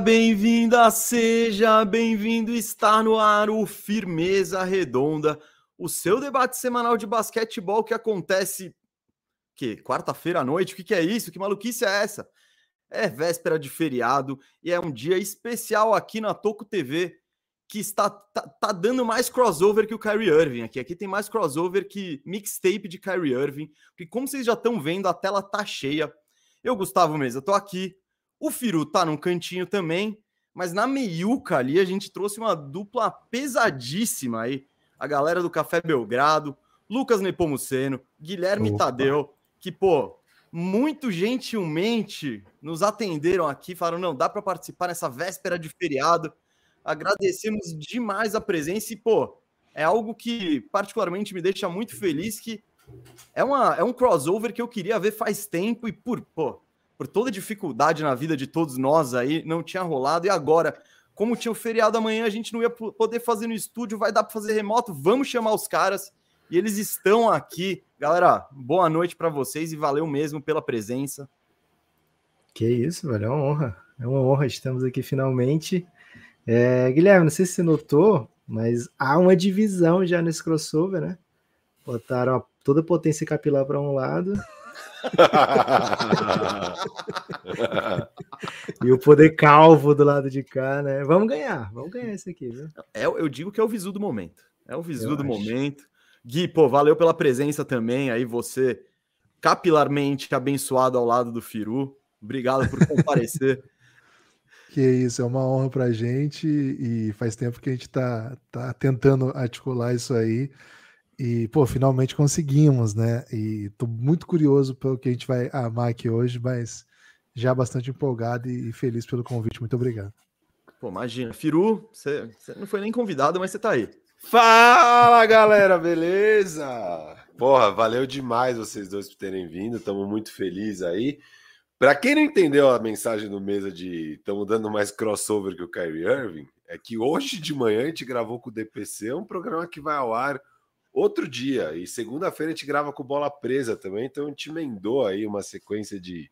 Bem-vinda, seja bem-vindo. Está no ar o Firmeza Redonda, o seu debate semanal de basquetebol que acontece que quarta-feira à noite. O que, que é isso? Que maluquice é essa? É véspera de feriado e é um dia especial aqui na Toco TV que está tá, tá, dando mais crossover que o Kyrie Irving aqui. Aqui tem mais crossover que mixtape de Kyrie Irving, porque como vocês já estão vendo, a tela tá cheia. Eu, Gustavo Mesa, tô aqui o Firu tá num cantinho também, mas na meiuca ali a gente trouxe uma dupla pesadíssima aí. A galera do Café Belgrado, Lucas Nepomuceno, Guilherme Opa. Tadeu, que, pô, muito gentilmente nos atenderam aqui, falaram: não, dá para participar nessa véspera de feriado. Agradecemos demais a presença e, pô, é algo que particularmente me deixa muito feliz que é, uma, é um crossover que eu queria ver faz tempo e por, pô, por toda dificuldade na vida de todos nós aí, não tinha rolado. E agora, como tinha o feriado amanhã, a gente não ia poder fazer no estúdio, vai dar para fazer remoto, vamos chamar os caras. E eles estão aqui. Galera, boa noite para vocês e valeu mesmo pela presença. Que isso, velho, é uma honra. É uma honra, estamos aqui finalmente. É, Guilherme, não sei se você notou, mas há uma divisão já nesse crossover, né? Botaram toda a potência capilar para um lado e o poder calvo do lado de cá, né? Vamos ganhar, vamos ganhar esse aqui, viu? É, eu digo que é o visu do momento. É o visu eu do acho. momento. Gui, pô, valeu pela presença também. Aí você capilarmente abençoado ao lado do Firu. Obrigado por comparecer. Que isso, é uma honra pra gente e faz tempo que a gente tá, tá tentando articular isso aí. E, pô, finalmente conseguimos, né? E tô muito curioso pelo que a gente vai amar aqui hoje, mas já bastante empolgado e feliz pelo convite. Muito obrigado. Pô, imagina. Firu, você, você não foi nem convidado, mas você tá aí. Fala, galera, beleza? Porra, valeu demais vocês dois por terem vindo. Estamos muito felizes aí. Para quem não entendeu a mensagem no mesa de estamos dando mais crossover que o Kyrie Irving, é que hoje de manhã a gente gravou com o DPC, um programa que vai ao ar outro dia. E segunda-feira a gente grava com bola presa também, então a gente emendou aí uma sequência de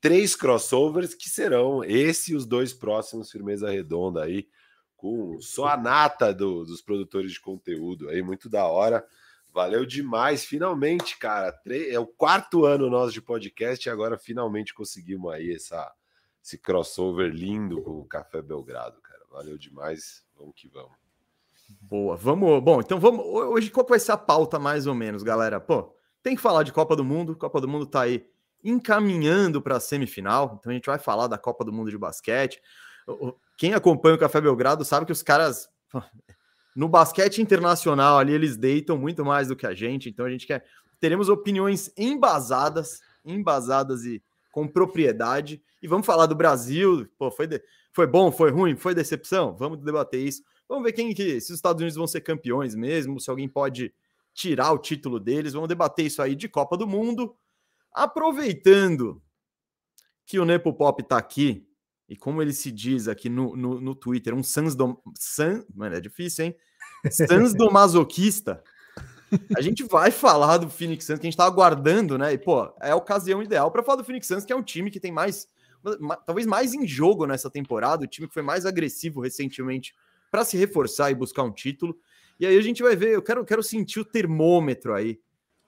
três crossovers que serão esse e os dois próximos Firmeza Redonda aí, com só a nata do, dos produtores de conteúdo aí, muito da hora. Valeu demais, finalmente, cara. É o quarto ano nosso de podcast e agora finalmente conseguimos aí essa, esse crossover lindo com o Café Belgrado, cara. Valeu demais. Vamos que vamos. Boa, vamos. Bom, então vamos. Hoje, qual vai ser a pauta, mais ou menos, galera? Pô, tem que falar de Copa do Mundo. Copa do Mundo tá aí encaminhando para a semifinal. Então a gente vai falar da Copa do Mundo de basquete. Quem acompanha o Café Belgrado sabe que os caras no basquete internacional ali eles deitam muito mais do que a gente. Então a gente quer teremos opiniões embasadas, embasadas e com propriedade. E vamos falar do Brasil. Pô, foi de... foi bom, foi ruim, foi decepção. Vamos debater isso. Vamos ver quem que, se os Estados Unidos vão ser campeões mesmo, se alguém pode tirar o título deles. Vamos debater isso aí de Copa do Mundo. Aproveitando que o Nepopop está aqui, e como ele se diz aqui no, no, no Twitter, um Sans do. San, mano, é difícil, hein? Sans do masoquista. A gente vai falar do Phoenix Suns, que a gente tá aguardando, né? E, pô, é a ocasião ideal para falar do Phoenix Suns, que é um time que tem mais, talvez mais em jogo nessa temporada, o time que foi mais agressivo recentemente para se reforçar e buscar um título. E aí a gente vai ver, eu quero, quero sentir o termômetro aí,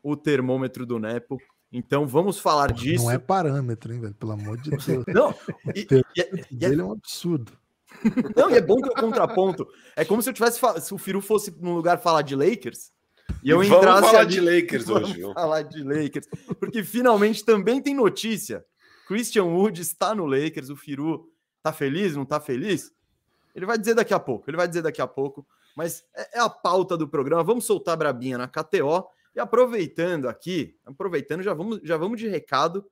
o termômetro do Nepo. Então vamos falar Porra, disso. Não é parâmetro, hein, velho? Pelo amor de Deus. não, e, e, é, e, é, é um absurdo. Não, e é bom que o contraponto. É como se eu tivesse se o Firu fosse num lugar falar de Lakers. E eu entrasse vamos falar ali, de Lakers hoje. Vamos falar de Lakers, porque finalmente também tem notícia. Christian Wood está no Lakers, o Firu tá feliz, não tá feliz? Ele vai dizer daqui a pouco, ele vai dizer daqui a pouco, mas é, é a pauta do programa. Vamos soltar a brabinha na KTO e aproveitando aqui, aproveitando, já vamos, já vamos de recado,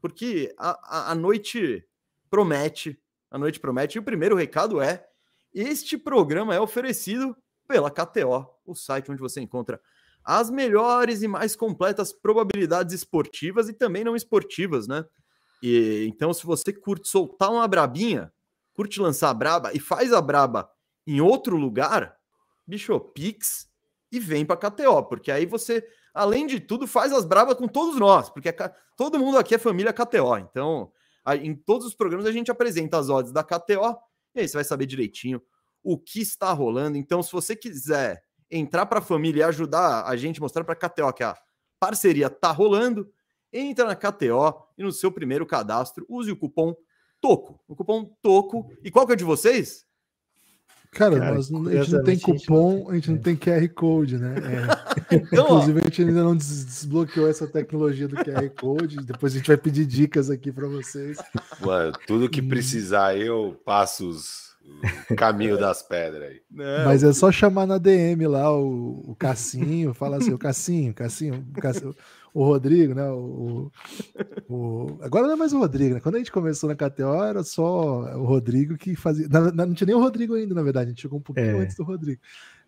porque a, a, a noite promete, a noite promete, e o primeiro recado é: este programa é oferecido pela KTO, o site onde você encontra as melhores e mais completas probabilidades esportivas e também não esportivas, né? E então, se você curte soltar uma brabinha, curte lançar a braba e faz a braba em outro lugar, bicho, Pix e vem para KTO, porque aí você, além de tudo, faz as brabas com todos nós, porque todo mundo aqui é família KTO. Então, em todos os programas a gente apresenta as odds da KTO e aí você vai saber direitinho o que está rolando. Então, se você quiser entrar para a família e ajudar a gente, mostrar para a KTO que a parceria tá rolando, entra na KTO e no seu primeiro cadastro use o cupom TOCO. O cupom TOCO. E qual que é o de vocês? Cara, Cara nós, a gente não tem cupom, a gente não tem QR Code, né? É. Então, Inclusive, a gente ainda não desbloqueou essa tecnologia do QR Code. Depois a gente vai pedir dicas aqui para vocês. Mano, tudo que precisar, eu passo os caminho das pedras aí. Não. Mas é só chamar na DM lá o, o Cassinho, fala assim, o Cassinho, Cassinho, o Cassinho o Rodrigo, né? O, o, agora não é mais o Rodrigo, né? Quando a gente começou na KTO, era só o Rodrigo que fazia. Na, não tinha nem o Rodrigo ainda, na verdade, a gente chegou um pouquinho é. antes do Rodrigo.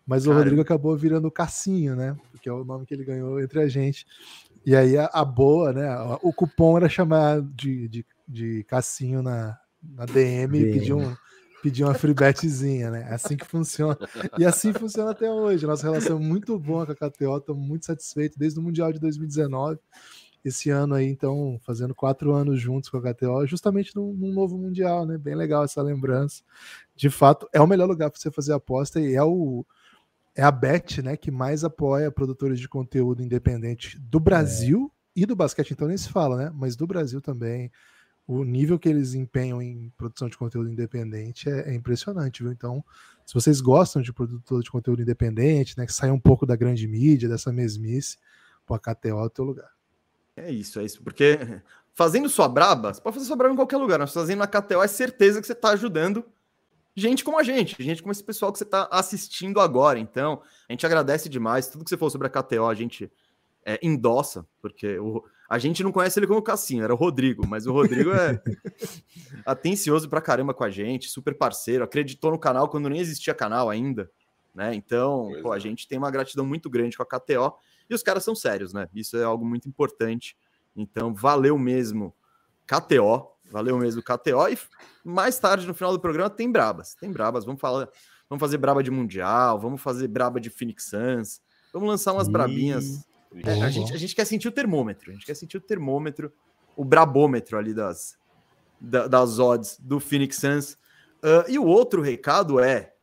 Mas Cara. o Rodrigo acabou virando o Cassinho, né? Que é o nome que ele ganhou entre a gente. E aí a, a boa, né? O cupom era chamar de, de, de Cassinho na, na DM, DM. e pedir um pedir uma free betzinha, né? É assim que funciona. E assim funciona até hoje. Nossa relação é muito boa com a KTO, estamos muito satisfeitos desde o Mundial de 2019. Esse ano aí, então, fazendo quatro anos juntos com a KTO, justamente num, num novo Mundial, né? Bem legal essa lembrança. De fato, é o melhor lugar para você fazer aposta e é o é a Bet, né, que mais apoia produtores de conteúdo independente do Brasil é. e do basquete, então nem se fala, né? Mas do Brasil também o nível que eles empenham em produção de conteúdo independente é, é, impressionante, viu? Então, se vocês gostam de produtor de conteúdo independente, né, que sai um pouco da grande mídia, dessa mesmice, pô, a KTO é o teu lugar. É isso, é isso, porque fazendo sua braba, você pode fazer sua braba em qualquer lugar, mas fazendo na KTO é certeza que você está ajudando gente como a gente, gente como esse pessoal que você está assistindo agora. Então, a gente agradece demais. Tudo que você falou sobre a KTO, a gente é, endossa, porque o, a gente não conhece ele como Cassinho, era o Rodrigo, mas o Rodrigo é atencioso pra caramba com a gente, super parceiro, acreditou no canal quando nem existia canal ainda, né? Então, pô, a é. gente tem uma gratidão muito grande com a KTO e os caras são sérios, né? Isso é algo muito importante. Então, valeu mesmo KTO, valeu mesmo KTO e mais tarde no final do programa tem brabas, tem brabas, vamos falar, vamos fazer braba de mundial, vamos fazer braba de Phoenix Suns, vamos lançar umas brabinhas é, a, gente, a gente quer sentir o termômetro, a gente quer sentir o termômetro, o brabômetro ali das, da, das odds do Phoenix Suns. Uh, e o outro recado é: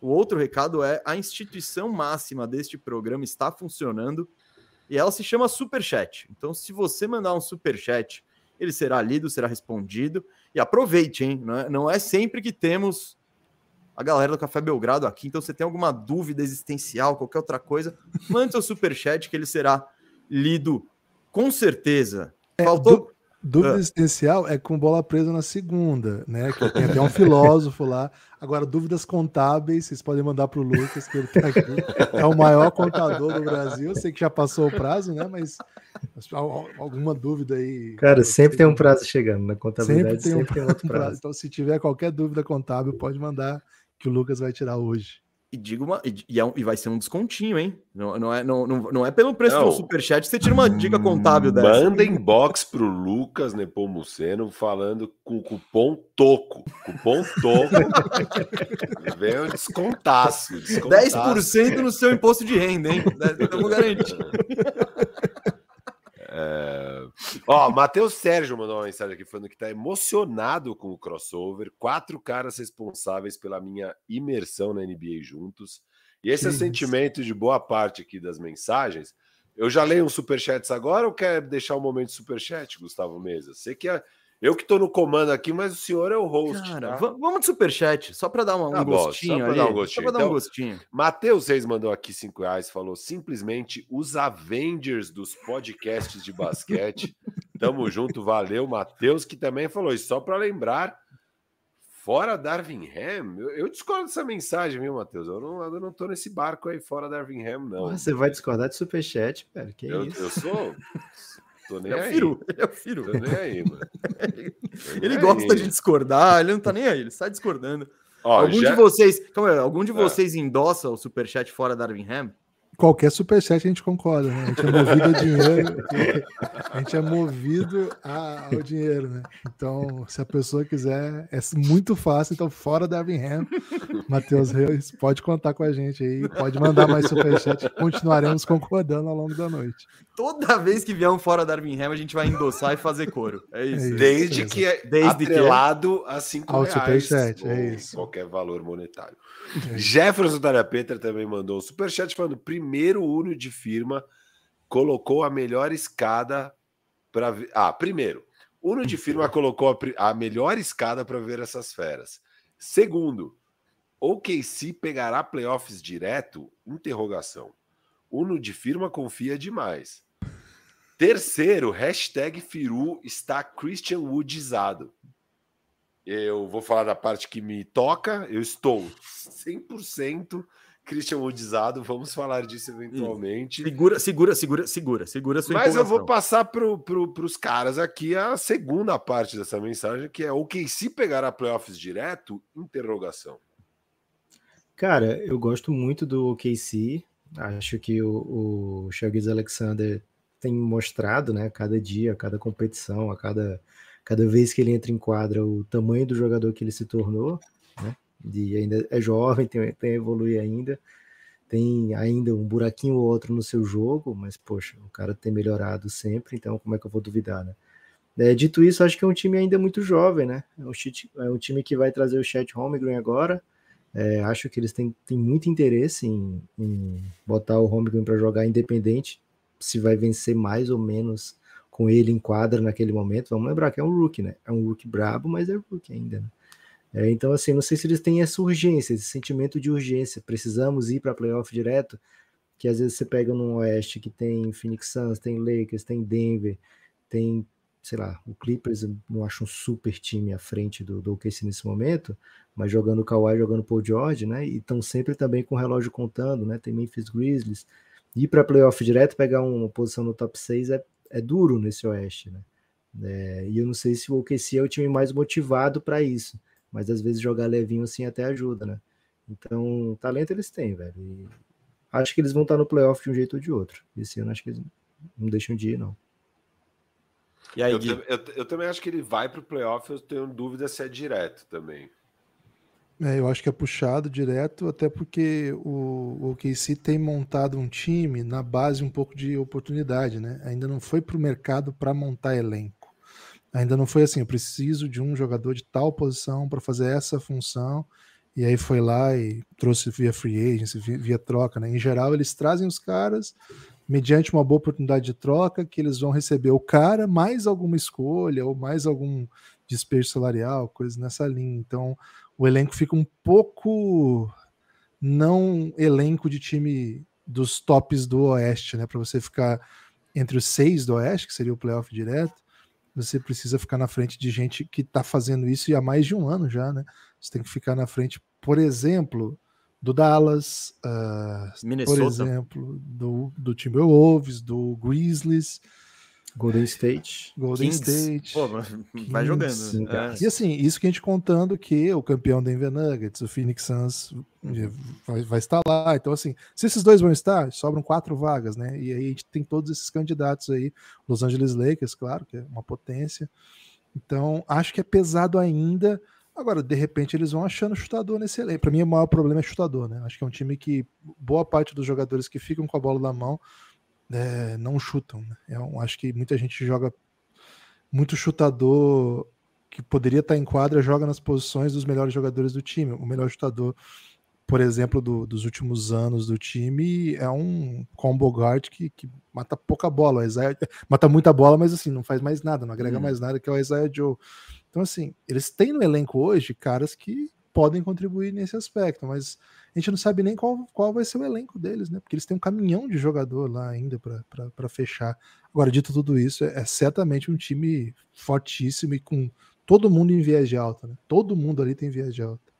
o outro recado é a instituição máxima deste programa está funcionando e ela se chama Superchat. Então, se você mandar um Superchat, ele será lido, será respondido. E aproveite, hein? Não é, não é sempre que temos a galera do Café Belgrado aqui. Então, você tem alguma dúvida existencial, qualquer outra coisa, mande seu superchat que ele será lido com certeza. É, Faltou. Dúvida ah. existencial é com bola presa na segunda, né? Que tem até um filósofo lá. Agora, dúvidas contábeis, vocês podem mandar para o Lucas, que ele tá aqui. É o maior contador do Brasil. Eu sei que já passou o prazo, né? Mas alguma dúvida aí. Cara, sempre tem um prazo chegando na contabilidade. Sempre tem, sempre um, tem outro prazo. prazo. Então, se tiver qualquer dúvida contábil, pode mandar que o Lucas vai tirar hoje. E digo uma, e, é um, e vai ser um descontinho, hein? Não, não, é, não, não, não é pelo preço não. do superchat que você tira uma dica contábil dessa. Manda inbox pro Lucas Nepomuceno falando com o cupom TOCO. Cupom TOCO. Vem um descontaço, descontaço. 10% no seu imposto de renda, hein? Estamos garantindo. É... Ó, Matheus Sérgio mandou uma mensagem aqui falando que está emocionado com o crossover. Quatro caras responsáveis pela minha imersão na NBA juntos. E esse que é o sentimento de boa parte aqui das mensagens. Eu já leio uns superchats agora ou quer deixar um momento de superchat, Gustavo Mesa? Você que é eu que estou no comando aqui, mas o senhor é o host. Cara, tá? Vamos de superchat, só para dar tá um, bom, gostinho só ali. Dar um gostinho. Só para dar então, um gostinho. Matheus Reis mandou aqui cinco reais, falou simplesmente os Avengers dos podcasts de basquete. Tamo junto, valeu. Matheus que também falou isso, só para lembrar, fora Darvingham, eu, eu discordo dessa mensagem, viu, Matheus? Eu não, eu não tô nesse barco aí fora Darvingham, não. Você vai discordar de superchat, cara? Que eu, isso? Eu sou... Tô nem é aí. Firu, ele é o Firu. Tô nem aí, mano. ele gosta de discordar, ele não tá nem aí, ele sai discordando. Ó, algum já... de vocês, calma aí, algum de ah. vocês endossa o superchat fora da Ham? Qualquer superchat a gente concorda, né? A gente é movido a dinheiro. A gente é movido ao dinheiro, né? Então, se a pessoa quiser, é muito fácil. Então, fora da Birmingham, Matheus Reis, pode contar com a gente aí. Pode mandar mais superchat. Continuaremos concordando ao longo da noite. Toda vez que vier um fora da Birmingham, a gente vai endossar e fazer coro. É isso. É isso Desde que é Desde atrelado que... a 5 reais. Superchat, é isso. Qualquer valor monetário. É Jefferson Daria Peter também mandou um superchat falando: primeiro Uno de firma colocou a melhor escada para ver. Ah, primeiro, Uno de firma colocou a, a melhor escada para ver essas feras. Segundo, o KC pegará playoffs direto? Interrogação. Uno de firma confia demais. Terceiro, hashtag Firu está Christian Woodizado. Eu vou falar da parte que me toca. Eu estou 100% Christian Woodizado. Vamos falar disso eventualmente. Segura, segura, segura, segura, segura sua Mas eu vou passar para pro, os caras aqui a segunda parte dessa mensagem, que é o que se pegar a playoffs direto? Interrogação. Cara, eu gosto muito do KC. Acho que o, o Alexander tem mostrado, né, cada dia, a cada competição, a cada cada vez que ele entra em quadra, o tamanho do jogador que ele se tornou, né? E ainda é jovem, tem, tem a evoluir ainda, tem ainda um buraquinho ou outro no seu jogo, mas poxa, o cara tem melhorado sempre, então como é que eu vou duvidar, né? É, dito isso, acho que é um time ainda muito jovem, né? É um, é um time que vai trazer o Chat Holmgren agora. É, acho que eles têm, têm muito interesse em, em botar o Holmgren para jogar independente, se vai vencer mais ou menos com ele em quadra naquele momento. Vamos lembrar que é um rookie, né? É um rookie brabo, mas é rookie ainda, né? É, então, assim, não sei se eles têm essa urgência, esse sentimento de urgência. Precisamos ir para playoff direto, que às vezes você pega no Oeste que tem Phoenix Suns, tem Lakers, tem Denver, tem, sei lá, o Clippers, não acho um super time à frente do, do OKC nesse momento, mas jogando o Kawhi, jogando Paul George, né? E estão sempre também com o relógio contando, né? Tem Memphis Grizzlies. Ir para playoff direto, pegar uma posição no top 6 é é duro nesse Oeste, né? É, e eu não sei se o OKC é o time mais motivado para isso, mas às vezes jogar levinho assim até ajuda, né? Então, talento eles têm, velho. E acho que eles vão estar no playoff de um jeito ou de outro. Esse ano acho que eles não deixam de ir, não. E aí, eu, eu, eu também acho que ele vai para o playoff, eu tenho dúvida se é direto também. É, eu acho que é puxado direto, até porque o, o OKC tem montado um time na base um pouco de oportunidade, né? Ainda não foi para o mercado para montar elenco. Ainda não foi assim, eu preciso de um jogador de tal posição para fazer essa função, e aí foi lá e trouxe via free agency, via, via troca, né? Em geral, eles trazem os caras mediante uma boa oportunidade de troca, que eles vão receber o cara, mais alguma escolha, ou mais algum despejo salarial, coisas nessa linha. Então, o elenco fica um pouco não elenco de time dos tops do Oeste, né? Para você ficar entre os seis do Oeste, que seria o playoff direto, você precisa ficar na frente de gente que está fazendo isso há mais de um ano já, né? Você tem que ficar na frente, por exemplo, do Dallas, uh, por exemplo, do, do Timberwolves, do Grizzlies, Golden State. Golden Kings. State. Pô, vai jogando. É. E assim, isso que a gente contando que o campeão Denver Nuggets, o Phoenix Suns, vai, vai, estar lá. Então, assim, se esses dois vão estar, sobram quatro vagas, né? E aí a gente tem todos esses candidatos aí. Los Angeles Lakers, claro, que é uma potência. Então, acho que é pesado ainda. Agora, de repente, eles vão achando chutador nesse elenco. Para mim, o maior problema é chutador, né? Acho que é um time que boa parte dos jogadores que ficam com a bola na mão é, não chutam. Né? Eu acho que muita gente joga muito chutador que poderia estar em quadra, joga nas posições dos melhores jogadores do time. O melhor chutador, por exemplo, do, dos últimos anos do time é um combo guard que, que mata pouca bola. O Isaiah, mata muita bola, mas assim, não faz mais nada, não agrega hum. mais nada, que é o Isaiah Joe. Então, assim, eles têm no elenco hoje caras que podem contribuir nesse aspecto, mas a gente não sabe nem qual, qual vai ser o elenco deles, né? Porque eles têm um caminhão de jogador lá ainda para fechar. Agora, dito tudo isso, é, é, certamente um time fortíssimo e com todo mundo em viés de alta, né? Todo mundo ali tem viés de alta.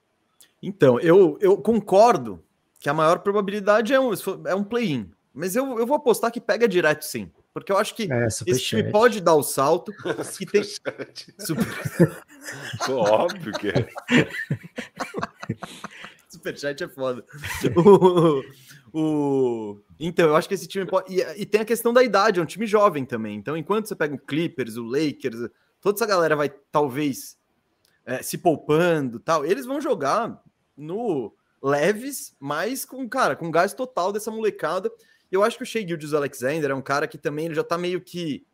Então, eu, eu concordo que a maior probabilidade é um, é um play-in, mas eu, eu vou apostar que pega direto sim. Porque eu acho que é, esse time pode dar o salto. que tem... Super... Óbvio que é. Superchat é foda. o, o, então, eu acho que esse time pode. E, e, tem a questão da idade, é um time jovem também. Então, enquanto você pega o Clippers, o Lakers, toda essa galera vai talvez é, se poupando tal, eles vão jogar no leves, mas com, cara, com gás total dessa molecada. Eu acho que o Shea Gildes Alexander é um cara que também ele já tá meio que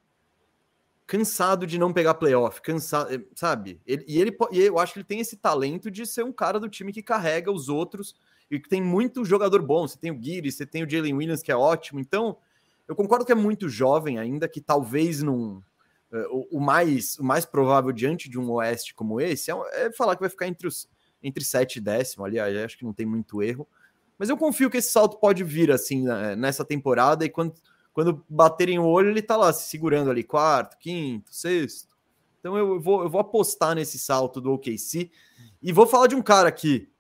cansado de não pegar playoff, cansado, eh, sabe? Ele, e ele e eu acho que ele tem esse talento de ser um cara do time que carrega os outros e que tem muito jogador bom. Você tem o Guiri, você tem o Jalen Williams, que é ótimo. Então, eu concordo que é muito jovem ainda, que talvez não. Uh, o, o, mais, o mais provável diante de um Oeste como esse é, é falar que vai ficar entre os entre 7 e décimo, aliás, acho que não tem muito erro. Mas eu confio que esse salto pode vir assim nessa temporada e quando quando baterem o olho, ele tá lá se segurando ali, quarto, quinto, sexto. Então eu vou, eu vou apostar nesse salto do OKC. E vou falar de um cara aqui,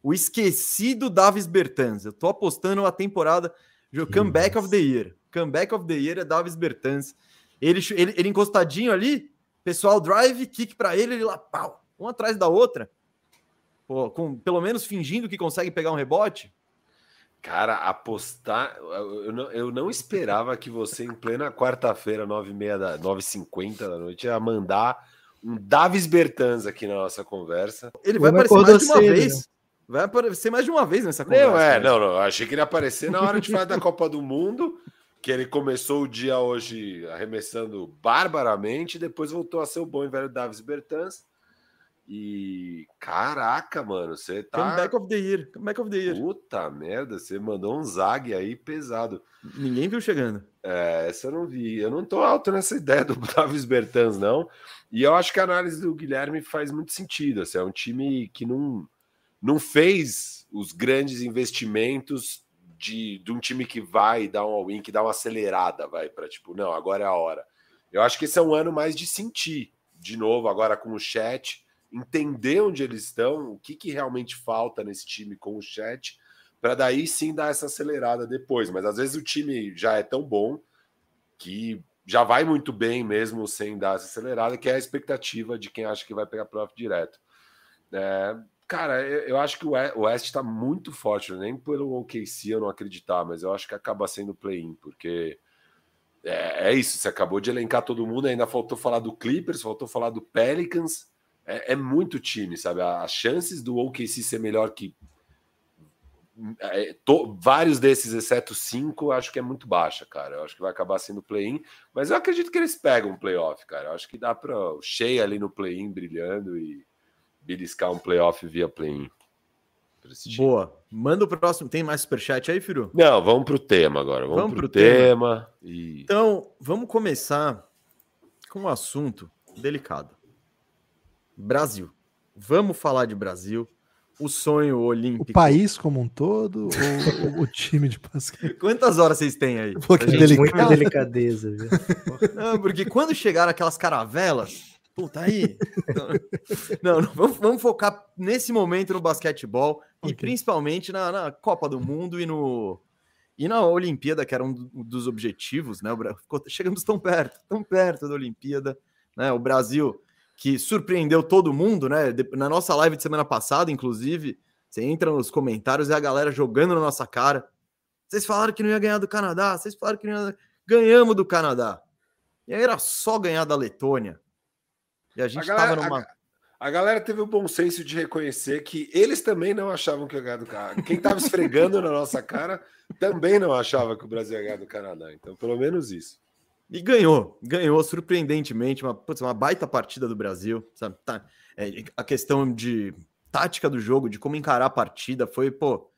o esquecido Davis Bertans. Eu tô apostando a temporada, o comeback of the year. Comeback of the year é Davis Bertans. Ele, ele, ele encostadinho ali, pessoal drive, kick para ele, ele lá, pau, um atrás da outra. Pô, com, pelo menos fingindo que consegue pegar um rebote. Cara, apostar. Eu não, eu não esperava que você, em plena quarta-feira, 9h30 da 9h50 da noite, ia mandar um Davis Bertans aqui na nossa conversa. Ele vai aparecer mais de uma cedo, vez. Né? Vai aparecer mais de uma vez nessa conversa. Não, é, não, não. Eu achei que ele ia aparecer na hora de falar da Copa do Mundo, que ele começou o dia hoje arremessando barbaramente, depois voltou a ser o bom e velho Davis Bertans. E caraca, mano, você tá. Comeback of the year. Comeback of the year. Puta merda, você mandou um zag aí pesado. Ninguém viu chegando. É, essa eu não vi. Eu não tô alto nessa ideia do Davis Bertans, não. E eu acho que a análise do Guilherme faz muito sentido. Assim, é um time que não, não fez os grandes investimentos de, de um time que vai dar um all-in, que dá uma acelerada, vai para tipo, não, agora é a hora. Eu acho que esse é um ano mais de sentir. De novo, agora com o chat entender onde eles estão, o que, que realmente falta nesse time com o chat, para daí sim dar essa acelerada depois. Mas às vezes o time já é tão bom que já vai muito bem mesmo sem dar essa acelerada, que é a expectativa de quem acha que vai pegar playoff direto. É, cara, eu acho que o West está muito forte, nem pelo OKC eu não acreditar, mas eu acho que acaba sendo play-in, porque é, é, isso, você acabou de elencar todo mundo, ainda faltou falar do Clippers, faltou falar do Pelicans, é, é muito time, sabe? As chances do OKC ser melhor que é, to, vários desses, exceto cinco, acho que é muito baixa, cara. Eu acho que vai acabar sendo play-in, mas eu acredito que eles pegam um playoff, cara. Eu acho que dá para cheia ali no play-in brilhando e beliscar um playoff via play-in. Boa. Manda o próximo. Tem mais superchat aí, Firu? Não, vamos para o tema agora. Vamos, vamos para o tema. tema. E... Então, vamos começar com um assunto delicado. Brasil. Vamos falar de Brasil. O sonho olímpico. O país como um todo ou o time de basquete? Quantas horas vocês têm aí? Porque gente, muita delicadeza. Viu? Não, porque quando chegaram aquelas caravelas, puta aí. Não, não vamos, vamos, focar nesse momento no basquetebol okay. e principalmente na, na, Copa do Mundo e no e na Olimpíada, que era um dos objetivos, né? Chegamos tão perto, tão perto da Olimpíada, né? O Brasil que surpreendeu todo mundo, né? Na nossa live de semana passada, inclusive, você entra nos comentários e a galera jogando na nossa cara. Vocês falaram que não ia ganhar do Canadá, vocês falaram que não ia... ganhamos do Canadá. E aí era só ganhar da Letônia. E a gente a galera, numa. A, a, galera teve o bom senso de reconhecer que eles também não achavam que ia ganhar do Canadá. Quem estava esfregando na nossa cara também não achava que o Brasil ia ganhar do Canadá. Então, pelo menos isso. E ganhou, ganhou surpreendentemente, uma, putz, uma baita partida do Brasil, sabe? Tá, é, a questão de tática do jogo, de como encarar a partida, foi, pô,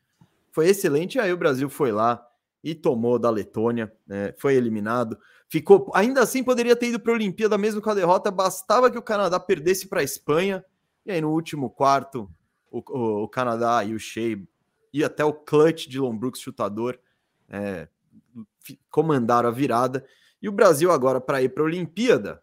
foi excelente. E aí o Brasil foi lá e tomou da Letônia, né, foi eliminado. Ficou, ainda assim poderia ter ido para a Olimpíada mesmo com a derrota, bastava que o Canadá perdesse para a Espanha. E aí no último quarto, o, o, o, Canadá e o Shea e até o clutch de Brooks chutador é, comandaram a virada. E o Brasil, agora, para ir para a Olimpíada,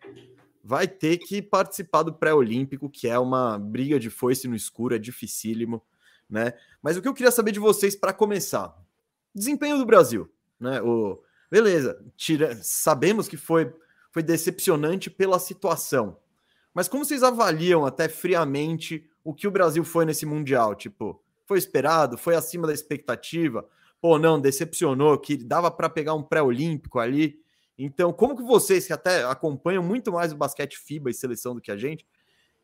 vai ter que participar do pré-olímpico, que é uma briga de foice no escuro, é dificílimo, né? Mas o que eu queria saber de vocês para começar: desempenho do Brasil, né? O, beleza, tira, sabemos que foi, foi decepcionante pela situação, mas como vocês avaliam até friamente o que o Brasil foi nesse Mundial? Tipo, Foi esperado? Foi acima da expectativa? Pô, não, decepcionou, que dava para pegar um pré-olímpico ali. Então, como que vocês, que até acompanham muito mais o basquete FIBA e seleção do que a gente,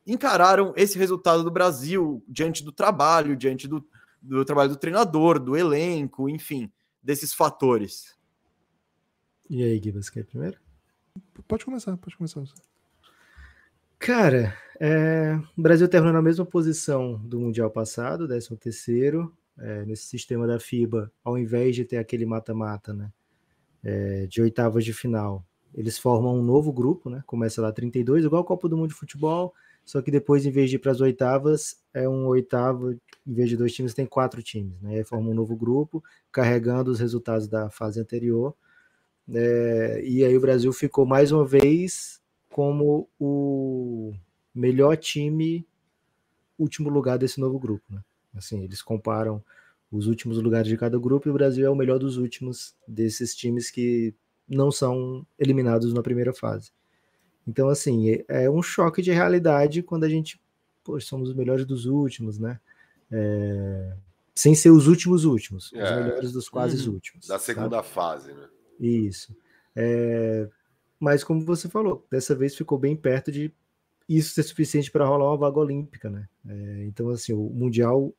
encararam esse resultado do Brasil diante do trabalho, diante do, do trabalho do treinador, do elenco, enfim, desses fatores? E aí, Gui, você quer primeiro? Pode começar, pode começar. Cara, é, o Brasil terminou na mesma posição do Mundial passado, 13 terceiro, é, nesse sistema da FIBA, ao invés de ter aquele mata-mata, né, é, de oitavas de final, eles formam um novo grupo, né, começa lá 32, igual a Copa do Mundo de Futebol, só que depois, em vez de ir para as oitavas, é um oitavo, em vez de dois times, tem quatro times, né, aí forma um novo grupo, carregando os resultados da fase anterior, é, e aí o Brasil ficou mais uma vez como o melhor time, último lugar desse novo grupo, né? Assim, eles comparam os últimos lugares de cada grupo e o Brasil é o melhor dos últimos desses times que não são eliminados na primeira fase. Então, assim, é, é um choque de realidade quando a gente, pô, somos os melhores dos últimos, né? É, sem ser os últimos últimos, é, os melhores dos quase uhum, últimos. Da segunda tá? fase, né? Isso. É, mas como você falou, dessa vez ficou bem perto de isso ser suficiente para rolar uma vaga olímpica, né? É, então, assim, o Mundial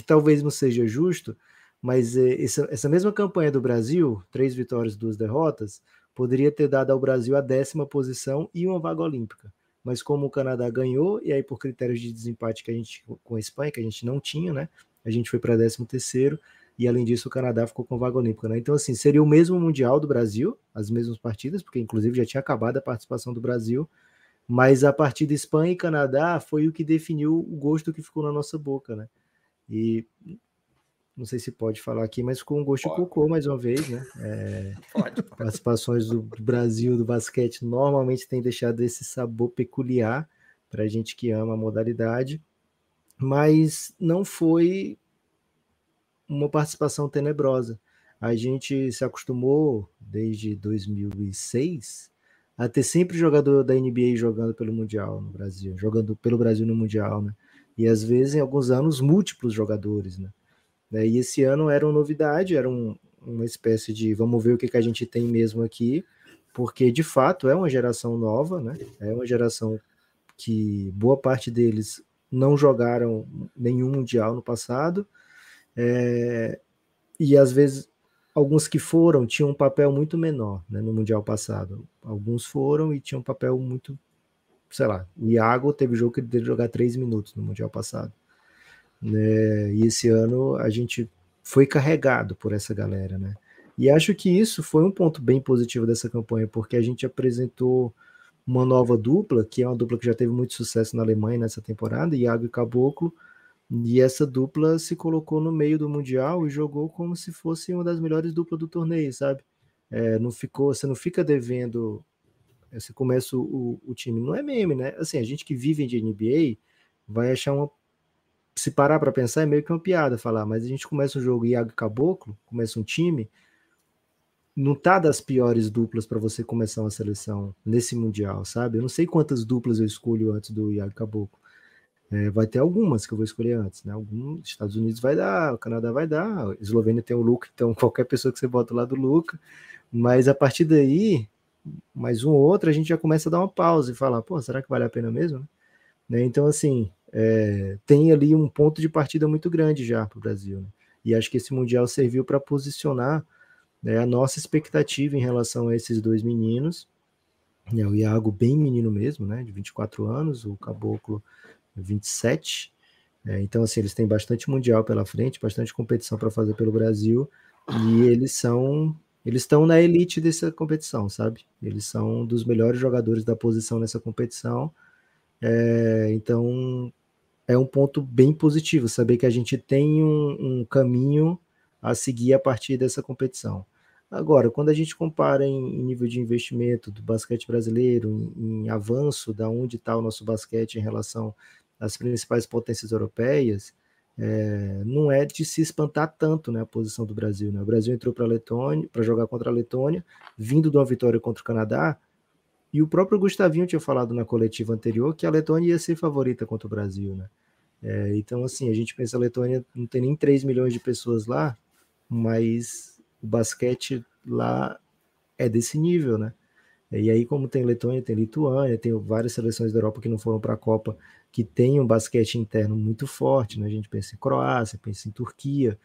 que talvez não seja justo, mas é, essa, essa mesma campanha do Brasil, três vitórias, duas derrotas, poderia ter dado ao Brasil a décima posição e uma vaga olímpica. Mas como o Canadá ganhou, e aí por critérios de desempate que a gente com a Espanha, que a gente não tinha, né? A gente foi para décimo terceiro, e além disso o Canadá ficou com vaga olímpica, né? Então, assim, seria o mesmo Mundial do Brasil, as mesmas partidas, porque inclusive já tinha acabado a participação do Brasil, mas a partida Espanha e Canadá foi o que definiu o gosto que ficou na nossa boca, né? E não sei se pode falar aqui, mas um gosto pode. de cocô mais uma vez, né? É, pode, pode. Participações do, do, Brasil do basquete normalmente tem deixado esse sabor peculiar para a gente que ama a modalidade, mas não foi uma participação tenebrosa. A gente se acostumou desde 2006 a ter sempre jogador da NBA jogando pelo Mundial no Brasil, jogando pelo Brasil no Mundial, né? E às vezes em alguns anos múltiplos jogadores, né? E esse ano era uma novidade, era um, uma espécie de vamos ver o que, que a gente tem mesmo aqui, porque de fato é uma geração nova, né? É uma geração que boa parte deles não jogaram nenhum mundial no passado, é, e às vezes alguns que foram tinham um papel muito menor né, no mundial passado. Alguns foram e tinham um papel muito sei lá, o Iago teve jogo que ele teve que jogar três minutos no Mundial passado. Né? E esse ano a gente foi carregado por essa galera, né? E acho que isso foi um ponto bem positivo dessa campanha, porque a gente apresentou uma nova dupla, que é uma dupla que já teve muito sucesso na Alemanha nessa temporada, Iago e Caboclo, e essa dupla se colocou no meio do Mundial e jogou como se fosse uma das melhores duplas do torneio, sabe? É, não ficou, você não fica devendo você começa o, o time, não é meme, né? Assim, a gente que vive de NBA vai achar uma. Se parar para pensar, é meio que uma piada falar, mas a gente começa um jogo Iago Caboclo, começa um time, não tá das piores duplas para você começar uma seleção nesse Mundial, sabe? Eu não sei quantas duplas eu escolho antes do Iago Caboclo. É, vai ter algumas que eu vou escolher antes, né? Alguns Estados Unidos vai dar, o Canadá vai dar, a Eslovênia tem o Luca, então qualquer pessoa que você bota lá do Luca, mas a partir daí mais um ou outro, a gente já começa a dar uma pausa e falar, pô, será que vale a pena mesmo? Né? Então, assim, é, tem ali um ponto de partida muito grande já para o Brasil. Né? E acho que esse Mundial serviu para posicionar né, a nossa expectativa em relação a esses dois meninos. Né, o Iago, bem menino mesmo, né, de 24 anos, o Caboclo, 27. É, então, assim, eles têm bastante Mundial pela frente, bastante competição para fazer pelo Brasil. E eles são eles estão na elite dessa competição, sabe? Eles são dos melhores jogadores da posição nessa competição. É, então é um ponto bem positivo saber que a gente tem um, um, caminho a seguir a partir dessa competição. Agora, quando a gente compara em, nível de investimento do basquete brasileiro, em, em avanço da onde está o nosso basquete em relação às principais potências europeias, é, não é de se espantar tanto né, a posição do Brasil. Né? O Brasil entrou para Letônia para jogar contra a Letônia, vindo de uma vitória contra o Canadá, e o próprio Gustavinho tinha falado na coletiva anterior que a Letônia ia ser favorita contra o Brasil. Né? É, então, assim, a gente pensa a Letônia não tem nem 3 milhões de pessoas lá, mas o basquete lá é desse nível, né? E aí, como tem Letônia, tem Lituânia, tem várias seleções da Europa que não foram para a Copa, que tem um basquete interno muito forte, né? A gente pensa em Croácia, pensa em Turquia.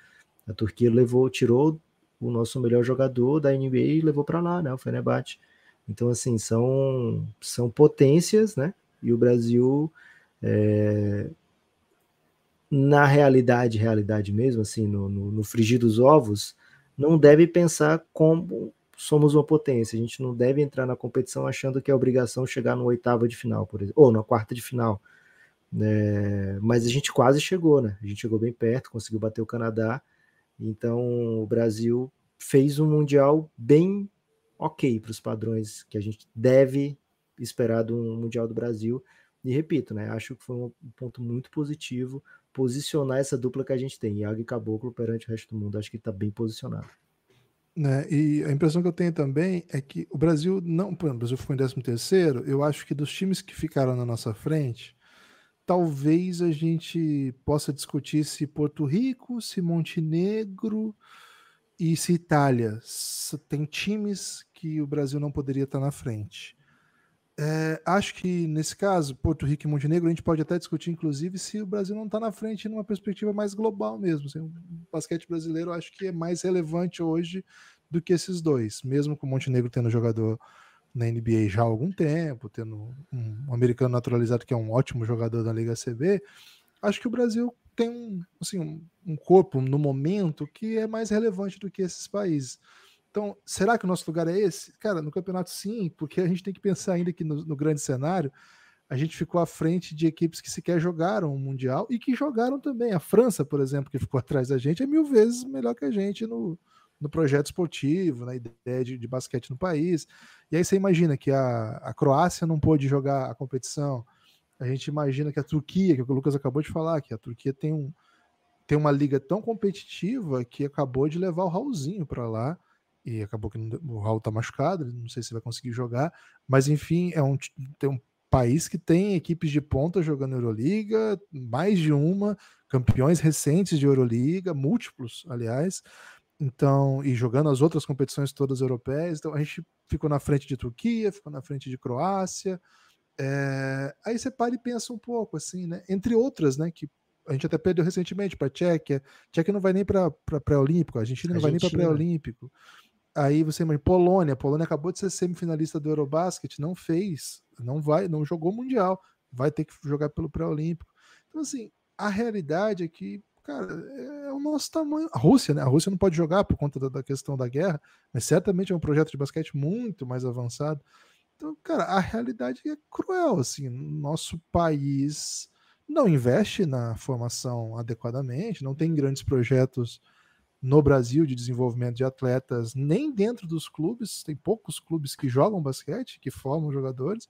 A Turquia levou, tirou o nosso melhor jogador da NBA e levou para lá, né? O Fenerbahçe. Então, assim, são, são potências, né? E o Brasil, é, na realidade, realidade mesmo, assim, no, no, no frigir dos ovos, não deve pensar como somos uma potência. A gente não deve entrar na competição achando que é obrigação chegar no oitava de final, por exemplo, ou na quarta de final. É, mas a gente quase chegou, né? A gente chegou bem perto, conseguiu bater o Canadá. Então o Brasil fez um mundial bem ok para os padrões que a gente deve esperar do mundial do Brasil. E repito, né? Acho que foi um ponto muito positivo posicionar essa dupla que a gente tem, Iago e Caboclo, perante o resto do mundo. Acho que está bem posicionado. Né? E a impressão que eu tenho também é que o Brasil não. o Brasil ficou em 13 terceiro, eu acho que dos times que ficaram na nossa frente, talvez a gente possa discutir se Porto Rico, se Montenegro e se Itália. Tem times que o Brasil não poderia estar na frente. É, acho que nesse caso, Porto Rico e Montenegro, a gente pode até discutir, inclusive, se o Brasil não está na frente numa perspectiva mais global mesmo. Assim, o basquete brasileiro acho que é mais relevante hoje do que esses dois, mesmo com o Montenegro tendo jogador na NBA já há algum tempo, tendo um americano naturalizado que é um ótimo jogador da Liga CB, acho que o Brasil tem um, assim, um corpo no momento que é mais relevante do que esses países. Então, será que o nosso lugar é esse? Cara, no campeonato sim, porque a gente tem que pensar ainda que no, no grande cenário a gente ficou à frente de equipes que sequer jogaram o Mundial e que jogaram também. A França, por exemplo, que ficou atrás da gente, é mil vezes melhor que a gente no, no projeto esportivo, na ideia de, de basquete no país. E aí você imagina que a, a Croácia não pôde jogar a competição. A gente imagina que a Turquia, que o Lucas acabou de falar, que a Turquia tem, um, tem uma liga tão competitiva que acabou de levar o Raulzinho para lá e acabou que o Raul tá machucado, não sei se vai conseguir jogar, mas enfim, é um, tem um país que tem equipes de ponta jogando Euroliga, mais de uma, campeões recentes de Euroliga, múltiplos, aliás, então, e jogando as outras competições todas europeias, então a gente ficou na frente de Turquia, ficou na frente de Croácia, é, aí você para e pensa um pouco, assim, né, entre outras, né, que a gente até perdeu recentemente para a Tchequia, Tchequia não vai nem para pré-olímpico, a Argentina não Argentina. vai nem para pré-olímpico, Aí você imagina, Polônia, Polônia acabou de ser semifinalista do Eurobasket, não fez, não vai, não jogou mundial, vai ter que jogar pelo pré-olímpico. Então assim, a realidade é que, cara, é o nosso tamanho. A Rússia, né? A Rússia não pode jogar por conta da, da questão da guerra, mas certamente é um projeto de basquete muito mais avançado. Então, cara, a realidade é cruel, assim, nosso país não investe na formação adequadamente, não tem grandes projetos no Brasil de desenvolvimento de atletas, nem dentro dos clubes, tem poucos clubes que jogam basquete, que formam jogadores,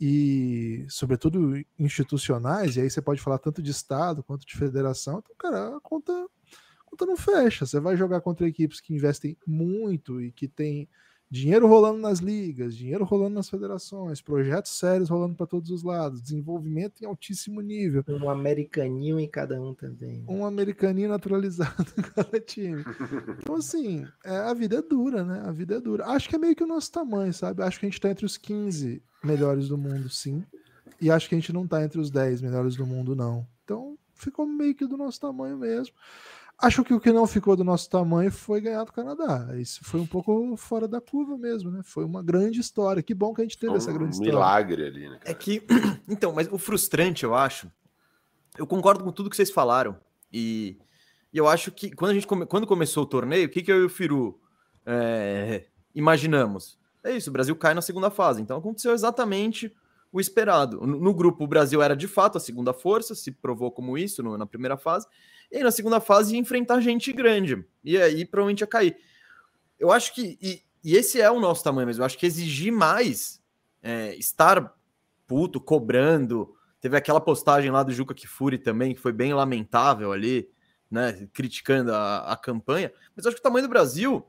e sobretudo institucionais, e aí você pode falar tanto de Estado quanto de federação, então, cara, a conta, a conta não fecha. Você vai jogar contra equipes que investem muito e que tem dinheiro rolando nas ligas, dinheiro rolando nas federações, projetos sérios rolando para todos os lados, desenvolvimento em altíssimo nível. Um americaninho em cada um também. Um americaninho naturalizado em cada time. Então, assim, é, a vida é dura, né? A vida é dura. Acho que é meio que o nosso tamanho, sabe? Acho que a gente está entre os 15 melhores do mundo, sim. E acho que a gente não está entre os 10 melhores do mundo, não. Então, ficou meio que do nosso tamanho mesmo. Acho que o que não ficou do nosso tamanho foi ganhar do Canadá. Isso foi um pouco fora da curva mesmo, né? Foi uma grande história. Que bom que a gente teve um essa grande história. milagre ali, né? Cara? É que, então, mas o frustrante, eu acho. Eu concordo com tudo que vocês falaram. E, e eu acho que quando a gente come, quando começou o torneio, o que, que eu e o Firu é, imaginamos? É isso, o Brasil cai na segunda fase. Então aconteceu exatamente o esperado. No, no grupo, o Brasil era de fato a segunda força, se provou como isso no, na primeira fase. E aí, na segunda fase, ia enfrentar gente grande. E aí, provavelmente ia cair. Eu acho que. E, e esse é o nosso tamanho mesmo. Eu acho que exigir mais, é, estar puto, cobrando. Teve aquela postagem lá do Juca Kifuri também, que foi bem lamentável ali, né? Criticando a, a campanha. Mas eu acho que o tamanho do Brasil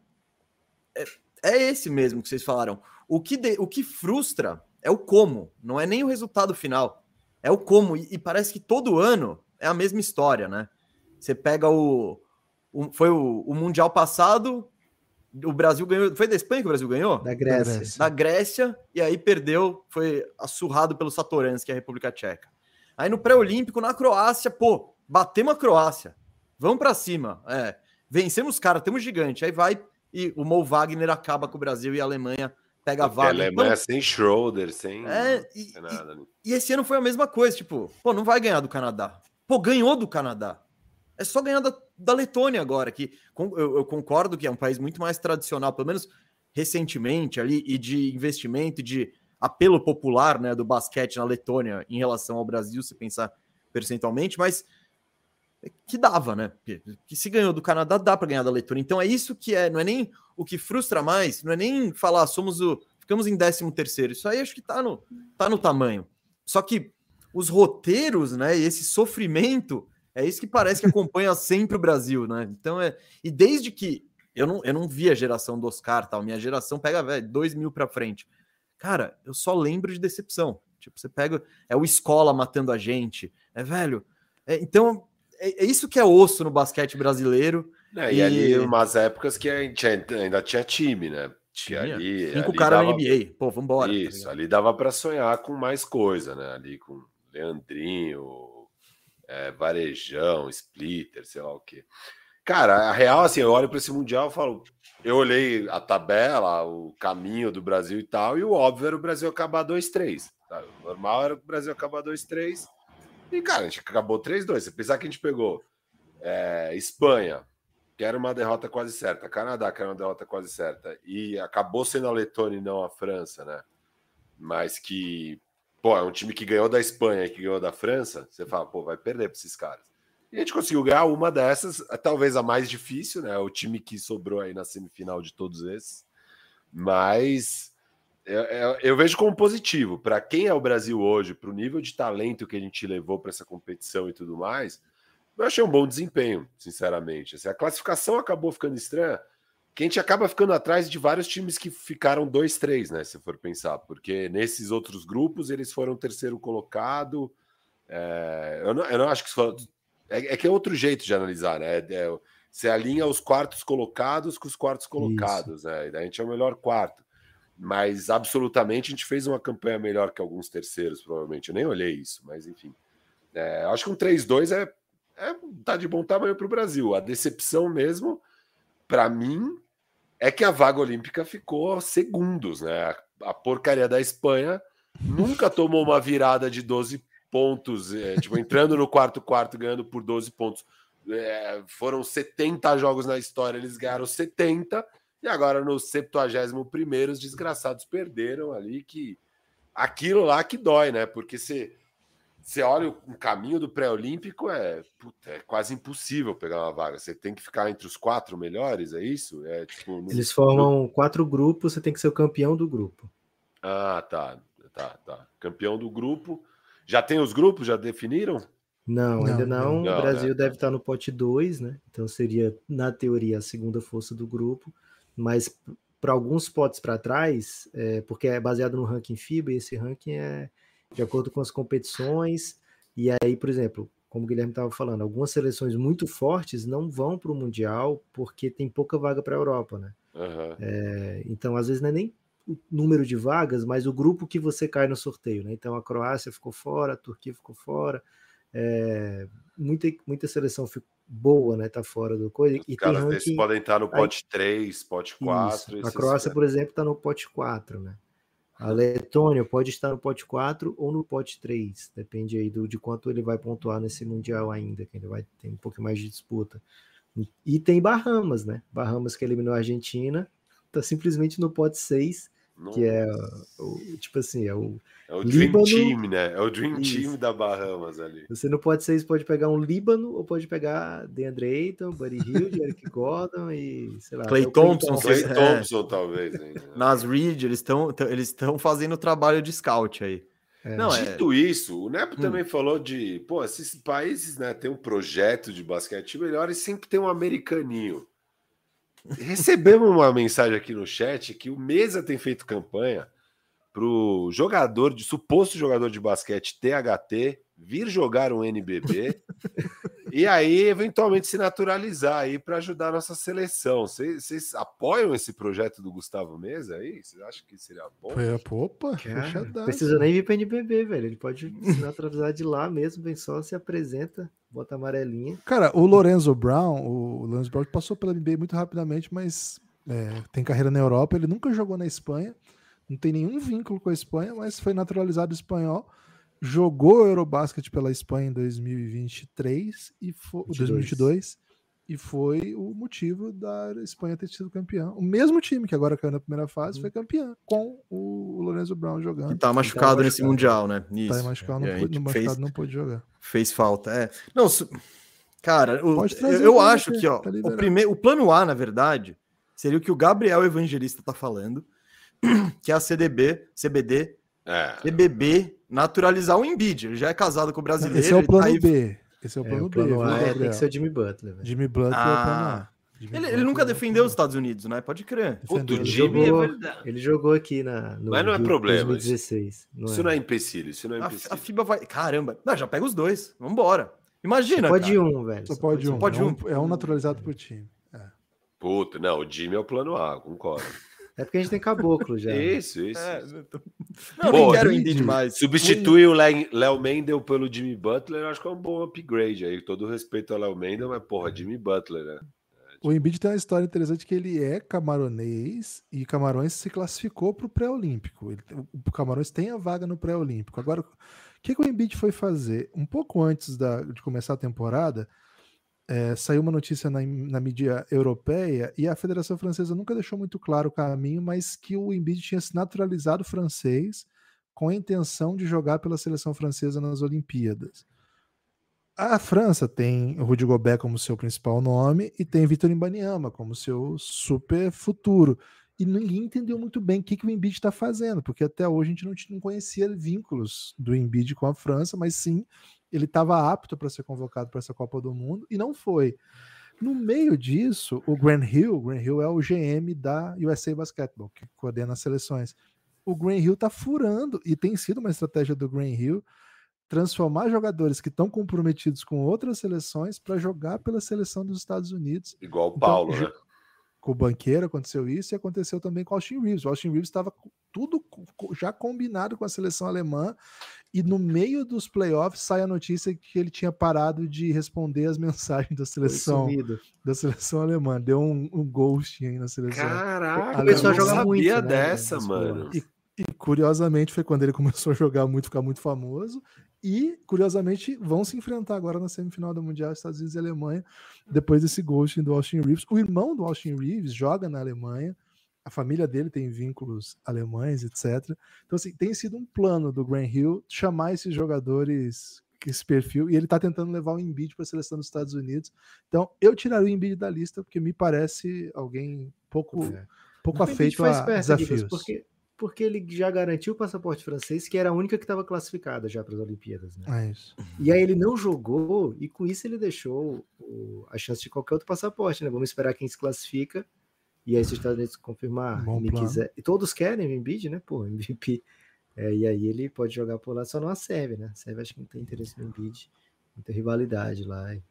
é, é esse mesmo que vocês falaram. O que, de, o que frustra é o como, não é nem o resultado final. É o como. E, e parece que todo ano é a mesma história, né? Você pega o. o foi o, o Mundial passado, o Brasil ganhou. Foi da Espanha que o Brasil ganhou? Da Grécia. Da Grécia, e aí perdeu, foi assurrado pelo Satoransky, que é a República Tcheca. Aí no pré-olímpico, na Croácia, pô, batemos a Croácia. Vamos para cima. É, vencemos os caras, temos gigante. Aí vai e o Mo Wagner acaba com o Brasil e a Alemanha pega a vaga. A Alemanha então, sem Schroeder, sem, é, e, nada. E, e esse ano foi a mesma coisa, tipo, pô, não vai ganhar do Canadá. Pô, ganhou do Canadá. É só ganhar da, da Letônia agora, que eu, eu, concordo que é um país muito mais tradicional, pelo menos recentemente ali, e de investimento, de apelo popular né, do basquete na Letônia em relação ao Brasil, se pensar percentualmente, mas que dava, né? Que, que se ganhou do Canadá, dá para ganhar da Letônia. Então é isso que é, não é nem o que frustra mais, não é nem falar somos o. Ficamos em 13 terceiro. Isso aí acho que tá no, tá no tamanho. Só que os roteiros, né? E esse sofrimento é isso que parece que acompanha sempre o Brasil, né? Então é. E desde que eu não, eu não vi a geração do Oscar, tal. Minha geração pega, velho, dois mil para frente. Cara, eu só lembro de decepção. Tipo, você pega. É o escola matando a gente. É, velho. É, então, é, é, isso que é osso no basquete brasileiro. É, e, e ali, umas épocas que a gente ainda tinha time, né? Tinha, ali. Cinco caras na NBA. Pô, vambora. Tá isso, tá ali dava para sonhar com mais coisa, né? Ali com Leandrinho, é, Varejão, Splitter, sei lá o quê. Cara, a real, assim, eu olho para esse Mundial e falo. Eu olhei a tabela, o caminho do Brasil e tal, e o óbvio era o Brasil acabar 2-3. Tá? O normal era o Brasil acabar 2-3. E, cara, a gente acabou 3-2. Você pensar que a gente pegou é, Espanha, que era uma derrota quase certa, Canadá, que era uma derrota quase certa, e acabou sendo a Letônia e não a França, né? Mas que pô, é um time que ganhou da Espanha que ganhou da França, você fala, pô, vai perder para esses caras. E a gente conseguiu ganhar uma dessas, talvez a mais difícil, né? O time que sobrou aí na semifinal de todos esses. Mas eu, eu, eu vejo como positivo. Para quem é o Brasil hoje, para o nível de talento que a gente levou para essa competição e tudo mais, eu achei um bom desempenho, sinceramente. Assim, a classificação acabou ficando estranha que a gente acaba ficando atrás de vários times que ficaram 2-3, né? Se for pensar, porque nesses outros grupos eles foram terceiro colocado. É, eu, não, eu, não, acho que isso é, é, que é outro jeito de analisar, né? É, você alinha os quartos colocados com os quartos colocados, isso. né? a gente é o melhor quarto. Mas absolutamente a gente fez uma campanha melhor que alguns terceiros, provavelmente. Eu nem olhei isso, mas enfim. É, acho que um 3-2 é, é tá de bom tamanho para o Brasil. A decepção mesmo para mim, é que a vaga olímpica ficou segundos, né? A porcaria da Espanha nunca tomou uma virada de 12 pontos, é, tipo, entrando no quarto quarto, ganhando por 12 pontos. É, foram 70 jogos na história, eles ganharam 70, e agora no 71 os desgraçados perderam ali, que aquilo lá que dói, né? Porque você você olha o caminho do pré-olímpico, é, puta, é quase impossível pegar uma vaga. Você tem que ficar entre os quatro melhores, é isso? É, tipo, no... Eles formam quatro grupos, você tem que ser o campeão do grupo. Ah, tá. Tá, tá. Campeão do grupo. Já tem os grupos? Já definiram? Não, não ainda não. não. O Brasil né? deve estar no pote 2, né? Então seria, na teoria, a segunda força do grupo. Mas para alguns potes para trás, é, porque é baseado no ranking FIBA, e esse ranking é de acordo com as competições. E aí, por exemplo, como o Guilherme estava falando, algumas seleções muito fortes não vão para o Mundial porque tem pouca vaga para a Europa, né? Uhum. É, então, às vezes, não é nem o número de vagas, mas o grupo que você cai no sorteio, né? Então, a Croácia ficou fora, a Turquia ficou fora, é, muita, muita seleção ficou boa, né? Tá fora do coisa. Os e caras ranking, podem estar no pote aí, 3, pote 4. Isso. A Croácia, por exemplo, está no pote 4, né? A Letônia pode estar no pote 4 ou no pote 3, depende aí do, de quanto ele vai pontuar nesse Mundial ainda, que ele vai ter um pouco mais de disputa. E tem Bahamas, né? Bahamas que eliminou a Argentina, tá simplesmente no pote 6 nossa. Que é o, tipo assim, é o. É o Líbano, Dream Team, né? É o Dream isso. Team da Bahamas ali. Você não pode ser, você pode pegar um Líbano ou pode pegar DeAndre Ayton, Buddy Hield, Eric Gordon e sei lá. Clay Thompson, Clay é. Thompson, talvez. Hein? Nas Reed, eles estão eles estão fazendo o trabalho de scout aí. É. Não, Dito é... isso, o Nepo hum. também falou de, pô, esses países, né, tem um projeto de basquete melhor e sempre tem um americaninho. Recebemos uma mensagem aqui no chat que o Mesa tem feito campanha para o jogador de suposto jogador de basquete THT vir jogar um NBB e aí eventualmente se naturalizar aí para ajudar a nossa seleção. Vocês apoiam esse projeto do Gustavo Mesa aí? Vocês acham que seria bom? É, opa, não precisa nem vir para NBB, velho. Ele pode se naturalizar de lá mesmo, vem só, se apresenta, bota amarelinha. Cara, o Lorenzo Brown, o Lorenzo Brown passou pela NBA muito rapidamente, mas é, tem carreira na Europa, ele nunca jogou na Espanha, não tem nenhum vínculo com a Espanha, mas foi naturalizado espanhol jogou Eurobasket pela Espanha em 2023 e foi 2022 e foi o motivo da Espanha ter sido campeã. O mesmo time que agora caiu na primeira fase foi campeão com o Lorenzo Brown jogando. Que tá machucado tá nesse mundial, né? Isso. Tá machucado, não, pôde, no machucado fez, não pôde jogar. Fez falta, é. Não, cara, o, eu, eu acho que ó, tá o primeiro, o plano A, na verdade, seria o que o Gabriel Evangelista tá falando, que é a CDB, CBD, é. CBB naturalizar o Embiid. Ele já é casado com o brasileiro. Esse é o plano tá B. Esse é o plano, é, o plano B. A é, tem que ser o Jimmy Butler. Jimmy Butler ah. é o plano A. Ele, ele, nunca defendeu os Estados Unidos, né? Pode crer. Puta, ele, jogou, é ele jogou aqui na, no Mas não é problema. 2016. Não isso é. não é empecilho. Isso não é empecilho. A, a, FIBA vai. Caramba, não, já pega os dois. Vambora. Imagina. Só pode cara. um, velho. Só pode um. Pode é um. É um naturalizado por time. É. Puta, não, o Jimmy é o plano A, concordo. É porque a gente tem caboclo já. Isso, isso. É, Não, Pô, quero Indy demais. Substituir o Léo Mendel pelo Jimmy Butler, eu acho que é um bom upgrade aí. Todo respeito ao Léo Mendel, mas, porra, Jimmy Butler, né? O Embiid tem uma história interessante que ele é camaronês e Camarões se classificou para o pré-olímpico. O Camarões tem a vaga no pré-olímpico. Agora, o que, que o Embiid foi fazer? Um pouco antes da, de começar a temporada, é, saiu uma notícia na, na, mídia europeia e a Federação Francesa nunca deixou muito claro o caminho, mas que o Embiid tinha se naturalizado francês com a intenção de jogar pela seleção francesa nas Olimpíadas. A França tem o Rudy Gobert como seu principal nome e tem Vitor Imbaniama como seu super futuro. E ninguém entendeu muito bem o que, que o Embiid está fazendo, porque até hoje a gente não, não conhecia vínculos do Embiid com a França, mas sim ele estava apto para ser convocado para essa Copa do Mundo e não foi. No meio disso, o Grant Hill, o Grant Hill é o GM da USA Basketball, que coordena as seleções. O Grant Hill está furando, e tem sido uma estratégia do Grant Hill, transformar jogadores que estão comprometidos com outras seleções para jogar pela seleção dos Estados Unidos. Igual o Paulo, então, né? Com o Banqueiro aconteceu isso e aconteceu também com o Austin Reeves. O Austin Reeves estava tudo já combinado com a seleção alemã e no meio dos playoffs sai a notícia que ele tinha parado de responder as mensagens da seleção da seleção alemã. Deu um, um ghost aí na seleção. Caraca, começou a jogar muito né, dessa, mano. E, e, curiosamente foi quando ele começou a jogar muito, ficar muito famoso. E curiosamente vão se enfrentar agora na semifinal do Mundial Estados Unidos e Alemanha depois desse ghosting do Austin Reeves. O irmão do Austin Reeves joga na Alemanha a família dele tem vínculos alemães, etc. Então, assim, tem sido um plano do Grant Hill chamar esses jogadores esse perfil e ele está tentando levar o Embiid para a seleção dos Estados Unidos. Então, eu tiraria o Embiid da lista porque me parece alguém pouco é. pouco afeito a desafios. porque, porque ele já garantiu o passaporte francês, que era a única que estava classificada já para as Olimpíadas, né? É isso. E aí ele não jogou e com isso ele deixou o, a chance de qualquer outro passaporte, né? Vamos esperar quem se classifica e aí, se os Estados Unidos confirmar, Bom me quiser. E todos querem o Embiid, né? Pô, MVP. É, e aí ele pode jogar por lá, só não a Sérvia, né? A Sérvia acho que não tem interesse no Embiid. Muita rivalidade lá. Aí,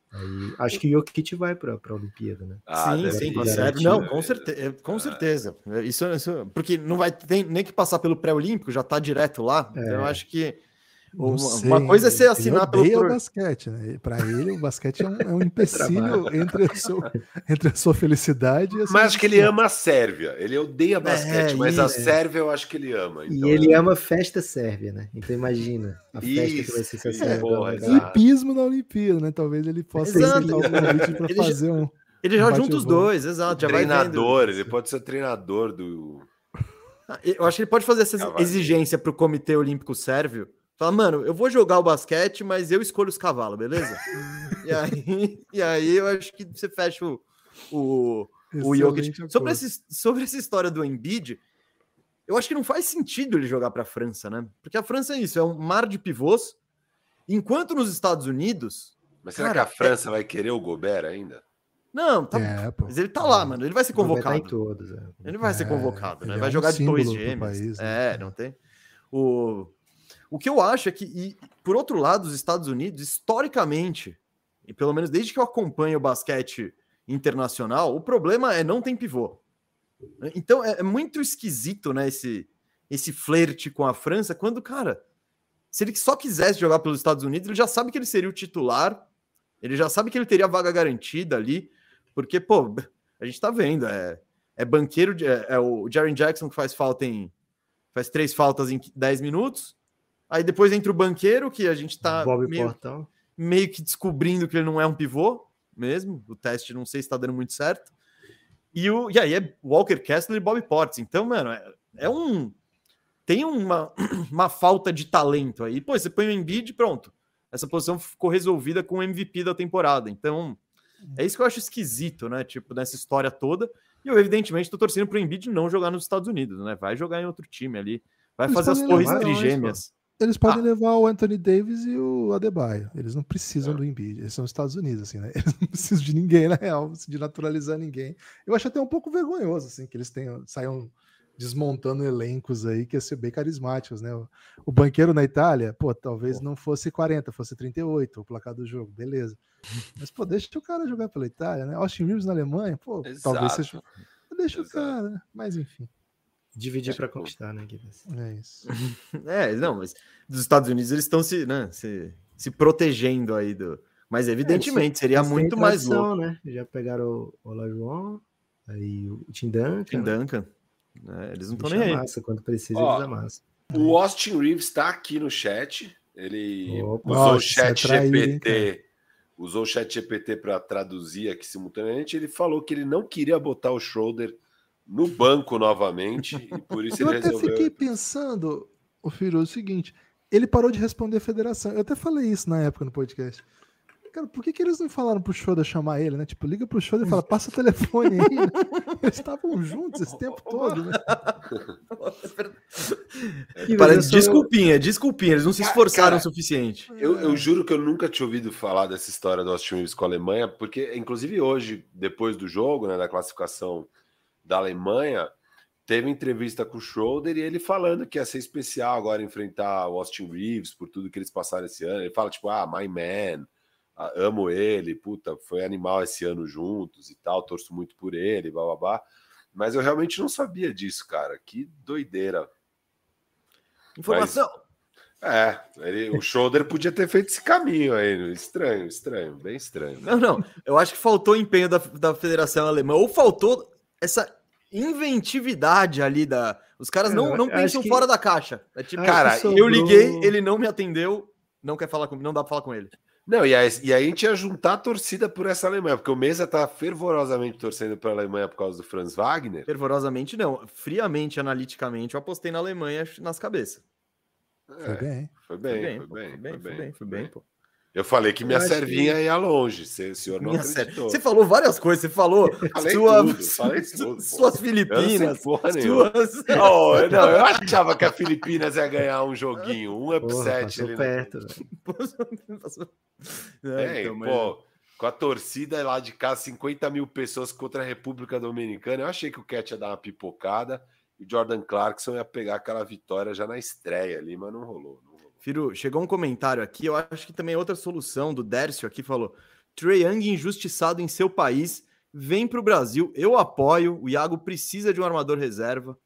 acho que o Jokic vai para a Olimpíada, né? Ah, sim, sim, com certeza. Não, com certeza. Com certeza. Isso, isso, porque não vai ter nem que passar pelo pré-olímpico, já está direto lá. É. Então, eu acho que uma, uma, coisa é você assinar ele pelo. o basquete, né? Para ele, o basquete é um, é um empecilho entre, a sua, entre a sua felicidade e a sua Mas acho que ele ama a Sérvia. Ele odeia é, basquete, é, mas a Sérvia eu acho que ele ama. Então e ele ama festa sérvia, né? Então imagina a festa isso, que vai ser essa Sérvia. E pismo na Olimpíada, né? Talvez ele possa aceitar o convite para fazer um. Ele já junta os dois, exato. Já treinador, ele pode ser treinador do. Ah, eu acho que ele pode fazer essa exigência para o Comitê Olímpico Sérvio Fala, mano, eu vou jogar o basquete, mas eu escolho os cavalos, beleza? e, aí, e aí eu acho que você fecha o, o, o Jokic. Sobre, esse, sobre essa história do Embiid, eu acho que não faz sentido ele jogar para a França, né? Porque a França é isso, é um mar de pivôs. Enquanto nos Estados Unidos. Mas será cara, que a França é... vai querer o Gobert ainda? Não, tá, é, mas ele tá lá, mano. Ele vai ser tá convocado. Tá todos, é. Ele vai ser é, convocado, né? Vai é jogar um de dois gêmeos. País, né? É, não tem. O O que eu acho é que, e, por outro lado, os Estados Unidos, historicamente, e pelo menos desde que eu acompanho o basquete internacional, o problema é não tem pivô. Então é, é muito esquisito, né, esse, esse flerte com a França, quando, cara, se ele só quisesse jogar pelos Estados Unidos, ele já sabe que ele seria o titular, ele já sabe que ele teria vaga garantida ali, porque, pô, a gente tá vendo, é, é banqueiro, é, é o Jaren Jackson que faz falta em. faz três faltas em 10 minutos. Aí depois entra o banqueiro, que a gente tá meio, meio, que descobrindo que ele não é um pivô mesmo. O teste não sei se tá dando muito certo. E, o, e aí é Walker Kessler e Bob Portes. Então, mano, é, é um. Tem uma, uma falta de talento aí. Pô, você põe o Embiid pronto. Essa posição ficou resolvida com o MVP da temporada. Então, é isso que eu acho esquisito, né? Tipo, nessa história toda. E eu, evidentemente, estou torcendo para o Embiid não jogar nos Estados Unidos, né? Vai jogar em outro time ali. Vai Eles fazer as torres trigêmeas. Eles podem ah. levar o Anthony Davis e o Adebayo. Eles não precisam é. do Embiid. Eles são os Estados Unidos, assim, né? Eles não precisam de ninguém, na real, de naturalizar ninguém. Eu acho até um pouco vergonhoso, assim, que eles tenham, saiam desmontando elencos aí que ia ser bem carismáticos, né? O, o banqueiro na Itália, pô, talvez pô. não fosse 40, fosse 38 o placar do jogo, beleza. Mas, pô, deixa o cara jogar pela Itália, né? Austin Reeves na Alemanha, pô, Exato. talvez seja. Deixa Exato. o cara, né? Mas enfim. Dividir para conquistar, né, Guilherme? É isso. é, não, mas dos Estados Unidos eles estão se, né, se, se protegendo aí do. Mas evidentemente é, seria muito mais louco. né? Já pegaram o Olajuwon, aí o Tim Duncan. Tim Duncan. É, eles não estão nem aí. Massa, quando precisa, Ó, eles amassam. O Austin Reeves está aqui no chat. Ele Opa, usou o chat GPT. Usou o chat GPT para traduzir aqui simultaneamente. Ele falou que ele não queria botar o Schroeder no banco novamente. e por isso Eu ele até resolveu... fiquei pensando, o Firo, o seguinte: ele parou de responder a federação. Eu até falei isso na época no podcast. Cara, por que, que eles não falaram pro Schroeder chamar ele, né? Tipo, liga pro Schroeder e fala, passa o telefone aí. Né? Eles estavam juntos esse tempo todo, né? Para, desculpinha, desculpinha, eles não se esforçaram Cara, o suficiente. Eu, eu, juro que eu nunca tinha ouvido falar dessa história do Austin Reeves com a Alemanha, porque, inclusive, hoje, depois do jogo, né, da classificação da Alemanha, teve entrevista com o Schroeder e ele falando que ia ser especial agora enfrentar o Austin Reeves por tudo que eles passaram esse ano. Ele fala, tipo, ah, my man amo ele, puta, foi animal esse ano juntos e tal, torço muito por ele, babá. Mas eu realmente não sabia disso, cara. Que doideira. Informação. Mas, é, ele, o Schroeder podia ter feito esse caminho aí. Estranho, estranho, bem estranho. Não, não. Eu acho que faltou empenho da, da Federação Alemã, ou faltou essa inventividade ali da. Os caras não, não pensam que... fora da caixa. É tipo, cara, eu liguei, ele não me atendeu, não quer falar com, não dá para falar com ele. Não, e aí, e aí a gente ia juntar a torcida por essa Alemanha, porque o Mesa tá fervorosamente torcendo para a Alemanha por causa do Franz Wagner. Fervorosamente não, friamente, analiticamente, eu apostei na Alemanha nas cabeças. É, foi bem. Foi bem, foi bem, foi bem, foi bem, foi bem, foi bem, pô. Eu falei que minha servinha que... ia longe, o senhor não acreditou. Você falou várias coisas, você falou sua, tudo, tudo, suas Filipinas, suas... Oh, não, eu achava que a Filipinas ia ganhar um joguinho, um upset ali. Perto, é, então, pô, com a torcida lá de casa, 50 mil pessoas contra a República Dominicana, eu achei que o Cat ia dar uma pipocada e o Jordan Clarkson ia pegar aquela vitória já na estreia ali, mas não rolou. Não Firu, chegou um comentário aqui, eu acho que também é outra solução do Dércio aqui falou: Trey Young injustiçado em seu país, vem para o Brasil, eu apoio, o Iago precisa de um armador reserva.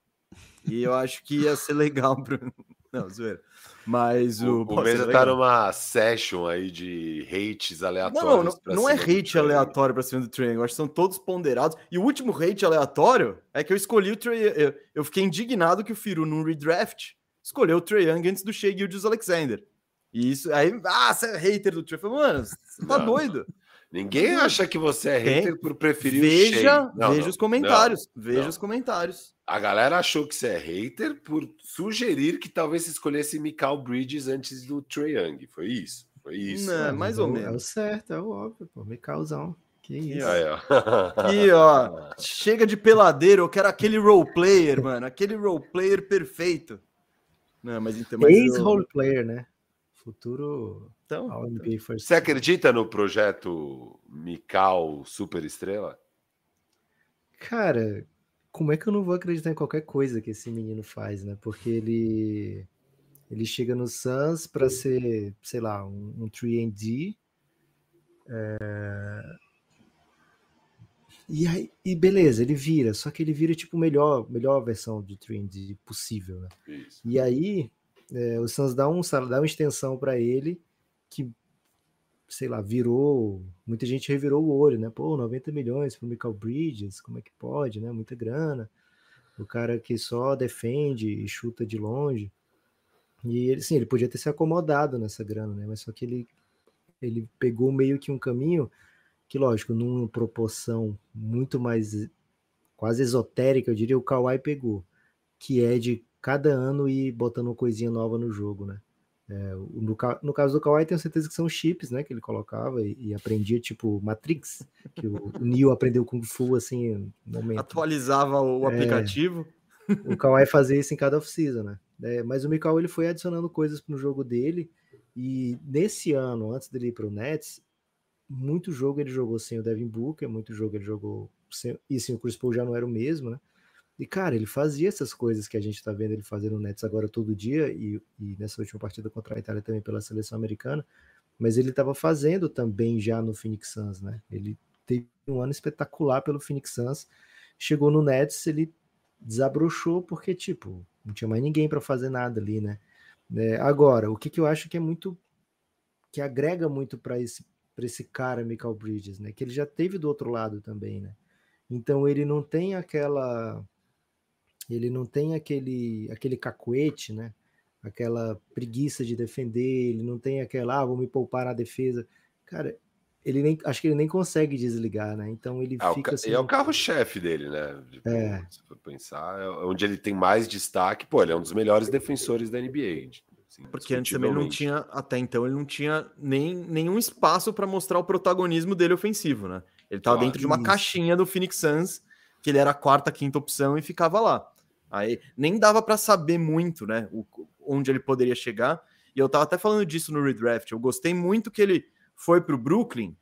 E eu acho que ia ser legal pro. Não, zoeira. Mas o. O, o Mesa tá numa session aí de hates aleatórios. Não, não, não é hate aleatório para cima do Trey. Eu acho que são todos ponderados. E o último hate aleatório é que eu escolhi o Trey. Eu, eu fiquei indignado que o Firu, num redraft, escolheu o Trey Young antes do Shea Gildes Alexander. E isso aí, ah, você é hater do Trey. Falei, mano, você tá não, doido. Ninguém acha que você é hater por preferir veja, o Shea. Não, veja não, os comentários. veja os comentários. A galera achou que você é hater por sugerir que talvez você escolhesse Mikal Bridges antes do Trey Young. Foi isso. Foi isso. Não, é, mais ou menos. É o certo, é o óbvio, pô. Que isso. Aí, ó. Aqui, ó. Chega de peladeiro, eu quero aquele role player, mano. Aquele role player perfeito. Não, mas então. Ex-role player, né? Futuro. Então, você acredita no projeto Mikal Super Estrela? Cara, como é que eu não vou acreditar em qualquer coisa que esse menino faz, né? Porque ele Ele chega no Suns para ser, sei lá, um, um 3D. É... E aí, e beleza, ele vira, só que ele vira tipo melhor, melhor versão de 3D possível, né? E aí é, o Suns dá, um, dá uma extensão para ele que, sei lá, virou. Muita gente revirou o olho, né? Pô, 90 milhões para o Michael Bridges, como é que pode, né? Muita grana. O cara que só defende e chuta de longe. E ele, sim, ele podia ter se acomodado nessa grana, né? Mas só que ele, ele pegou meio que um caminho que, lógico, numa proporção muito mais quase esotérica, eu diria, o Kawhi pegou, que é de cada ano ir botando uma coisinha nova no jogo, né? É, no, no, caso do Kawhi, tenho certeza que são chips, né? Que ele colocava e, e aprendia, tipo, Matrix, que o, o Neo aprendeu Kung Fu, assim, no momento. Atualizava o é, aplicativo. O Kawhi fazia isso em cada off-season, né? É, mas o Mikal, ele foi adicionando coisas no jogo dele, e nesse ano, antes dele ir para o Nets, muito jogo ele jogou sem o Devin Booker, muito jogo ele jogou sem, e sim, o Chris Paul já não era o mesmo, né? E, cara, ele fazia essas coisas que a gente tá vendo ele fazer no Nets agora todo dia, e, e nessa última partida contra a Itália também pela seleção americana, mas ele estava fazendo também já no Phoenix Suns, né? Ele teve um ano espetacular pelo Phoenix Suns, chegou no Nets, ele desabrochou porque, tipo, não tinha mais ninguém para fazer nada ali, né? É, agora, o que, que eu acho que é muito, que agrega muito para esse para esse cara, Michael Bridges, né? Que ele já teve do outro lado também, né? Então ele não tem aquela ele não tem aquele aquele cacuete, né? Aquela preguiça de defender, ele não tem aquela, ah, vou me poupar na defesa. Cara, ele nem acho que ele nem consegue desligar, né? Então ele ah, fica assim. É o carro-chefe dele, né? Tipo, é. Se for pensar, é onde ele tem mais destaque, pô, ele é um dos melhores defensores da NBA. Assim, Porque antes também não tinha, até então, ele não tinha nem nenhum espaço para mostrar o protagonismo dele ofensivo, né? Ele estava dentro de uma isso. caixinha do Phoenix Suns, que ele era a quarta, quinta opção e ficava lá. Aí nem dava para saber muito, né? O, onde ele poderia chegar. E eu tava até falando disso no redraft. Eu gostei muito que ele foi para o Brooklyn.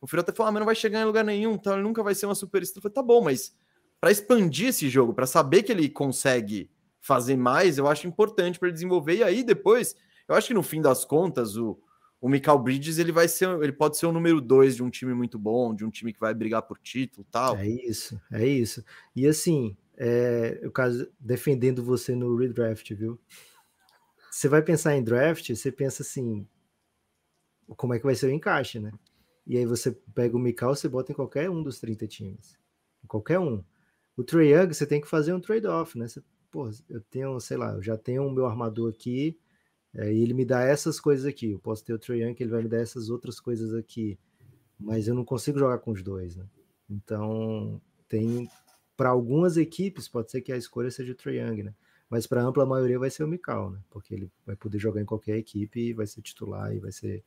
O filho até falou: ah, mas não vai chegar em lugar nenhum, então ele nunca vai ser uma superestrela. Eu falei, tá bom, mas para expandir esse jogo, para saber que ele consegue fazer mais, eu acho importante para desenvolver. E aí depois, eu acho que no fim das contas, o, o Michael Bridges ele vai ser, ele pode ser o número dois de um time muito bom, de um time que vai brigar por título, tal. É isso, é isso. E assim, é, o caso defendendo você no redraft, viu? Você vai pensar em draft, você pensa assim, como é que vai ser o encaixe, né? E aí você pega o Mikal, você bota em qualquer um dos 30 times. Qualquer um. O Trey Young, você tem que fazer um trade-off, né? Você pô, eu tenho, sei lá, eu já tenho o meu armador aqui, é, e ele me dá essas coisas aqui. Eu posso ter o Trae Young, que ele vai me dar essas outras coisas aqui, mas eu não consigo jogar com os dois, né? Então, tem para algumas equipes pode ser que a escolha seja o Trae Young, né? Mas para a ampla maioria vai ser o Mikal, né? Porque ele vai poder jogar em qualquer equipe vai ser titular e vai ser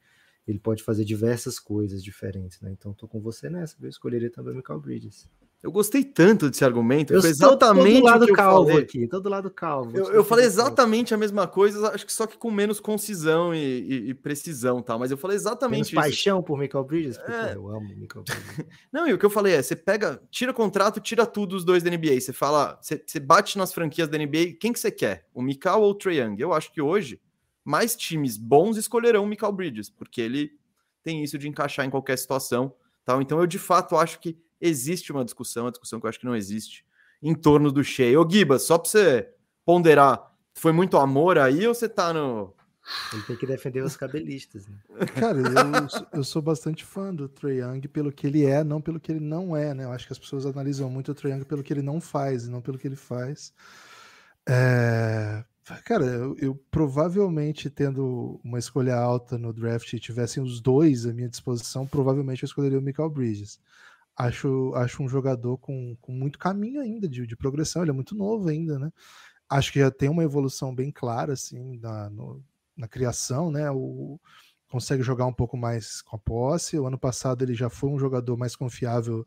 ele pode fazer diversas coisas diferentes, né? Então tô com você nessa, eu escolheria também o Mikal Bridges. Eu gostei tanto desse argumento. Eu exatamente todo lado o que calvo falei. aqui, todo lado calvo. Eu, eu falei exatamente a mesma coisa, acho que só que com menos concisão e, e, e precisão, tá? Mas eu falei exatamente menos isso. paixão por Michael Bridges, é... eu amo Michael Bridges. Não, e o que eu falei é, você pega, tira contrato, tira tudo dos dois da NBA. Você fala, você, você bate nas franquias da NBA, quem que você quer? O Mikal ou o Trae Young? Eu acho que hoje mais times bons escolherão o Michael Bridges, porque ele tem isso de encaixar em qualquer situação, tal. Então eu de fato acho que existe uma discussão, uma discussão que eu acho que não existe, em torno do Shea. Ô, Giba, só para você ponderar, foi muito amor aí ou você tá no. Ele tem que defender os cabelistas. Né? Cara, eu, eu sou bastante fã do Trae Young pelo que ele é, não pelo que ele não é, né? Eu acho que as pessoas analisam muito o Trae Young pelo que ele não faz, e não pelo que ele faz. É... Cara, eu, eu, provavelmente tendo uma escolha alta no draft e tivessem os dois à minha disposição, provavelmente eu escolheria o Michael Bridges acho, acho um jogador com, com muito caminho ainda de, de progressão, ele é muito novo ainda, né? Acho que já tem uma evolução bem clara, assim, na, no, na criação, né? O, consegue jogar um pouco mais com a posse. O ano passado ele já foi um jogador mais confiável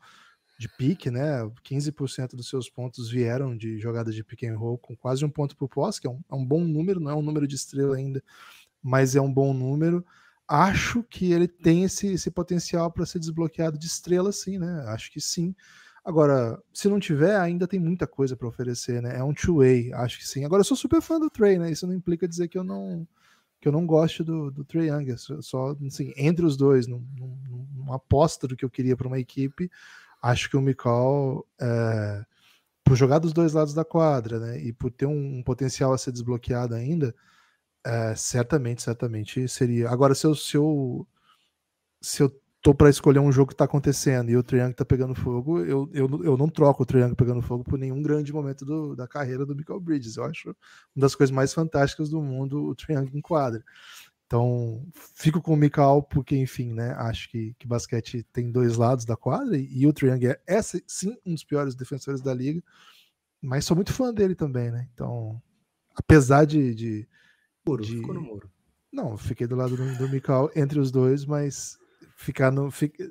de pique, né? 15% dos seus pontos vieram de jogadas de pick and roll com quase um ponto por posse, que é um, é um bom número, não é um número de estrela ainda, mas é um bom número acho que ele tem esse, esse potencial para ser desbloqueado de estrela, sim, né? Acho que sim. Agora, se não tiver, ainda tem muita coisa para oferecer, né? É um two-way, acho que sim. Agora, eu sou super fã do Trey, né? Isso não implica dizer que eu não que eu não gosto do, do Trey Young. Só, assim, entre os dois, numa aposta do que eu queria para uma equipe, acho que o Mikal, é, por jogar dos dois lados da quadra, né? E por ter um, um potencial a ser desbloqueado ainda, é, certamente, certamente seria. Agora, se eu, se eu, se eu tô para escolher um jogo que tá acontecendo e o Triângulo tá pegando fogo, eu, eu, eu não troco o Triângulo pegando fogo por nenhum grande momento do, da carreira do Michael Bridges. Eu acho uma das coisas mais fantásticas do mundo o Triângulo em quadra. Então, fico com o Michael porque, enfim, né, acho que, que basquete tem dois lados da quadra e, e o Triângulo é, é, sim, um dos piores defensores da liga, mas sou muito fã dele também, né? Então, apesar de... de, muro, de... ficou no muro. Não, fiquei do lado do, do entre os dois, mas Ficar, no, ficar,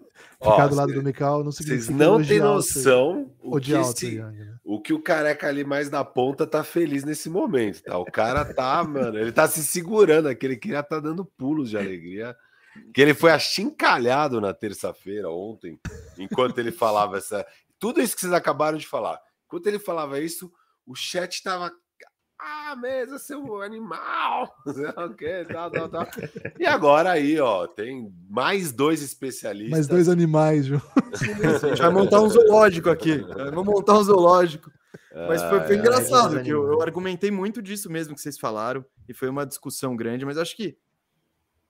ficar do lado cê, do Mikal não significa. Vocês não têm noção o que, esse, né? o que o careca ali mais na ponta tá feliz nesse momento, tá? O cara tá, mano, ele tá se segurando aqui, ele queria tá dando pulos de alegria. Que ele foi achincalhado na terça-feira, ontem, enquanto ele falava essa. Tudo isso que vocês acabaram de falar. Enquanto ele falava isso, o chat tava ah, mesa, seu animal! okay, tal, tal, tal. E agora aí, ó, tem mais dois especialistas. Mais dois animais, João. A gente vai montar um zoológico aqui. Vamos montar um zoológico. Mas foi, foi ah, engraçado, que eu, eu, argumentei muito disso mesmo que vocês falaram, e foi uma discussão grande, mas acho que.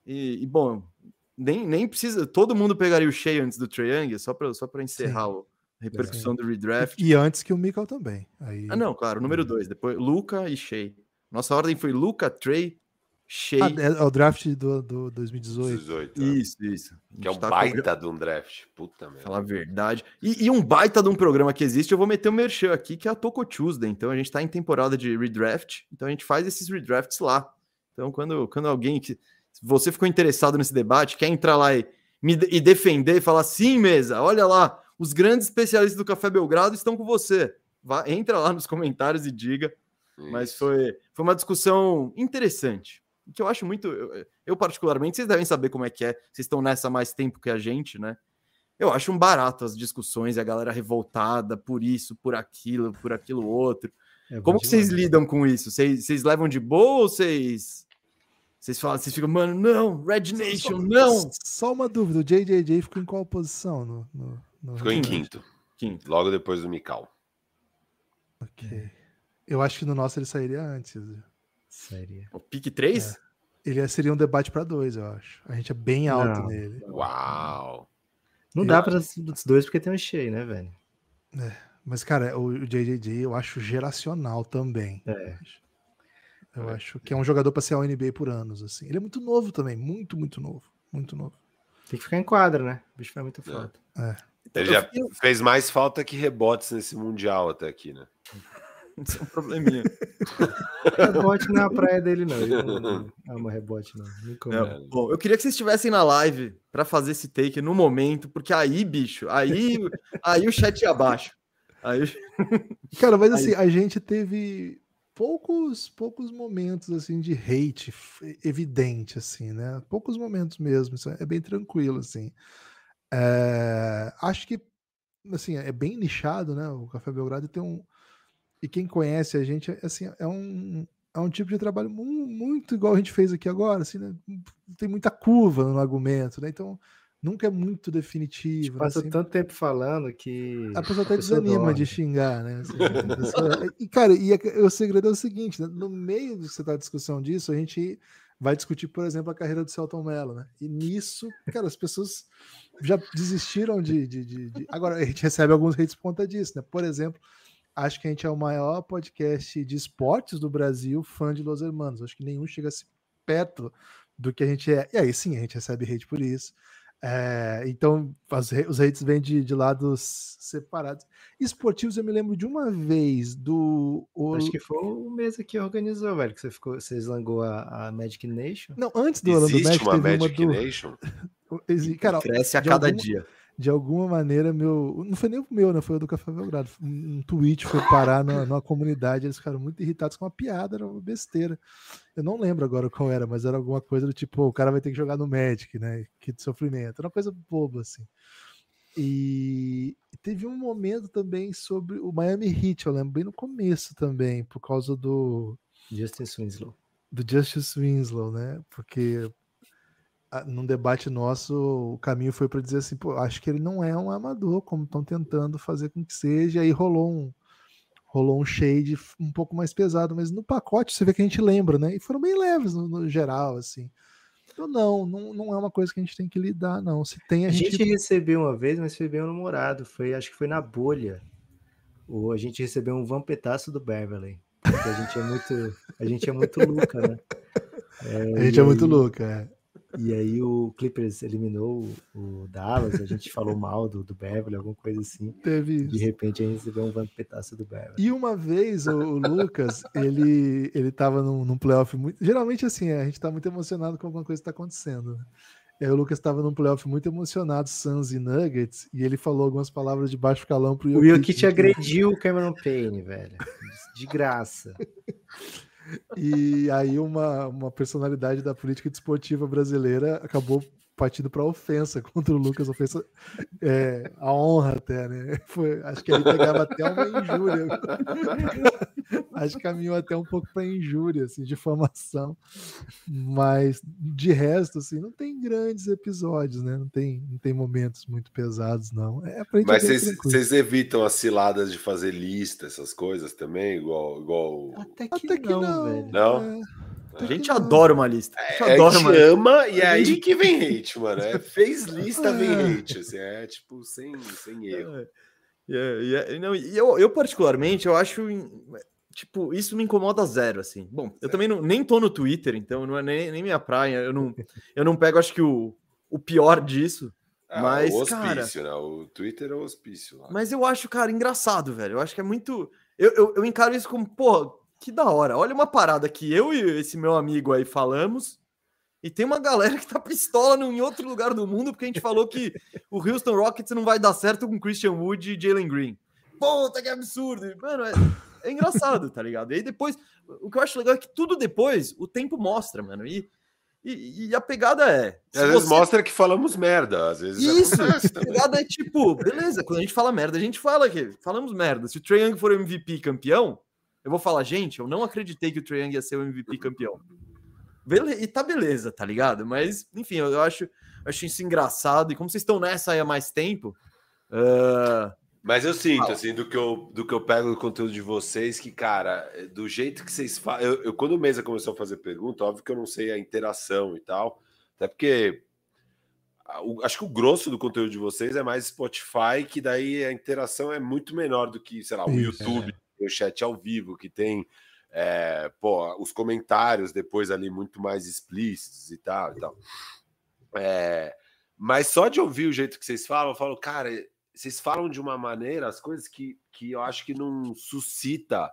E, e bom, nem, nem precisa. Todo mundo pegaria o Shea antes do Triangle, só para só encerrar o, repercussão do redraft. E antes que o Mikal também. Aí... Ah, não, claro, número dois. Depois Luca e Shea. Nossa ordem foi Luca, Trey, Shea. Ah, é, é o draft do, do 2018. 18, é. Isso, isso. Que é um tá baita com... de um draft. Puta merda. Fala a verdade. E, e, um baita de um programa que existe, eu vou meter o um merchan aqui, que é a Toco Tuesday. Então a gente tá em temporada de redraft, então a gente faz esses redrafts lá. Então quando, quando alguém que. Você ficou interessado nesse debate, quer entrar lá e, me, e defender, falar sim, mesa, olha lá, os grandes especialistas do Café Belgrado estão com você. Vá, entra lá nos comentários e diga. Isso. Mas foi, foi uma discussão interessante. Que eu acho muito. Eu, eu, particularmente, vocês devem saber como é que é. Vocês estão nessa mais tempo que a gente, né? Eu acho um barato as discussões e a galera revoltada por isso, por aquilo, por aquilo outro. É como que vocês lidam com isso? Vocês, vocês levam de boa ou vocês. Vocês falam, vocês ficam, mano, não, Red Nation, não. Só uma dúvida: o JJJ ficou em qual posição no, no, Ficou em quinto. Quinto. Logo depois do Mikal. Ok. Eu acho que no nosso ele sairia antes. Sairia. O pique 3? É. Ele seria um debate para dois, eu acho. A gente é bem alto Não. nele. Uau! Não eu... dá para os dois porque tem um cheio, né, velho? É. Mas, cara, o JJJ eu acho geracional também. É. Eu é. acho que é um jogador para ser ao NBA por anos, assim. Ele é muito novo também, muito, muito novo. Muito novo. Tem que ficar em quadra, né? O bicho faz muita falta. É. Ele já fez mais falta que rebotes nesse Mundial até aqui, né? Isso é um probleminha. rebote não é a praia dele, não. Ele não ama rebote, não. não. Bom, eu queria que vocês estivessem na live para fazer esse take no momento, porque aí, bicho, aí, aí o chat ia abaixo. Aí... Cara, mas assim, aí... a gente teve poucos poucos momentos assim de hate evidente assim, né? Poucos momentos mesmo, isso é bem tranquilo assim. É, acho que assim, é bem nichado, né? O Café Belgrado tem um. E quem conhece a gente, assim, é um, é um tipo de trabalho muito igual a gente fez aqui agora, assim, né? Tem muita curva no argumento, né? Então, nunca é muito definitivo. Passa né? tanto tempo falando que. A pessoa até a pessoa desanima dorme. de xingar, né? Assim, pessoa... e, cara, e o segredo é o seguinte: né? no meio de você tá discussão disso, a gente vai discutir, por exemplo, a carreira do Celton Mello, né? E nisso, cara, as pessoas já desistiram de, de, de, de, Agora, a gente recebe alguns hates por conta disso, né? Por exemplo, acho que a gente é o maior podcast de esportes do Brasil, fã de Los Hermanos. Acho que nenhum chega perto do que a gente é. E aí sim, a gente recebe hate por isso. É, então, as, os hates vêm de, de, lados separados. Esportivos, eu me lembro de uma vez do. O... Acho que foi o mês que organizou, velho, que você ficou, você slangou a, a Magic Nation. Não, antes do Orlando Magic, uma teve Magic uma do... Nation? Cara, Cresce a cada alguma, dia. De alguma maneira, meu. Não foi nem o meu, né? Foi o do Café Belgrado. Um, tweet foi parar na, numa comunidade, eles ficaram muito irritados com uma piada, era uma besteira. Eu não lembro agora qual era, mas era alguma coisa do tipo, o cara vai ter que jogar no Magic, né? Que sofrimento. Era uma coisa boba, assim. E teve um momento também sobre o Miami Heat, eu lembro bem no começo também, por causa do Justice Winslow. Do Justice Winslow, né? Porque num debate nosso, o caminho foi para dizer assim, pô, acho que ele não é um amador, como estão tentando fazer com que seja, e aí rolou um rolou um shade um pouco mais pesado, mas no pacote você vê que a gente lembra, né? E foram bem leves no, no geral, assim. Então, não, não, não é uma coisa que a gente tem que lidar, não. Se tem, a, a gente... gente recebeu uma vez, mas foi bem humorado. Foi, acho que foi na bolha. Ou a gente recebeu um vampetaço do Beverly. Porque a gente é muito, a gente é muito louca, né? É, a gente é muito louca, é. E aí o Clippers eliminou o Dallas, a gente falou mal do, do Beverly, alguma coisa assim. Teve isso. De repente a gente recebeu um vampetaço do Beverly. E uma vez o, o Lucas, ele, ele tava num, num playoff muito. Geralmente assim, a gente tá muito emocionado com alguma coisa que tá acontecendo. Né? E aí o Lucas estava num playoff muito emocionado, Suns e Nuggets, e ele falou algumas palavras de baixo calão pro Jokic. O Jokic agrediu o Cameron Payne, velho. De graça. E aí uma, uma personalidade da política desportiva brasileira acabou partindo para ofensa contra o Lucas, ofensa é, a honra até, né? Foi, acho que ele pegava até uma injúria. acho que caminhou até um pouco para injúria, assim, difamação. Mas de resto, assim, não tem grandes episódios, né? Não tem, não tem momentos muito pesados, não. É, Mas vocês evitam as ciladas de fazer lista, essas coisas também, igual, igual... Até que, até que não, não, velho. Não. É... A gente adora uma lista. A gente, é, adora a gente ama e é aí que vem hate, mano. É, fez lista, vem é. hate. Assim, é tipo, sem, sem erro. É, não, e eu, eu, particularmente, eu acho. Tipo, isso me incomoda zero, assim. Bom, eu também não, nem tô no Twitter, então não é nem, nem minha praia. Eu não, eu não pego, acho que o, o pior disso. Ah, mas, o hospício, cara, né? O Twitter é o hospício. Lá. Mas eu acho, cara, engraçado, velho. Eu acho que é muito. Eu, eu, eu encaro isso como, pô, que da hora. Olha uma parada que eu e esse meu amigo aí falamos. E tem uma galera que tá pistola em outro lugar do mundo porque a gente falou que o Houston Rockets não vai dar certo com Christian Wood e Jalen Green. Puta que absurdo. Mano, é, é engraçado, tá ligado? E aí depois, o que eu acho legal é que tudo depois o tempo mostra, mano. E, e, e a pegada é. Às vezes você... mostra que falamos merda. Às vezes Isso, a pegada é tipo, beleza, quando a gente fala merda, a gente fala que falamos merda. Se o Trae Young for MVP campeão, eu vou falar, gente, eu não acreditei que o Trae Young ia ser o MVP campeão. Bele... E tá beleza, tá ligado? Mas, enfim, eu acho, acho isso engraçado. E como vocês estão nessa aí há mais tempo. Uh... Mas eu sinto, assim, do que eu, do que eu pego do conteúdo de vocês, que, cara, do jeito que vocês falam. Eu, eu, quando o Mesa começou a fazer pergunta, óbvio que eu não sei a interação e tal. Até porque acho que o grosso do conteúdo de vocês é mais Spotify, que daí a interação é muito menor do que, sei lá, o Isso, YouTube. É tem o chat ao vivo, que tem é, pô, os comentários depois ali muito mais explícitos e tal e tal. É, mas só de ouvir o jeito que vocês falam, eu falo, cara, vocês falam de uma maneira, as coisas que, que eu acho que não suscita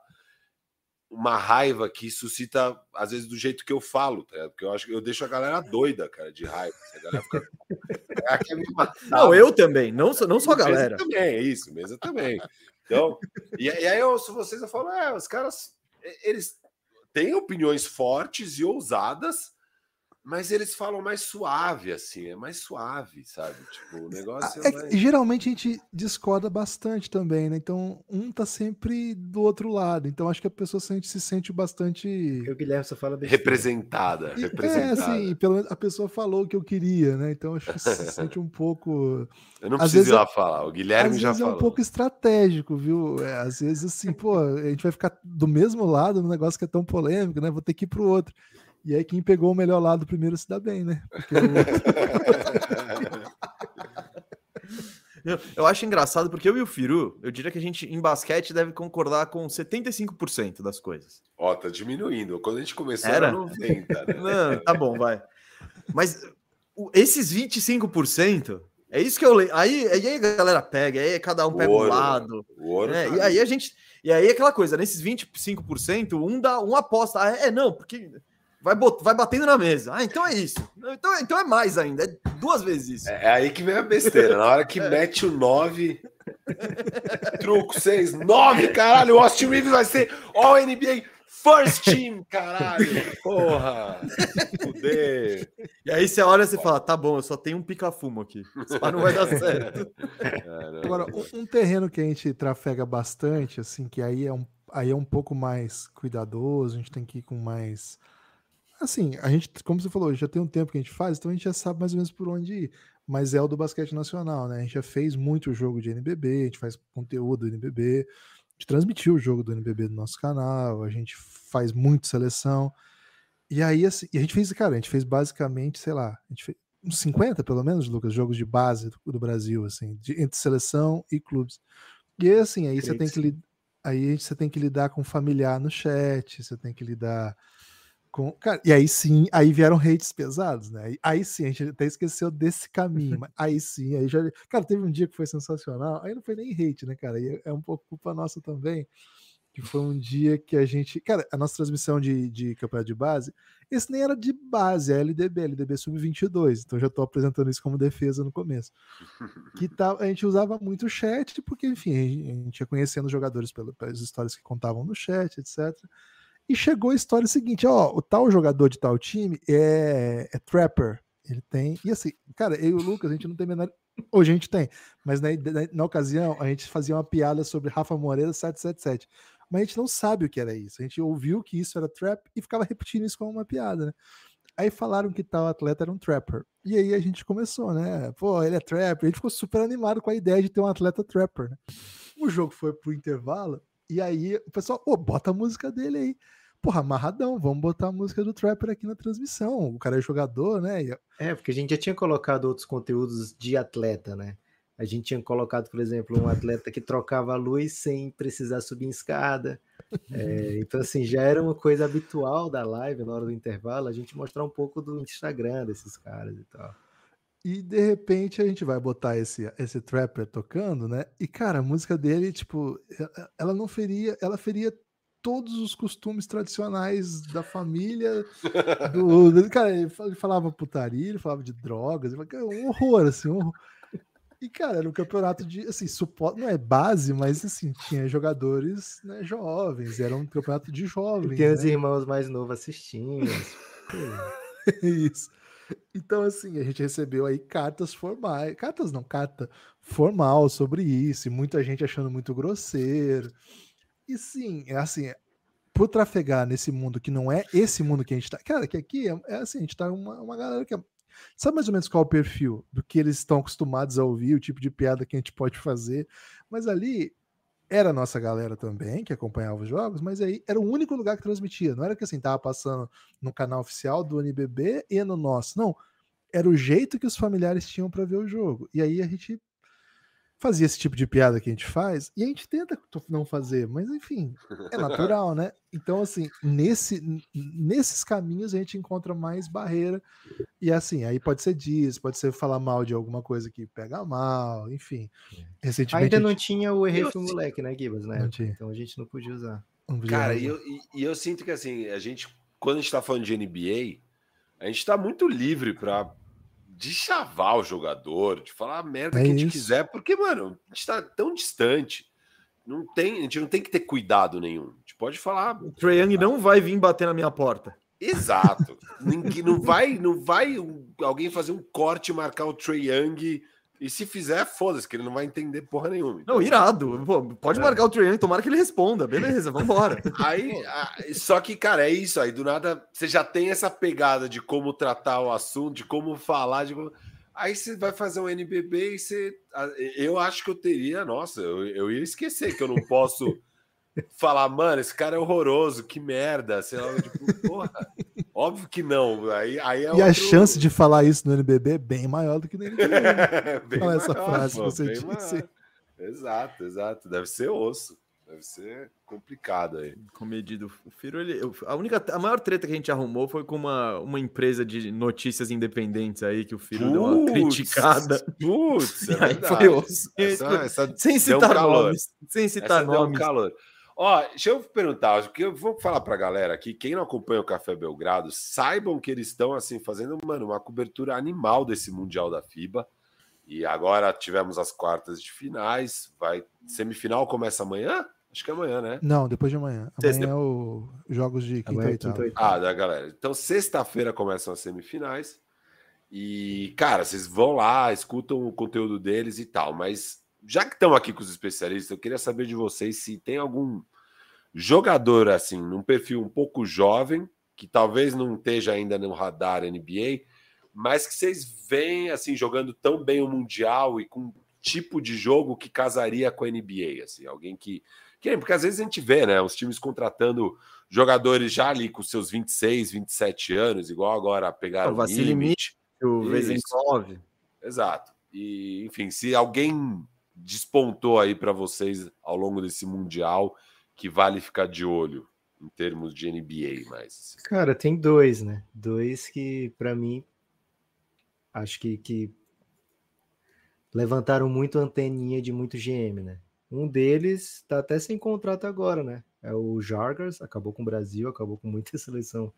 uma raiva que suscita, às vezes, do jeito que eu falo, tá? porque eu acho que eu deixo a galera doida, cara, de raiva. A galera fica. não, eu também, não, não só a galera. Mesa também, é isso, mesa também. Então, e, e, aí eu ouço vocês, eu falo, é, os caras, eles têm opiniões fortes e ousadas, mas eles falam mais suave, assim, é mais suave, sabe? Tipo, o negócio é, é mais... Geralmente a gente discorda bastante também, né? Então, um tá sempre do outro lado. Então, acho que a pessoa sente, se sente bastante. o Guilherme só fala representada, e, representada. É, assim, pelo menos a pessoa falou o que eu queria, né? Então, acho que se sente um pouco. Eu não preciso ir lá é, falar, o Guilherme já falou. é um pouco estratégico, viu? É, às vezes, assim, pô, a gente vai ficar do mesmo lado no negócio que é tão polêmico, né? Vou ter que ir pro outro. E aí quem pegou o melhor lado primeiro se dá bem, né? Eu acho engraçado porque eu e o Firu, eu diria que a gente em basquete deve concordar com 75% das coisas. Ó, tá diminuindo. Quando a gente começou era, era 90, né? Não, tá bom, vai. Mas esses 25%, é isso que eu leio. Aí, aí a galera pega, aí cada um pega ouro, um lado. O ouro né? E aí a gente. E aí aquela coisa, nesses 25%, um dá um aposta. Ah, é, não, porque vai, bot, vai batendo na mesa. Ah, então é isso. Então, então é mais ainda, é duas vezes isso. É, é aí que vem a besteira. Na hora que é. mete o 9, truco 6, 9, caralho, o Austin Reeves vai ser All NBA First team, caralho! Porra! Poder! E aí você olha e você fala: tá bom, eu só tenho um pica-fumo aqui. Isso não vai dar certo. Agora, um, um terreno que a gente trafega bastante, assim, que aí é um, aí é um pouco mais cuidadoso, a gente tem que ir com mais. Assim, a gente, como você falou, já tem um tempo que a gente faz, então a gente já sabe mais ou menos por onde ir. Mas é o do basquete nacional, né? A gente já fez muito jogo de NBB, a gente faz conteúdo do NBB gente transmitiu o jogo do NBB no nosso canal, a gente faz muito seleção. E aí, assim, e a gente fez, cara, a gente fez basicamente, sei lá, a gente fez uns 50, pelo menos, Lucas, jogos de base do, do Brasil, assim, de, entre seleção e clubes. E assim, aí você tem que aí você tem que lidar com familiar no chat, você tem que lidar com, cara, e aí sim, aí vieram hates pesados, né? Aí, sim, a gente até esqueceu desse caminho, mas aí sim, aí já. Cara, teve um dia que foi sensacional, aí não foi nem hate, né, cara? Aí é um pouco culpa nossa também, que foi um dia que a gente. Cara, a nossa transmissão de, de campeonato de base, esse nem era de base, é LDB, LDB sub-22, então já tô apresentando isso como defesa no começo. Que tá, a gente usava muito o chat, porque, enfim, a gente ia conhecendo os jogadores pelas histórias que contavam no chat, etc. E chegou a história seguinte: ó, o tal jogador de tal time é, é Trapper. Ele tem. E assim, cara, eu e o Lucas, a gente não tem menor. Hoje a gente tem, mas na, na, na, ocasião a gente fazia uma piada sobre Rafa Moreira 777. Mas a gente não sabe o que era isso. A gente ouviu que isso era trap e ficava repetindo isso como uma piada, né? Aí falaram que tal atleta era um trapper. E aí a gente começou, né? Pô, ele é trapper. A gente ficou super animado com a ideia de ter um atleta trapper, né? O jogo foi pro intervalo e aí o pessoal, pô, bota a música dele aí. Porra, amarradão, vamos botar a música do Trapper aqui na transmissão. O cara é jogador, né? É, porque a gente já tinha colocado outros conteúdos de atleta, né? A gente tinha colocado, por exemplo, um atleta que trocava a luz sem precisar subir em escada. É, então, assim, já era uma coisa habitual da live na hora do intervalo, a gente mostrar um pouco do Instagram desses caras e tal. E de repente a gente vai botar esse, esse trapper tocando, né? E cara, a música dele, tipo, ela não feria, ela feria todos os costumes tradicionais da família. Do, cara, ele falava putaria, ele falava de drogas, falava, um horror, assim, um horror. E, cara, era um campeonato de, assim, suporte, não é base, mas, assim, tinha jogadores né, jovens, era um campeonato de jovens. E tem né? os irmãos mais novos assistindo. Isso. Então, assim, a gente recebeu aí cartas formais, cartas não, carta formal sobre isso, e muita gente achando muito grosseiro. E sim, é assim, por trafegar nesse mundo que não é esse mundo que a gente tá. Cara, que aqui é, é assim, a gente tá uma, uma galera que é, Sabe mais ou menos qual é o perfil do que eles estão acostumados a ouvir, o tipo de piada que a gente pode fazer. Mas ali era a nossa galera também, que acompanhava os jogos, mas aí era o único lugar que transmitia. Não era que assim, tava passando no canal oficial do NBB e no nosso. Não. Era o jeito que os familiares tinham para ver o jogo. E aí a gente fazia esse tipo de piada que a gente faz, e a gente tenta não fazer, mas enfim, é natural, né? Então, assim, nesse, nesses caminhos a gente encontra mais barreira, e assim, aí pode ser disso, pode ser falar mal de alguma coisa que pega mal, enfim. É. Recentemente. Ainda não gente... tinha o erro do moleque, né, Gibas, né? Então a gente não podia usar. Cara, e eu, e eu sinto que assim, a gente, quando a gente tá falando de NBA, a gente tá muito livre para de chavar o jogador, de falar a merda é que a gente quiser, porque, mano, a gente tá tão distante. Não tem, a gente não tem que ter cuidado nenhum. A gente pode falar. O Trae Young não vai vir bater na minha porta. Exato. não vai, não vai alguém fazer um corte e marcar o Trae Young e se fizer, foda-se, que ele não vai entender porra nenhuma. Então, não, irado. Pô, pode é. marcar o Trae tomara que ele responda. Beleza, vambora. aí, só que, cara, é isso. Aí do nada você já tem essa pegada de como tratar o assunto, de como falar. De Aí você vai fazer um NBB e você. Eu acho que eu teria, nossa, eu, eu ia esquecer que eu não posso falar, mano, esse cara é horroroso, que merda, sei lá, tipo, porra. Óbvio que não. Aí, aí é e outro... a chance de falar isso no NBB é bem maior do que no NBB. Né? Fala essa frase pô, que você disse. Exato, exato. Deve ser osso. Deve ser complicado aí. Comedido. O Firo, ele, a única, a maior treta que a gente arrumou foi com uma, uma empresa de notícias independentes aí que o Firo deu uma criticada. Putz, é aí foi osso. Essa, essa sem citar um nomes. Sem citar essa nomes. Um calor. Ó, deixa eu perguntar, porque eu vou falar para a galera aqui, quem não acompanha o Café Belgrado, saibam que eles estão assim fazendo, mano, uma cobertura animal desse Mundial da FIBA. E agora tivemos as quartas de finais, vai semifinal começa amanhã? Acho que é amanhã, né? Não, depois de amanhã. Amanhã sexta... é o jogos de quinta e oitava. Ah, da galera. Então, sexta-feira começam as semifinais. E, cara, vocês vão lá, escutam o conteúdo deles e tal. Mas, já que estão aqui com os especialistas, eu queria saber de vocês se tem algum jogador, assim, num perfil um pouco jovem, que talvez não esteja ainda no radar NBA, mas que vocês veem, assim, jogando tão bem o Mundial e com tipo de jogo que casaria com a NBA, assim, alguém que que, porque às vezes a gente vê, né, os times contratando jogadores já ali com seus 26, 27 anos, igual agora pegaram o Vasily o Vezenkov. Exato. E, enfim, se alguém despontou aí para vocês ao longo desse mundial que vale ficar de olho em termos de NBA, mas cara, tem dois, né? Dois que para mim acho que, que levantaram muito anteninha de muito GM, né? Um deles está até sem contrato agora, né? É o Jargers, acabou com o Brasil, acabou com muita seleção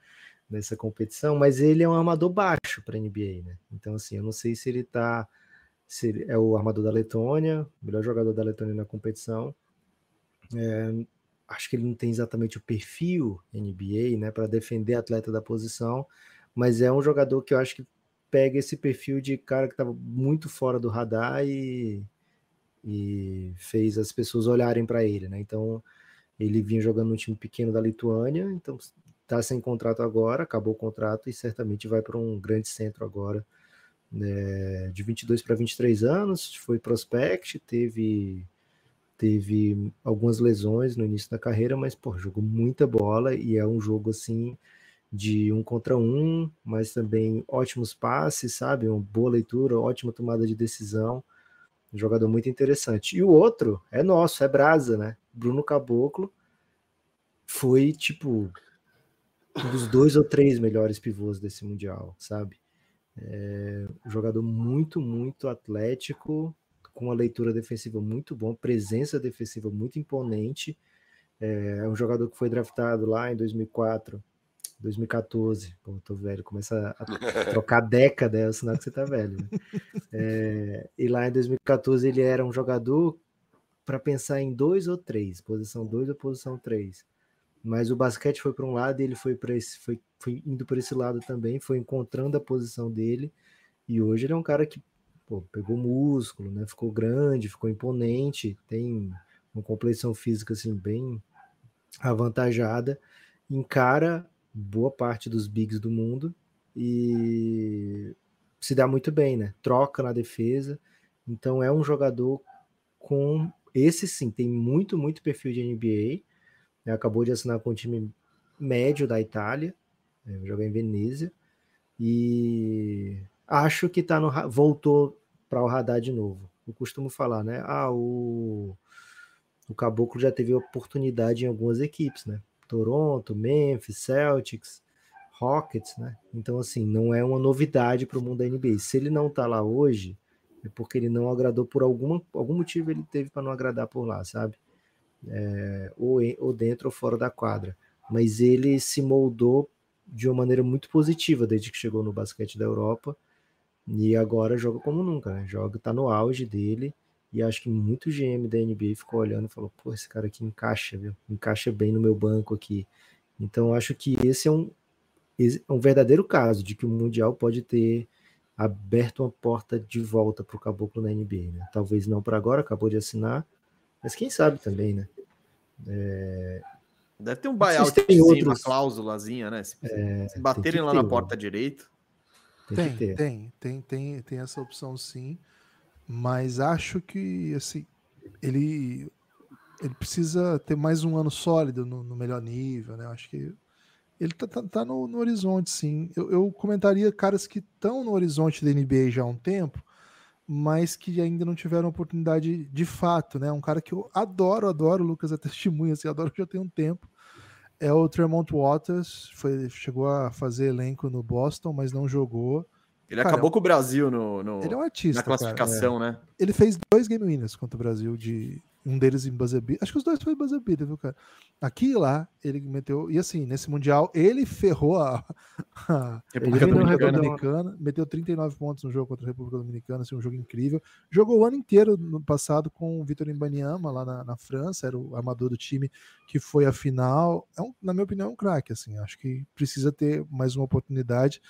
nessa competição, mas ele é um armador baixo para NBA, né? Então, assim, eu não sei se ele tá. Se ele é o armador da Letônia, melhor jogador da Letônia na competição. É, acho que ele não tem exatamente o perfil NBA, né, para defender atleta da posição, mas é um jogador que eu acho que pega esse perfil de cara que estava muito fora do radar e e fez as pessoas olharem para ele, né? Então ele vinha jogando no time pequeno da Lituânia, então está sem contrato agora, acabou o contrato e certamente vai para um grande centro agora, né, de 22 para 23 anos, foi prospect, teve teve algumas lesões no início da carreira, mas pô, jogou muita bola e é um jogo assim de um contra um, mas também ótimos passes, sabe? Uma boa leitura, ótima tomada de decisão. Um jogador muito interessante. E o outro é nosso, é Brasa, né? Bruno Caboclo foi, tipo, um dos dois ou três melhores pivôs desse Mundial, sabe? É jogador muito, muito atlético, com uma leitura defensiva muito boa, presença defensiva muito imponente. É um jogador que foi draftado lá em 2004 2014. Pô, tô velho, começa a trocar década, é o sinal que você tá velho. Né? É, e lá em 2014 ele era um jogador para pensar em dois ou três, posição 2 ou posição 3. Mas o basquete foi para um lado e ele foi para esse, foi, foi indo para esse lado também, foi encontrando a posição dele. E hoje ele é um cara que pô, pegou músculo, né? Ficou grande, ficou imponente, tem uma complexão física assim bem avantajada, encara boa parte dos bigs do mundo e se dá muito bem, né? Troca na defesa. Então é um jogador com esse sim, tem muito, muito perfil de NBA. Né? Acabou de assinar com o time médio da Itália, né? jogar em Venezia. E acho que tá no voltou para o radar de novo. Eu costumo falar, né? Ah, o, o Caboclo já teve oportunidade em algumas equipes, né? Toronto, Memphis, Celtics, Rockets, né? Então, assim, não é uma novidade para o mundo da NBA. Se ele não está lá hoje, é porque ele não agradou por alguma, algum motivo ele teve para não agradar por lá, sabe? É, ou, ou dentro ou fora da quadra. Mas ele se moldou de uma maneira muito positiva desde que chegou no basquete da Europa e agora joga como nunca, né? Joga, tá no auge dele e acho que muito GM da NBA ficou olhando e falou: pô, esse cara aqui encaixa, viu? Encaixa bem no meu banco aqui. Então acho que esse é um, é um verdadeiro caso de que o Mundial pode ter aberto uma porta de volta para o Caboclo na NBA, né? Talvez não para agora, acabou de assinar, mas quem sabe também, né? É... Deve ter um buyout tem outros... uma cláusulazinha, né? Se, é, se baterem lá na porta direito. Tem, tem, tem, tem, tem, tem essa opção sim mas acho que assim ele ele precisa ter mais um ano sólido no, no melhor nível, né? Acho que ele tá, tá, tá no, no, horizonte, sim. Eu, eu comentaria caras que estão no horizonte da NBA já há um tempo, mas que ainda não tiveram oportunidade de fato, né? Um cara que eu adoro, adoro, o Lucas é testemunha, assim, adoro que já tem um tempo. É o Tremont Waters, foi, chegou a fazer elenco no Boston, mas não jogou. Ele cara, acabou com o Brasil no, no ele é um artista, na classificação, cara, é. né? Ele fez dois game winners contra o Brasil de um deles em buzzer. Acho que os dois foi buzzer beater, viu, cara? Aqui e lá, ele meteu. E assim, nesse Mundial, ele ferrou a, a República Dominicana. Dominicana. Meteu 39 pontos no jogo contra a República Dominicana, assim, um jogo incrível. Jogou o ano inteiro no passado com o Vitor Imbaniama lá na, na, França, era o armador do time que foi a final. É um, na minha opinião, é um craque, assim. Acho que precisa ter mais uma oportunidade.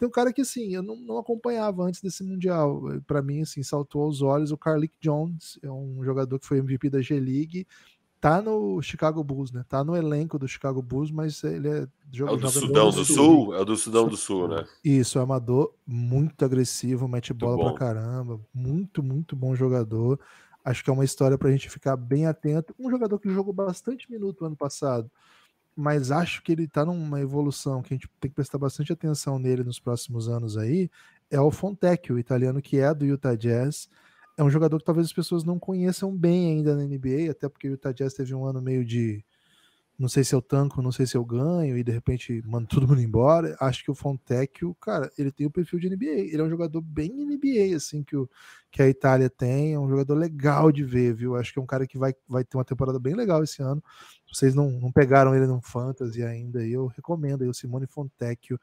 Tem um cara que, assim, eu não, não acompanhava antes desse Mundial. Para mim, assim, saltou aos olhos o Carlick Jones, é um jogador que foi MVP da G-League, tá no Chicago Bulls, né? Tá no elenco do Chicago Bulls, mas ele é jogador. É o do Sudão do Sul? Sul? É o do Sudão do Sul, né? Isso, é amador, muito agressivo, mete bola pra caramba, muito, muito bom jogador. Acho que é uma história pra gente ficar bem atento. Um jogador que jogou bastante minuto ano passado, mas acho que ele está numa evolução que a gente tem que prestar bastante atenção nele nos próximos anos aí, é o Fontecchio, o italiano que é do Utah Jazz. É um jogador que talvez as pessoas não conheçam bem ainda na NBA, até porque o Utah Jazz teve um ano meio de não sei se eu tanco, não sei se eu ganho, e de repente mando todo mundo embora. Acho que o Fontecchio, cara, ele tem o perfil de NBA. Ele é um jogador bem NBA, assim, que, o, que a Itália tem. É um jogador legal de ver, viu? Acho que é um cara que vai, vai ter uma temporada bem legal esse ano. Vocês não, não pegaram ele no Fantasy ainda, eu recomendo aí o Simone Fontecchio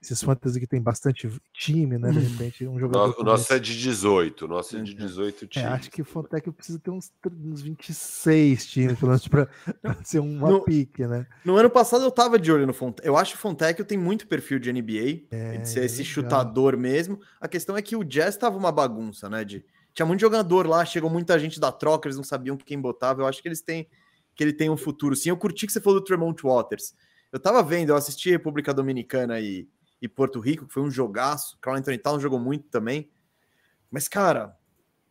esses fantasy que tem bastante time, né? De uhum. repente, um jogador. O nosso é de 18, o nosso é de 18 é, times. É, acho que o Fontec precisa ter uns, uns 26 times, pelo menos, para ser uma no, pique, né? No ano passado eu tava de olho no Fontec. Eu acho que o Fontec tem muito perfil de NBA, é, de ser esse legal. chutador mesmo. A questão é que o Jazz tava uma bagunça, né? De, tinha muito jogador lá, chegou muita gente da troca, eles não sabiam quem botava. Eu acho que eles têm que ele tem um futuro. Sim, eu curti que você falou do Tremont Waters. Eu tava vendo, eu assisti República Dominicana e e Porto Rico, que foi um jogaço. Carl Anthony Towns jogou muito também. Mas, cara,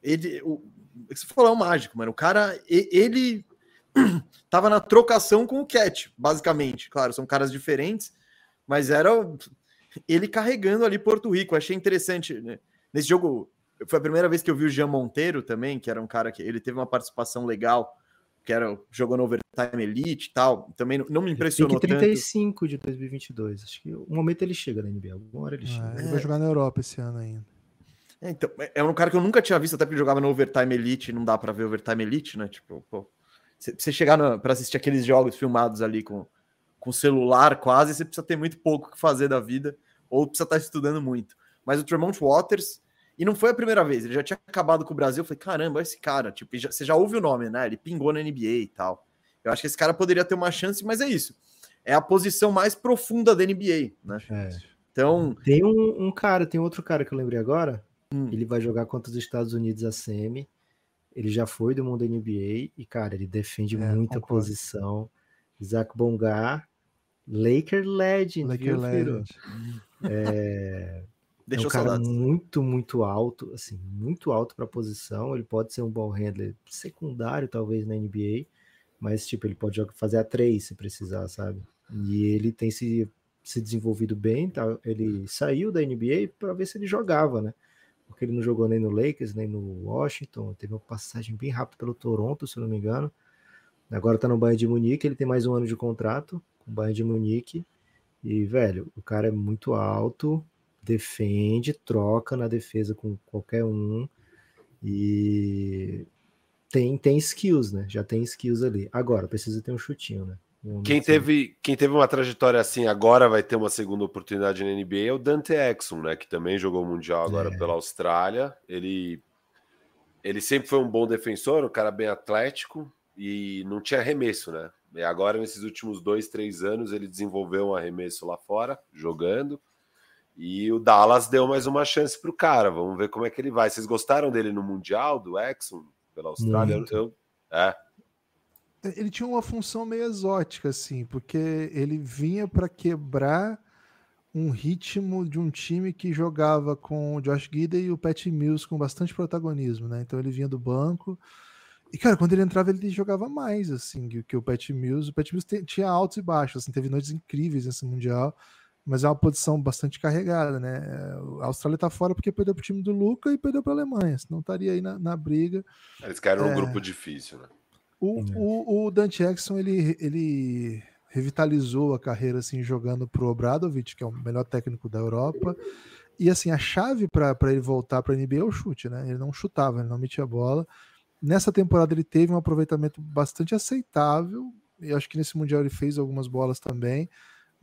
ele. O, você falou é um mágico, mano. O cara, ele tava na trocação com o Cat, basicamente. Claro, são caras diferentes, mas era ele carregando ali Porto Rico. Achei interessante. Né? Nesse jogo, foi a primeira vez que eu vi o Jean Monteiro também, que era um cara que ele teve uma participação legal que era jogou no Overtime Elite e tal, também não, não me impressionou Pique 35 tanto. de 2022. Acho que o momento ele chega na NBA, alguma hora ele chega. Ah, ele vai jogar na Europa esse ano ainda. É, então, é, é um cara que eu nunca tinha visto, até porque jogava no Overtime Elite, não dá para ver Overtime Elite, né? Tipo, pô, você chegar para assistir aqueles jogos filmados ali com, com celular quase, você precisa ter muito pouco que fazer da vida, ou precisa estar tá estudando muito. Mas o Tremont Waters, e não foi a primeira vez, ele já tinha acabado com o Brasil. Eu falei, caramba, esse cara, tipo, já, você já ouve o nome, né? Ele pingou na NBA e tal. Eu acho que esse cara poderia ter uma chance, mas é isso. É a posição mais profunda da NBA, né? É. Então. Tem um, um, cara, tem outro cara que eu lembrei agora. Hum. Ele vai jogar contra os Estados Unidos a semi. Ele já foi do mundo NBA e, cara, ele defende é, muita concordo. posição. Isaac Bongar, Laker Legend, Laker viu, Legend. É, Deixou é um cara saudades. muito, muito alto, assim, muito alto para a posição. Ele pode ser um ball handler secundário, talvez, na NBA, mas, tipo, ele pode fazer a três se precisar, sabe? E ele tem se, se desenvolvido bem, tá? ele saiu da NBA para ver se ele jogava, né? Porque ele não jogou nem no Lakers, nem no Washington, teve uma passagem bem rápida pelo Toronto, se eu não me engano. Agora tá no Bayern de Munique, ele tem mais um ano de contrato com o Bayern de Munique. E, velho, o cara é muito alto, defende, troca na defesa com qualquer um e tem, tem skills, né? Já tem skills ali. Agora, precisa ter um chutinho, né? Um quem, teve, quem teve uma trajetória assim agora vai ter uma segunda oportunidade na NBA é o Dante Exum, né? Que também jogou o Mundial agora é. pela Austrália. Ele, ele sempre foi um bom defensor, um cara bem atlético e não tinha arremesso, né? E agora, nesses últimos dois, três anos, ele desenvolveu um arremesso lá fora, jogando. E o Dallas deu mais uma chance para o cara. Vamos ver como é que ele vai. Vocês gostaram dele no Mundial, do Exxon, pela Austrália? Eu, eu, é. Ele tinha uma função meio exótica, assim, porque ele vinha para quebrar um ritmo de um time que jogava com o Josh Gidey e o Pat Mills com bastante protagonismo, né? Então ele vinha do banco. E, cara, quando ele entrava, ele jogava mais, assim, que o Pat Mills. O Pat Mills tinha altos e baixos, assim, teve noites incríveis nesse Mundial mas é uma posição bastante carregada, né? A Austrália está fora porque perdeu para o time do Luca e perdeu para a Alemanha, senão estaria aí na, na briga. Eles caíram é... num grupo difícil, né? O, o, o Dante Jackson, ele, ele revitalizou a carreira assim jogando pro Obradovic, que é o melhor técnico da Europa. E assim, a chave para ele voltar para a NBA é o chute, né? Ele não chutava, ele não metia a bola. Nessa temporada ele teve um aproveitamento bastante aceitável. E acho que nesse mundial ele fez algumas bolas também.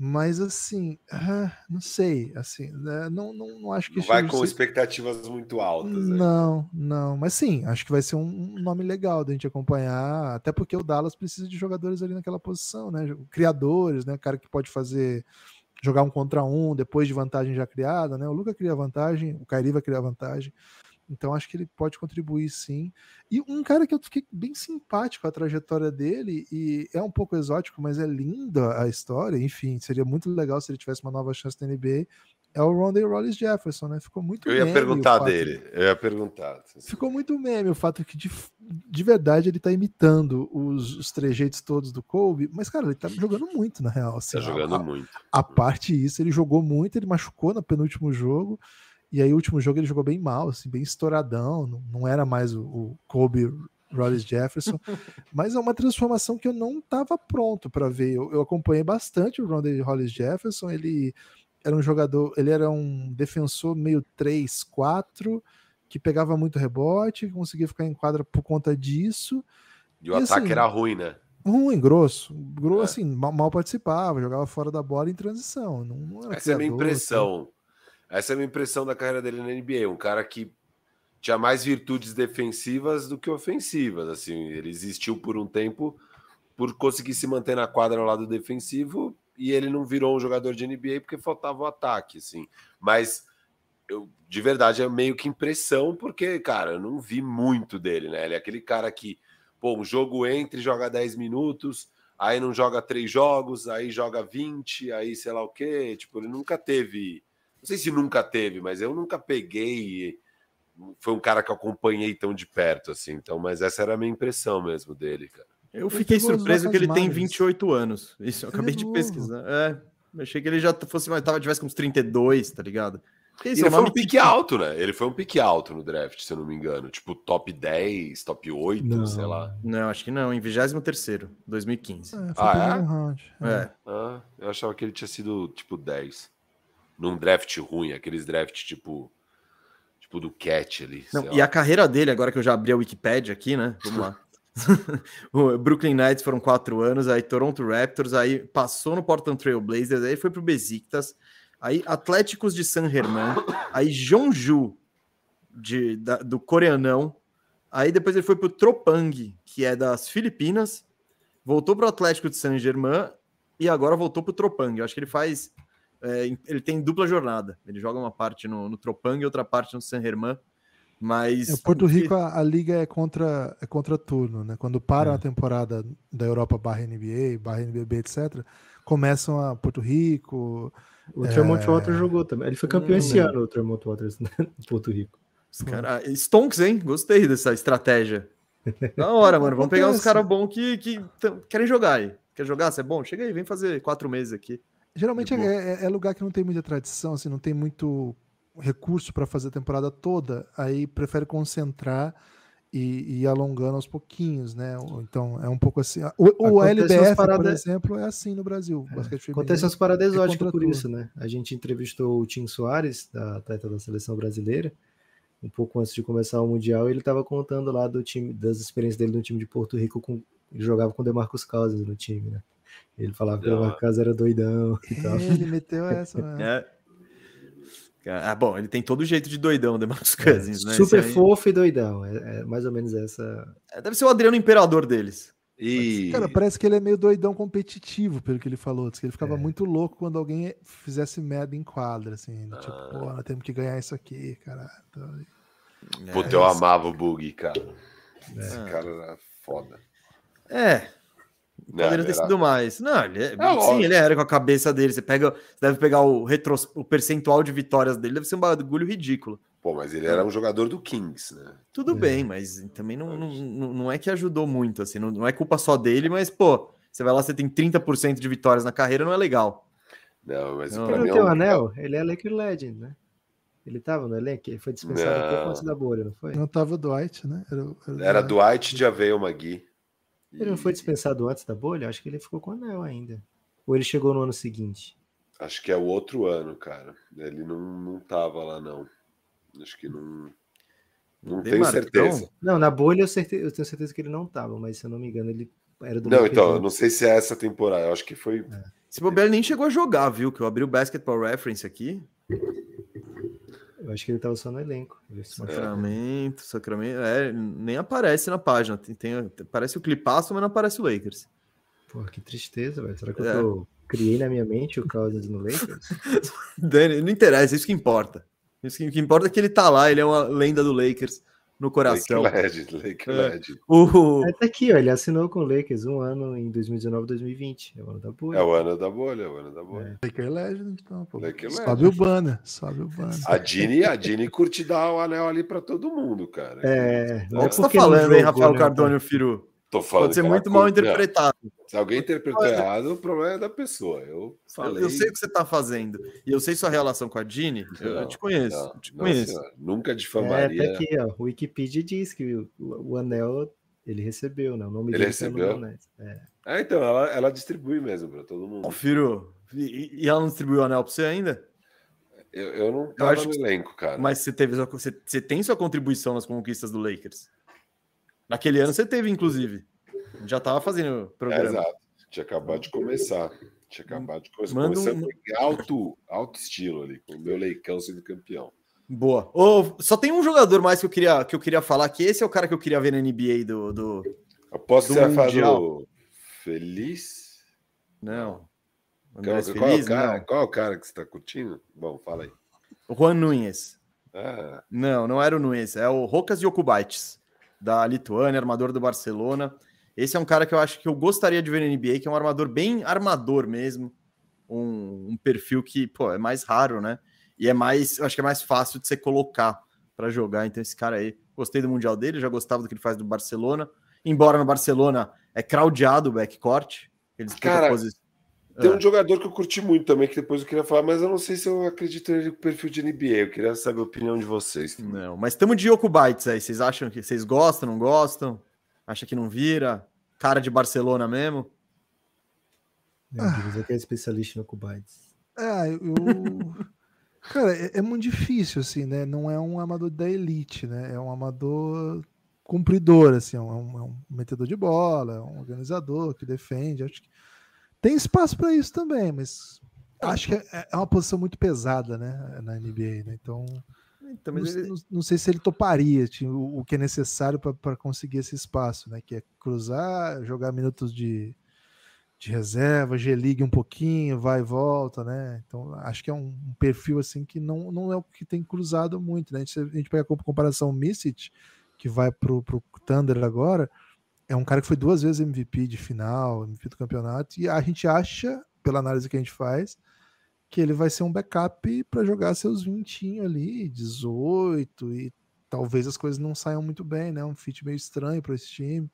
Mas assim, ah, não sei, assim, né, não, não, não acho que não vai com ser... expectativas muito altas. Não, não, mas sim, acho que vai ser um nome legal da gente acompanhar, até porque o Dallas precisa de jogadores ali naquela posição, né? Criadores, né? Cara que pode fazer jogar um contra um depois de vantagem já criada, né? O Luca cria vantagem, o Kairi vai criar vantagem. Então acho que ele pode contribuir sim. E um cara que eu fiquei bem simpático a trajetória dele, e é um pouco exótico, mas é linda a história. Enfim, seria muito legal se ele tivesse uma nova chance na NBA. É o Rondé Rollis Jefferson, né? Ficou muito Eu ia perguntar dele, eu ia perguntar. Ficou muito meme o fato que de, de verdade ele tá imitando os, os trejeitos todos do Kobe, mas cara, ele tá jogando muito na real. Assim, tá jogando a, muito. A parte isso, ele jogou muito, ele machucou no penúltimo jogo. E aí, o último jogo ele jogou bem mal, assim, bem estouradão. Não, não era mais o, o Kobe Rollis Jefferson, mas é uma transformação que eu não estava pronto para ver. Eu, eu, acompanhei bastante o Ronald Hollis Jefferson. Ele era um jogador, ele era um defensor meio 3-4, que pegava muito rebote, conseguia ficar em quadra por conta disso. E o e, ataque assim, era ruim, né? Ruim, grosso. Grosso, é. assim, mal, mal, participava, jogava fora da bola em transição. Não, não Essa criador, é a minha impressão. Assim. Essa é a minha impressão da carreira dele na NBA. Um cara que tinha mais virtudes defensivas do que ofensivas. Assim, ele existiu por um tempo por conseguir se manter na quadra ao lado defensivo e ele não virou um jogador de NBA porque faltava o ataque, assim. Mas eu, de verdade é meio que impressão porque, cara, eu não vi muito dele, né? Ele é aquele cara que, pô, um jogo entre joga 10 minutos, aí não joga três jogos, aí joga 20, aí sei lá o quê. Tipo, ele nunca teve não sei se nunca teve, mas eu nunca peguei. Foi um cara que eu acompanhei tão de perto, assim. Então, mas essa era a minha impressão mesmo dele, cara. Eu fiquei surpreso que ele tem 28 anos. Isso, eu acabei é de pesquisar. É, achei que ele já fosse mais, tava, tivesse com uns 32, tá ligado? Isso, ele é um foi um pique alto, né? Ele foi um pique alto no draft, se eu não me engano. Tipo, top 10, top 8, não. sei lá. Não, acho que não. Em 23 2015. É, ah, é? é? Ah, eu achava que ele tinha sido, tipo, 10 num draft ruim, aqueles draft tipo tipo do Cat ali. Não, e lá. a carreira dele, agora que eu já abri a Wikipedia aqui, né? Vamos lá. o Brooklyn Knights foram quatro anos, aí Toronto Raptors, aí passou no Portland Trail Blazers, aí foi pro Besiktas, aí Atléticos de San Germain, aí Jeonju de, da, do coreanão, aí depois ele foi pro Tropang, que é das Filipinas, voltou pro Atlético de San Germain e agora voltou pro Tropang. Eu acho que ele faz é, ele tem dupla jornada. Ele joga uma parte no, no Tropang e outra parte no San Germain. Mas. É, Porto Rico, a, a, liga é contra, é contra turno, né? Quando para é. a temporada da Europa barra NBA, barra NBB, etc., começam a Porto Rico. O Tremont é... Waters jogou também. Ele foi campeão hum, esse ano, o Tremont Waters, né? Porto Rico. Os cara... Stonks, hein? Gostei dessa estratégia. Da hora, mano. Vamos pegar uns caras bons que, que querem jogar aí. Quer jogar? Você é bom? Chega aí, vem fazer quatro meses aqui. Geralmente é, é, é, lugar que não tem muita tradição, assim, não tem muito recurso para fazer a temporada toda, aí prefere concentrar e, e ir alongando aos pouquinhos, né? Então é um pouco assim. O, o LBF, paradas... por exemplo, é assim no Brasil. É. Acontece umas paradas é exóticas por isso, né? A gente entrevistou o Tim Soares, da atleta da seleção brasileira, um pouco antes de começar o Mundial, e ele estava contando lá do time, das experiências dele no time de Porto Rico, com, jogava com o Demarcos Cousins no time, né? Ele falava que o Marcos era doidão e tal. Ele meteu essa, né? É. Ah, bom, ele tem todo jeito de doidão, Demarcus é, Cousins, é, né? Super fofo e doidão. É, é, mais ou menos essa. É, deve ser o Adriano Imperador deles. E... Cara, parece que ele é meio doidão competitivo, pelo que ele falou. Diz que ele ficava é. muito louco quando alguém fizesse merda em quadra, assim. Ah. Tipo, pô, nós temos que ganhar isso aqui, cara. Puta, eu amava o Bug, cara. Esse cara era foda. É, Poderia ter sido mais. Não, ele é, é sim, ele era com a cabeça dele. Você pega, você deve pegar o, retros, o percentual de vitórias dele, deve ser um bagulho ridículo. Pô, mas ele era um jogador do Kings, né? Tudo é. bem, mas também não, não, não é que ajudou muito, assim, não, não é culpa só dele, mas, pô, você vai lá, você tem 30% de vitórias na carreira, não é legal. Não, mas não, pra mim. Não é tem o anel, ele é Laker Legend, né? Ele tava no elenco, ele foi dispensado não. um pouco antes da bolha, não foi? Não tava o Dwight, né? Era, era, era Dwight de Aveio Magui. Ele não foi dispensado antes da bolha? Acho que ele ficou com o anel ainda. Ou ele chegou no ano seguinte? Acho que é o outro ano, cara. Ele não, não tava lá, não. Acho que não. Não tenho certeza. Não, na bolha eu, certe... eu, tenho certeza que ele não tava, mas se eu não me engano, ele era do. Não, então, eu não sei se é essa temporada. Eu acho que foi. É. Se bobear, ele nem chegou a jogar, viu? Que eu abri o Basketball Reference aqui. Eu acho que ele tava só no elenco. Sacramento, Sacramento. É, nem aparece na página. Tem, tem, aparece o clipaço, mas não aparece o Lakers. Pô, que tristeza, velho. Será que é. eu criei na minha mente o Cousins no Lakers? Dani, não interessa, isso que importa. Isso que, que importa é que ele tá lá, ele é uma lenda do Lakers no coração. Lake Legend, Lake é. Legend. O... É, tá aqui, ó, ele assinou com o Lakers um ano em 2019 2020. É o ano da bolha. É o ano da bolha, é o ano da bolha. É. Laker Legend, então, pô. Laker sobe Legend. o banner, sobe o banner. A Dini, a Dini curte dar o anel ali pra todo mundo, cara. É, é o que você tá falando, hein, Rafael né, Cardone e o Firu? Tô falando Pode ser muito mal interpretado. Se alguém interpretou errado, o problema é da pessoa. Eu falei. Eu sei o que você está fazendo. E eu sei sua relação com a Dini. Eu, não, te conheço. Não, te conheço. Não, Nunca difamaria. É, tá aqui, ó. O Wikipedia diz que o, o, anel ele recebeu, né? O nome ele recebeu. Né? É. é. então, ela, ela distribui mesmo para todo mundo. Ô, Firo, e, e, ela não distribuiu o anel para você ainda? Eu, eu não estava no elenco, cara. Mas você, teve, você, você tem sua contribuição nas conquistas do Lakers. Naquele ano você teve, inclusive. Já estava fazendo o programa. É, exato. Tinha acabado de começar. Tinha acabado de começar. Manda um... alto, alto estilo ali, com o meu leicão sendo campeão. Boa. Oh, só tem um jogador mais que eu queria, que eu queria falar, que esse é o cara que eu queria ver na NBA do. do eu posso ser do Feliz? Não. Qual, Feliz, qual, é o cara, não. qual é o cara que você está curtindo? Bom, fala aí. Juan Nunes. Ah. Não, não era o Nunes, é o Rocas Jokubaitis, da Lituânia, armador do Barcelona. Esse é um cara que eu acho que eu gostaria de ver na NBA, que é um armador bem armador mesmo. Um, um perfil que, pô, é mais raro, né? E é mais, eu acho que é mais fácil de você colocar para jogar. Então, esse cara aí, gostei do Mundial dele, já gostava do que ele faz do Barcelona. Embora no Barcelona é craudiado o backcourt. Eles cara, tem um ah. jogador que eu curti muito também, que depois eu queria falar, mas eu não sei se eu acredito nele com perfil de NBA. Eu queria saber a opinião de vocês. Não, mas estamos de Yoko Bites aí. Vocês acham que vocês gostam, não gostam? Acha que não vira? Cara de Barcelona mesmo? Meu Deus, é que é especialista no Kubites. Ah, eu. Cara, é, é, muito difícil, assim, né? Não é um amador da elite, né? É um amador cumpridor, assim, é um, é um metedor de bola, é um organizador que defende. Acho que tem espaço para isso também, mas acho que é, é uma posição muito pesada, né? Na NBA, né? Então. Então, não, ele... não, não, sei se ele toparia tipo, o, o, que é necessário para conseguir esse espaço, né? Que é cruzar, jogar minutos de, de reserva, G-League um pouquinho, vai e volta, né? Então acho que é um, um, perfil assim que não, não é o que tem cruzado muito, né? A gente, a gente pega a comparação o Misic, que vai pro, pro Thunder agora, é um cara que foi duas vezes MVP de final, MVP do campeonato, e a gente acha, pela análise que a gente faz, que ele vai ser um backup para jogar seus 20 ali, 18, e talvez as coisas não saiam muito bem, né? Um fit meio estranho para esse time.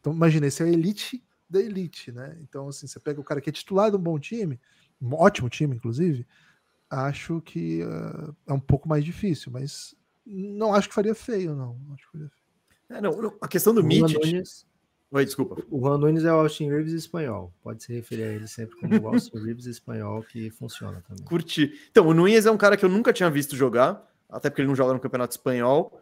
Então, imagina, esse é a elite da elite, né? Então, assim, você pega o cara que é titular de um bom time, um ótimo time, inclusive, acho que uh, é um pouco mais difícil, mas não acho que faria feio, não. Acho que faria feio. É, não, a questão do Mitch. Oi, desculpa. O Juan Nunes é o Austin Reeves espanhol. Pode se referir a ele sempre como o Austin Reeves espanhol, que funciona também. Curti. Então, o Nunes é um cara que eu nunca tinha visto jogar, até porque ele não joga no Campeonato Espanhol.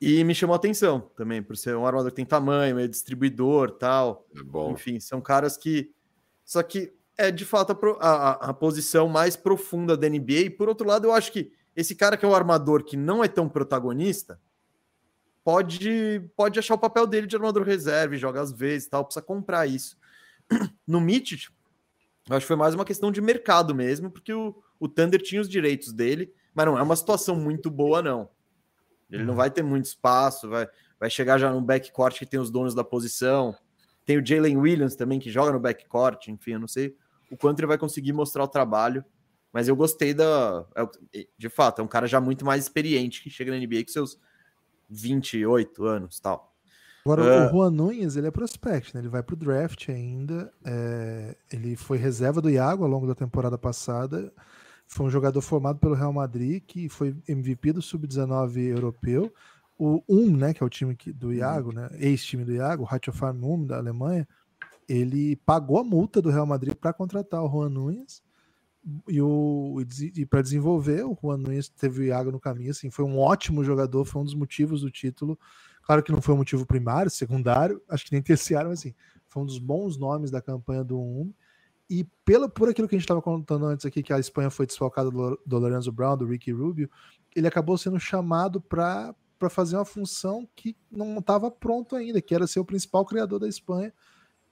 E me chamou a atenção também, por ser um armador que tem tamanho, é distribuidor tal. É bom. Enfim, são caras que. Só que é de fato a, a, a, posição mais profunda da NBA. E por outro lado, eu acho que esse cara que é um armador que não é tão protagonista, pode, pode achar o papel dele de armador reserva, joga às vezes tal, precisa comprar isso. No Mitch, acho que foi mais uma questão de mercado mesmo, porque o, o Thunder tinha os direitos dele, mas não é uma situação muito boa, não. Ele não vai ter muito espaço, vai, vai chegar já no backcourt que tem os donos da posição. Tem o Jalen Williams também, que joga no backcourt, enfim, eu não sei o quanto ele vai conseguir mostrar o trabalho. Mas eu gostei da. É de fato, é um cara já muito mais experiente que chega na NBA com seus 28 anos tal. Agora, uh, o ah. Juan Nunes, ele é prospect, né? Ele vai pro draft ainda. É... ele foi reserva do Iago ao longo da temporada passada. Foi um jogador formado pelo Real Madrid, que foi MVP do Sub-19 europeu. O Um, né, que é o time do Iago, né, ex-time do Iago, o Farm da Alemanha, ele pagou a multa do Real Madrid para contratar o Juan Nunes e, o, e para desenvolver, o Juan Nunes teve o Iago no caminho, assim, foi um ótimo jogador, foi um dos motivos do título. Claro que não foi um motivo primário, secundário, acho que nem terciário, mas assim, foi um dos bons nomes da campanha do 1. E pelo, por aquilo que a gente estava contando antes aqui, que a Espanha foi desfalcada do, do Lorenzo Brown, do Ricky Rubio, ele acabou sendo chamado para fazer uma função que não estava pronto ainda, que era ser o principal criador da Espanha.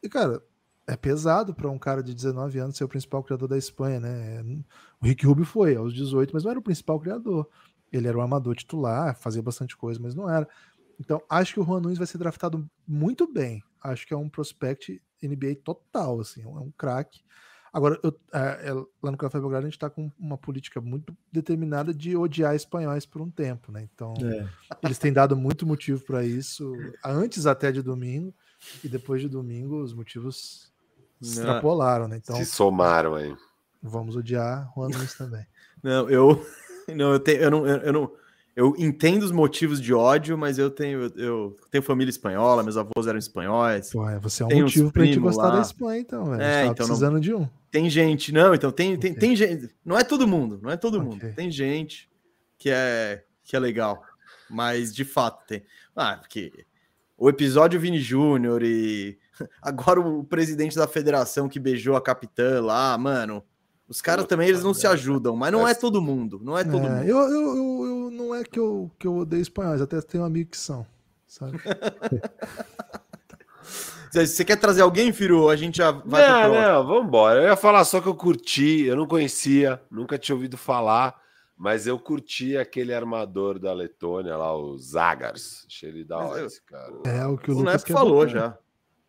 E, cara, é pesado para um cara de 19 anos ser o principal criador da Espanha, né? O Rick Rubio foi aos 18, mas não era o principal criador. Ele era o amador titular, fazia bastante coisa, mas não era. Então, acho que o Juan Nunes vai ser draftado muito bem. Acho que é um prospect NBA total, assim, é um craque. Agora, eu, é, é, lá no Café Belgrado a gente está com uma política muito determinada de odiar espanhóis por um tempo, né? Então, é. eles têm dado muito motivo para isso, antes até de domingo, e depois de domingo os motivos extrapolaram, né? Então, se somaram aí. Vamos odiar Juan Nunes também. Não, eu não, eu, tenho, eu não, eu, eu não, eu entendo os motivos de ódio, mas eu tenho, eu tenho família espanhola, meus avós eram espanhóis. Pô, é, você é um motivo pra gente gostar lá. da Espanha, então, velho. É, então precisando não... de um. Tem gente, não, então tem, tem, okay. tem gente. Não é todo mundo, não é todo okay. mundo. Tem gente que é, que é legal. Mas de fato tem. Ah, porque o episódio Vini Júnior e agora o presidente da federação que beijou a capitã lá, mano. Os caras também eles não se ajudam, mas não é todo mundo, não é todo é, mundo. Eu, eu, eu, eu, não é que eu, que eu odeio espanhóis, até tenho amigos que são, sabe? Você quer trazer alguém, Firu? A gente já vai Não, não, vamos embora. Eu ia falar só que eu curti, eu não conhecia, nunca tinha ouvido falar, mas eu curti aquele armador da Letônia lá, o Zagars. Achei ele da hora, esse cara. É o que o, o Lucas falou já.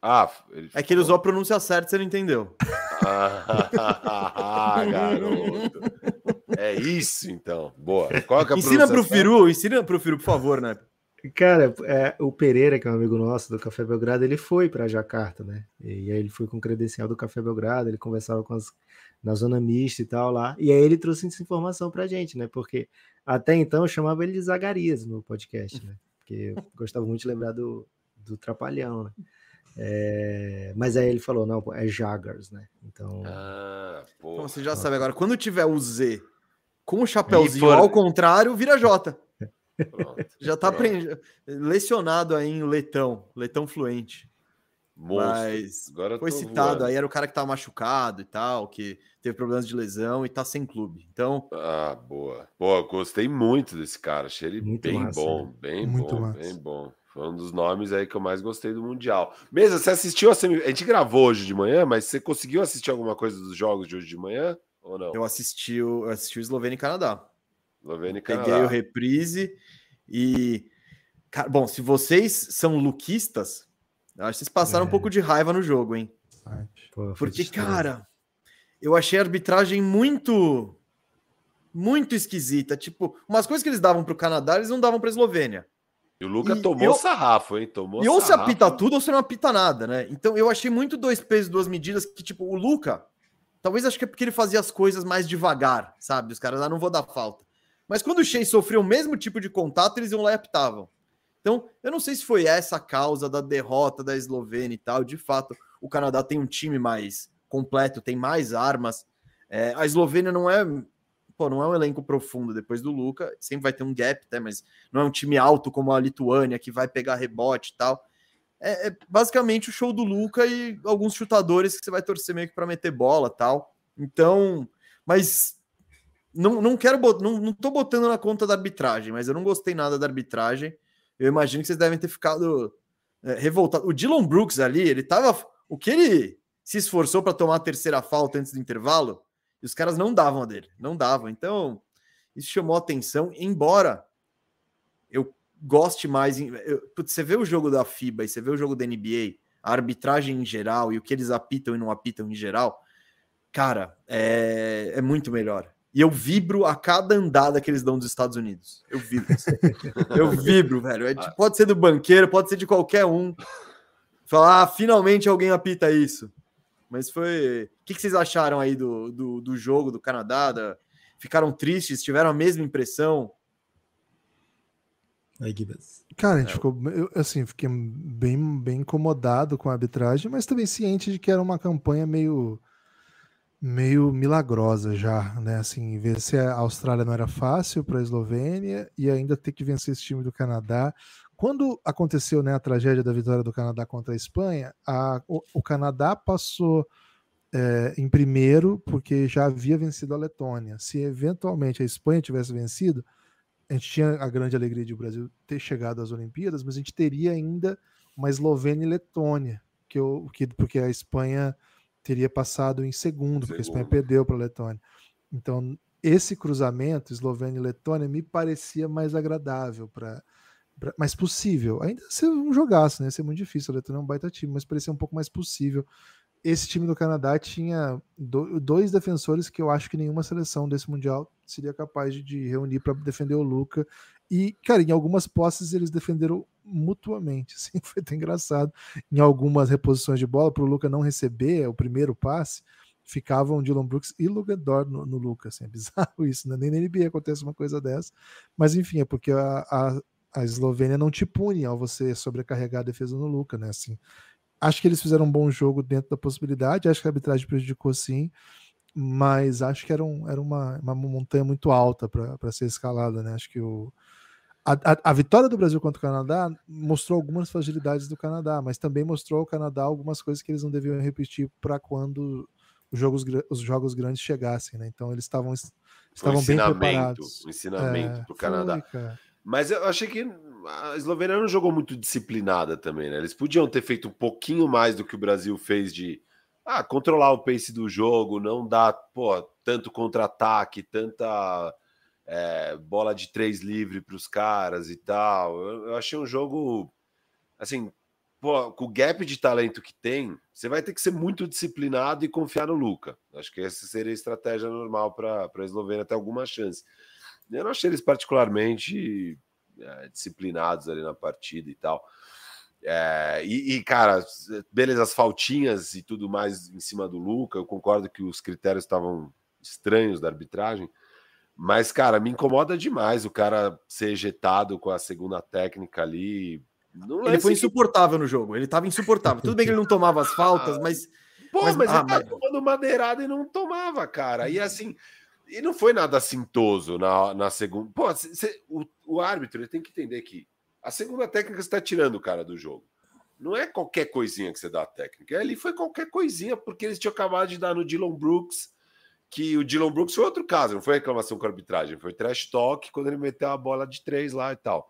Ah, é que ele usou a pronúncia certa, você não entendeu. Ah, garoto. É isso, então. Boa. Qual é, é ensina pro Firu, ensina pro Firu, por favor, né? Cara, é, o Pereira, que é um amigo nosso do Café Belgrado, ele foi para Jacarta, né? E aí ele foi com credencial do Café Belgrado, ele conversava com as, na zona mista e tal lá. E aí ele trouxe essa informação pra gente, né? Porque até então eu chamava ele de Zagarias no podcast, né? Porque eu gostava muito de lembrar do, do Trapalhão, né? É, mas aí ele falou, não, é Jaggers, né? Então. Ah, então você já sabe agora, quando tiver o Z com o chapéuzinho por... ao contrário, vira J. Pronto, já tá aprend... lecionado aí em letão, letão fluente. Monstro. Mas Agora foi citado voando. aí, era o cara que tava machucado e tal, que teve problemas de lesão e tá sem clube. Então. Ah, boa. Boa, gostei muito desse cara. Achei ele muito bem massa, bom, né? bem muito bom, massa. bem bom. Foi um dos nomes aí que eu mais gostei do Mundial. Mesa, você assistiu a semi... A gente gravou hoje de manhã, mas você conseguiu assistir alguma coisa dos jogos de hoje de manhã? Ou não? Eu assisti o, eu assisti o Eslovênia e Canadá. Eslovênia e Canadá. Peguei o reprise e. Bom, se vocês são luquistas, acho que vocês passaram é. um pouco de raiva no jogo, hein? Pô, Porque, cara, eu achei a arbitragem muito. Muito esquisita. Tipo, umas coisas que eles davam para o Canadá, eles não davam para a Eslovênia. E o Luca e tomou eu, sarrafo, hein? Tomou e ou se apita tudo ou você não apita nada, né? Então eu achei muito dois pesos, duas medidas que, tipo, o Luca, talvez acho que é porque ele fazia as coisas mais devagar, sabe? Os caras, ah, não vou dar falta. Mas quando o Shea sofreu o mesmo tipo de contato, eles iam lá e apitavam. Então, eu não sei se foi essa a causa da derrota da Eslovênia e tal. De fato, o Canadá tem um time mais completo, tem mais armas. É, a Eslovênia não é pô, não é um elenco profundo depois do Luca, sempre vai ter um gap, né? Mas não é um time alto como a Lituânia que vai pegar rebote e tal. É, é basicamente o show do Luca e alguns chutadores que você vai torcer meio que para meter bola tal. Então, mas não, não quero não, não tô botando na conta da arbitragem, mas eu não gostei nada da arbitragem. Eu imagino que vocês devem ter ficado é, revoltados. O Dylan Brooks ali, ele tava. O que ele se esforçou para tomar a terceira falta antes do intervalo, e os caras não davam a dele, não davam. Então, isso chamou atenção, embora eu goste mais. Eu, putz, você vê o jogo da FIBA e você vê o jogo da NBA, a arbitragem em geral e o que eles apitam e não apitam em geral, cara, é, é muito melhor. E eu vibro a cada andada que eles dão dos Estados Unidos. Eu vibro. eu vibro, velho. É, pode ser do banqueiro, pode ser de qualquer um. Falar, ah, finalmente alguém apita isso. Mas foi. O que, vocês acharam aí do, do, do jogo do Canadá? Da... Ficaram tristes? Tiveram a mesma impressão? Aí, Cara, a gente é. ficou. Eu, assim, fiquei bem, bem incomodado com a arbitragem, mas também ciente de que era uma campanha meio. meio milagrosa já, né? Assim, vencer a Austrália não era fácil para a Eslovênia e ainda ter que vencer esse time do Canadá. Quando aconteceu né, a tragédia da vitória do Canadá contra a Espanha, a, o, o, Canadá passou é, em primeiro porque já havia vencido a Letônia. Se eventualmente a Espanha tivesse vencido, a gente tinha a grande alegria de o Brasil ter chegado às Olimpíadas, mas a gente teria ainda uma Eslovênia e Letônia, que, eu, que porque a Espanha teria passado em segundo, porque a Espanha perdeu para a Letônia. Então, esse cruzamento, Eslovênia e Letônia, me parecia mais agradável, para mais possível. Ainda ser um jogaço, né? Ia ser muito difícil. A Letônia é um baita time, mas parecia um pouco mais possível. Esse time do Canadá tinha dois defensores que eu acho que nenhuma seleção desse Mundial seria capaz de reunir para defender o Luca. E, cara, em algumas posses eles defenderam mutuamente. Assim, foi até engraçado. Em algumas reposições de bola, para o Luca não receber o primeiro passe, ficavam Dylan Brooks e Luca Dort no, no Luca. Assim, é bizarro isso, né? nem na NBA acontece uma coisa dessa. Mas enfim, é porque a, a, a Eslovênia não te pune ao você sobrecarregar a defesa no Luca, né? Assim, acho que eles fizeram um bom jogo dentro da possibilidade, acho que a arbitragem prejudicou sim, mas acho que era, um, era uma, uma montanha muito alta para ser escalada, né? Acho que o a, a, a, vitória do Brasil contra o Canadá mostrou algumas fragilidades do Canadá, mas também mostrou ao Canadá algumas coisas que eles não deviam repetir para quando os jogos, os jogos grandes chegassem, né? Então eles estavam estavam um bem preparados. Um ensinamento é, para o Canadá. Foi, mas eu achei que a Eslovênia não jogou muito disciplinada também, né? Eles podiam ter feito um pouquinho mais do que o Brasil fez de ah, controlar o pace do jogo, não dar pô, tanto contra-ataque, tanta é, bola de três livre para os caras e tal. Eu, eu, achei um jogo assim, pô, com o gap de talento que tem, você vai ter que ser muito disciplinado e confiar no Luca. Acho que essa seria a estratégia normal para a Eslovênia ter alguma chance. Eu não achei eles particularmente é, disciplinados ali na partida e tal. É, e, e, cara, beleza, as faltinhas e tudo mais em cima do Luca, eu concordo que os critérios estavam estranhos da arbitragem, mas, cara, me incomoda demais o cara ser ejetado com a segunda técnica ali. ele foi insuportável que... no jogo, ele tava insuportável. Tudo bem que ele não tomava as faltas, mas. Pô, mas, mas ah, ele mas... tomando madeirada e não tomava, cara. E assim, e não foi nada assintoso na, na segunda. Pô, cê, o, o árbitro ele tem que entender que a segunda técnica você está tirando o cara do jogo. Não é qualquer coisinha que você dá a técnica. Ali foi qualquer coisinha, porque eles tinham acabado de dar no Dylan Brooks que o Dylan Brooks foi outro caso, não foi reclamação com a arbitragem, foi trash talk quando ele meteu a bola de três lá e tal.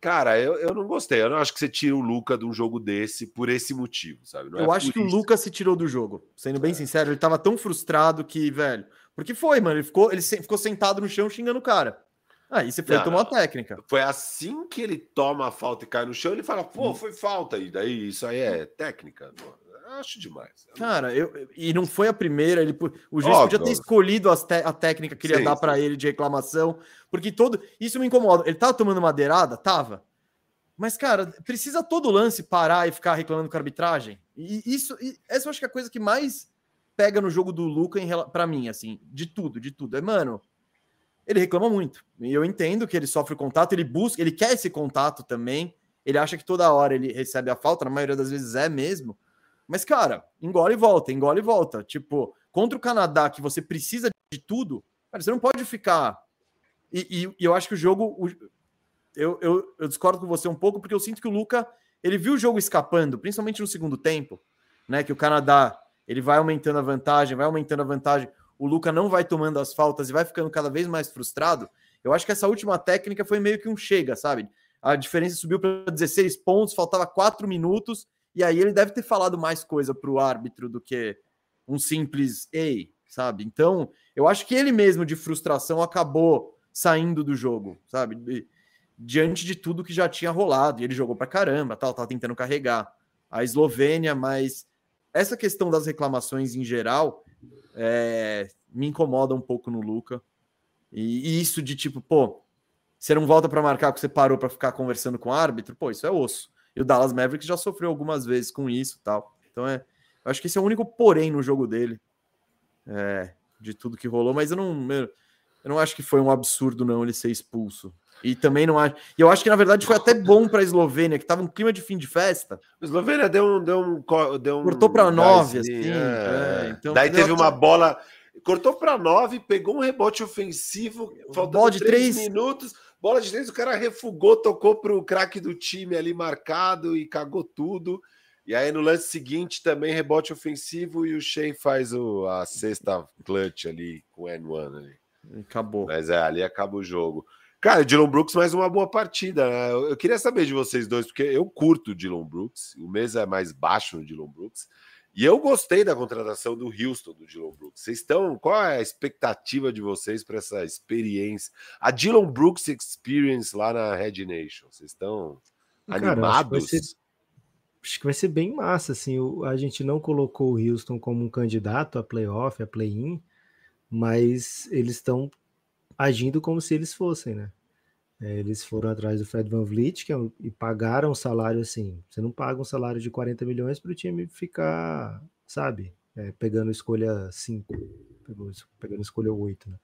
Cara, eu, eu não gostei. Eu não acho que você tira o Luca de um jogo desse por esse motivo, sabe? Não eu é acho que isso. o Luca se tirou do jogo. Sendo bem é. sincero, ele tava tão frustrado que, velho. Porque foi, mano. Ele ficou, ele ficou sentado no chão xingando o cara. Aí você foi tomar a técnica. Foi assim que ele toma a falta e cai no chão, ele fala, pô, hum. foi falta. E daí isso aí é técnica. Mano acho demais. Cara, eu, e não foi a primeira. Ele, o juiz podia ter escolhido as te, a técnica que ele ia dar para ele de reclamação, porque todo. Isso me incomoda. Ele tava tomando madeirada? Tava. Mas, cara, precisa todo lance parar e ficar reclamando com a arbitragem? E isso, e essa eu acho que é a coisa que mais pega no jogo do Luca para mim, assim, de tudo, de tudo. É, mano, ele reclama muito. E eu entendo que ele sofre contato, ele busca, ele quer esse contato também. Ele acha que toda hora ele recebe a falta, na maioria das vezes é mesmo. Mas, cara, engole e volta, engole e volta. Tipo, contra o Canadá, que você precisa de tudo, cara, você não pode ficar. E, e, e eu acho que o jogo. O... Eu, eu, eu, discordo com você um pouco, porque eu sinto que o Luca ele viu o jogo escapando, principalmente no segundo tempo, né? Que o Canadá ele vai aumentando a vantagem, vai aumentando a vantagem. O Luca não vai tomando as faltas e vai ficando cada vez mais frustrado. Eu acho que essa última técnica foi meio que um chega, sabe? A diferença subiu para 16 pontos, faltava 4 minutos e aí ele deve ter falado mais coisa para o árbitro do que um simples ei, sabe? Então, eu acho que ele mesmo, de frustração, acabou saindo do jogo, sabe? diante de tudo que já tinha rolado. E ele jogou para caramba, tal, tava tentando carregar a Eslovênia, mas essa questão das reclamações em geral é, me incomoda um pouco no Luca. E, e isso de tipo, pô, você não volta para marcar porque você parou para ficar conversando com o árbitro, pô, isso é osso. E o Dallas Mavericks já sofreu algumas vezes com isso tal. Então é. Eu acho que esse é o único porém no jogo dele. É, de tudo que rolou, mas eu não. Eu, não acho que foi um absurdo, não, ele ser expulso. E também não acho. E eu acho que, na verdade, foi até bom para a Eslovênia, que tava um clima de fim de festa. A Eslovênia deu um. Deu um, deu um Cortou para nove, assim. É. É, então, Daí teve uma bola. Cortou para nove, pegou um rebote ofensivo, faltando de três, três minutos. Bola de três, o cara refugou, tocou para o craque do time ali marcado e cagou tudo. E aí no lance seguinte também rebote ofensivo e o Shea faz o, a sexta clutch ali com o N1 ali. Acabou. Mas é, ali acaba o jogo. Cara, Dylan Brooks mais uma boa partida. Né? Eu queria saber de vocês dois, porque eu curto o Dylan Brooks, o mês é mais baixo no Dylan Brooks, e eu gostei da contratação do Houston, do Dylan Brooks. Vocês estão. Qual é a expectativa de vocês para essa experiência? A Dylan Brooks Experience lá na Red Nation. Vocês estão animados? Acho que, ser, acho que, vai ser, bem massa. Assim, o, a gente não colocou o Houston como um candidato a playoff, a play-in, mas eles estão agindo como se eles fossem, né? É, eles foram atrás do Fred Van Vliet que é um, e pagaram um salário assim. Você não paga um salário de 40 milhões para o time ficar, sabe, é, pegando escolha 5, pegando escolha 8, né?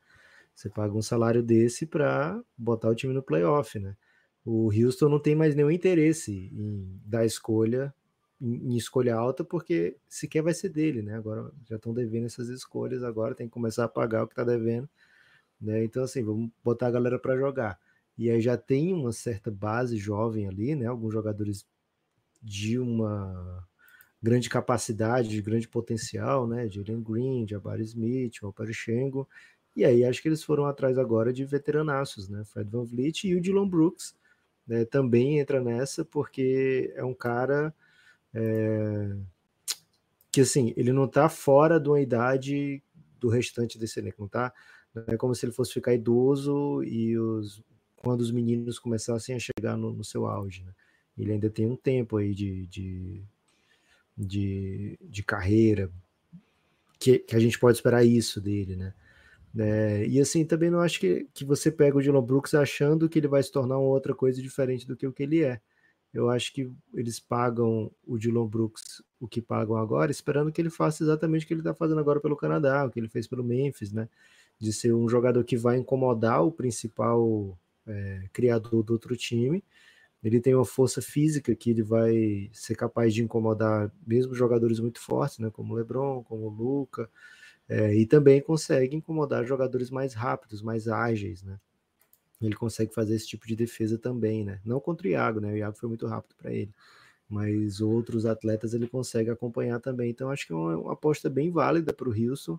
Você paga um salário desse para botar o time no playoff, né? O Houston não tem mais nenhum interesse em dar escolha, em, em escolha alta, porque sequer vai ser dele, né? Agora já estão devendo essas escolhas, agora tem que começar a pagar o que está devendo né? Então, assim, vamos botar a galera para jogar. E aí já tem uma certa base jovem ali, né? Alguns jogadores de uma grande capacidade, de grande potencial, né? Jalen Green, Jabari Smith, Walter Schengo. E aí acho que eles foram atrás agora de veteranaços, né? Fred Van Vliet e o Dylan Brooks né? também entra nessa, porque é um cara é... que, assim, ele não tá fora de uma idade do restante desse elenco, não tá é como se ele fosse ficar idoso e os, quando os meninos começassem a chegar no, no seu auge. Né? Ele ainda tem um tempo aí de, de, de, de carreira que, que, a gente pode esperar isso dele, né? É, e assim, também não acho que, que você pega o Dylan Brooks achando que ele vai se tornar outra coisa diferente do que o que ele é. Eu acho que eles pagam o Dylan Brooks o que pagam agora, esperando que ele faça exatamente o que ele está fazendo agora pelo Canadá, o que ele fez pelo Memphis, né? De ser um jogador que vai incomodar o principal é, criador do outro time. Ele tem uma força física que ele vai ser capaz de incomodar mesmo jogadores muito fortes, né, como o LeBron, como o Luca, é, e também consegue incomodar jogadores mais rápidos, mais ágeis, né? Ele consegue fazer esse tipo de defesa também, né? Não contra o Iago, né? O Iago foi muito rápido para ele, mas outros atletas ele consegue acompanhar também. Então acho que é uma, uma aposta bem válida para o Houston.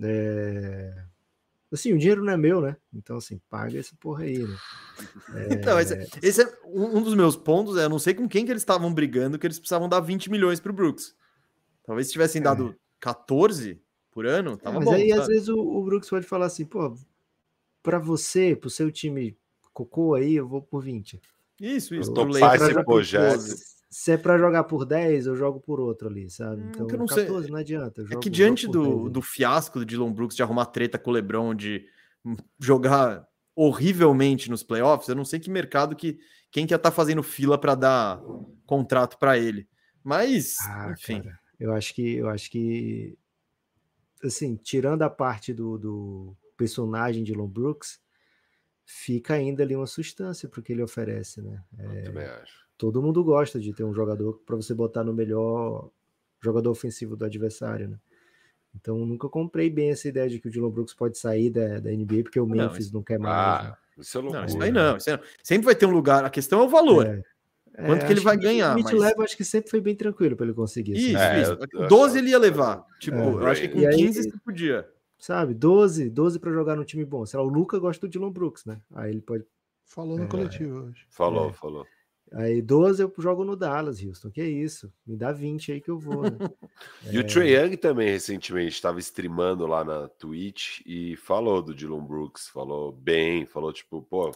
É, Assim, o dinheiro não é meu, né? Então, assim, paga essa porra aí, né? É... Então, esse, é, esse, é um dos meus pontos. É, eu não sei com quem que eles estavam brigando que eles precisavam dar 20 milhões pro Brooks. Talvez se tivessem dado é. 14 por ano, tava é, mas bom. Mas aí, sabe? às vezes, o, o, Brooks pode falar assim, pô, pra você, pro seu time cocô aí, eu vou por 20. Isso, isso. Topar esse projeto se é para jogar por 10, eu jogo por outro ali, sabe? Hum, então, não 14 sei. não adianta. é que diante do, do fiasco do Dylan Brooks de arrumar treta com o LeBron, de jogar horrivelmente nos playoffs, eu não sei que mercado que quem que ia estar tá fazendo fila para dar contrato para ele. Mas, ah, enfim. Cara, eu acho que eu acho que assim, tirando a parte do, do personagem de Dylan Brooks, fica ainda ali uma substância para o que ele oferece, né? É, eu também acho todo mundo gosta de ter um jogador para você botar no melhor jogador ofensivo do adversário, né? Então nunca comprei bem essa ideia de que o Dylan Brooks pode sair da, da NBA porque o Memphis não, não quer mais. Ah, né? isso, é não, isso aí não, isso aí não. Sempre vai ter um lugar. A questão é o valor. É. Quanto é, que ele vai ganhar? O mas... Leva, acho que sempre foi bem tranquilo para ele conseguir. Isso, assim. isso. É, 12 ele ia levar. Tipo, é. eu acho que com 15 você podia. Sabe, 12, 12 para jogar no time bom. Sei lá, o Luca gosta do Dylan Brooks, né? Aí ele pode. Falou no é. coletivo hoje. Falou, falou. Aí 12 eu jogo no Dallas, Houston. Que é isso? Me dá 20 aí que eu vou. Né? e é... o Trae Young também recentemente estava streamando lá na Twitch e falou do Dylan Brooks, falou bem, falou tipo, pô,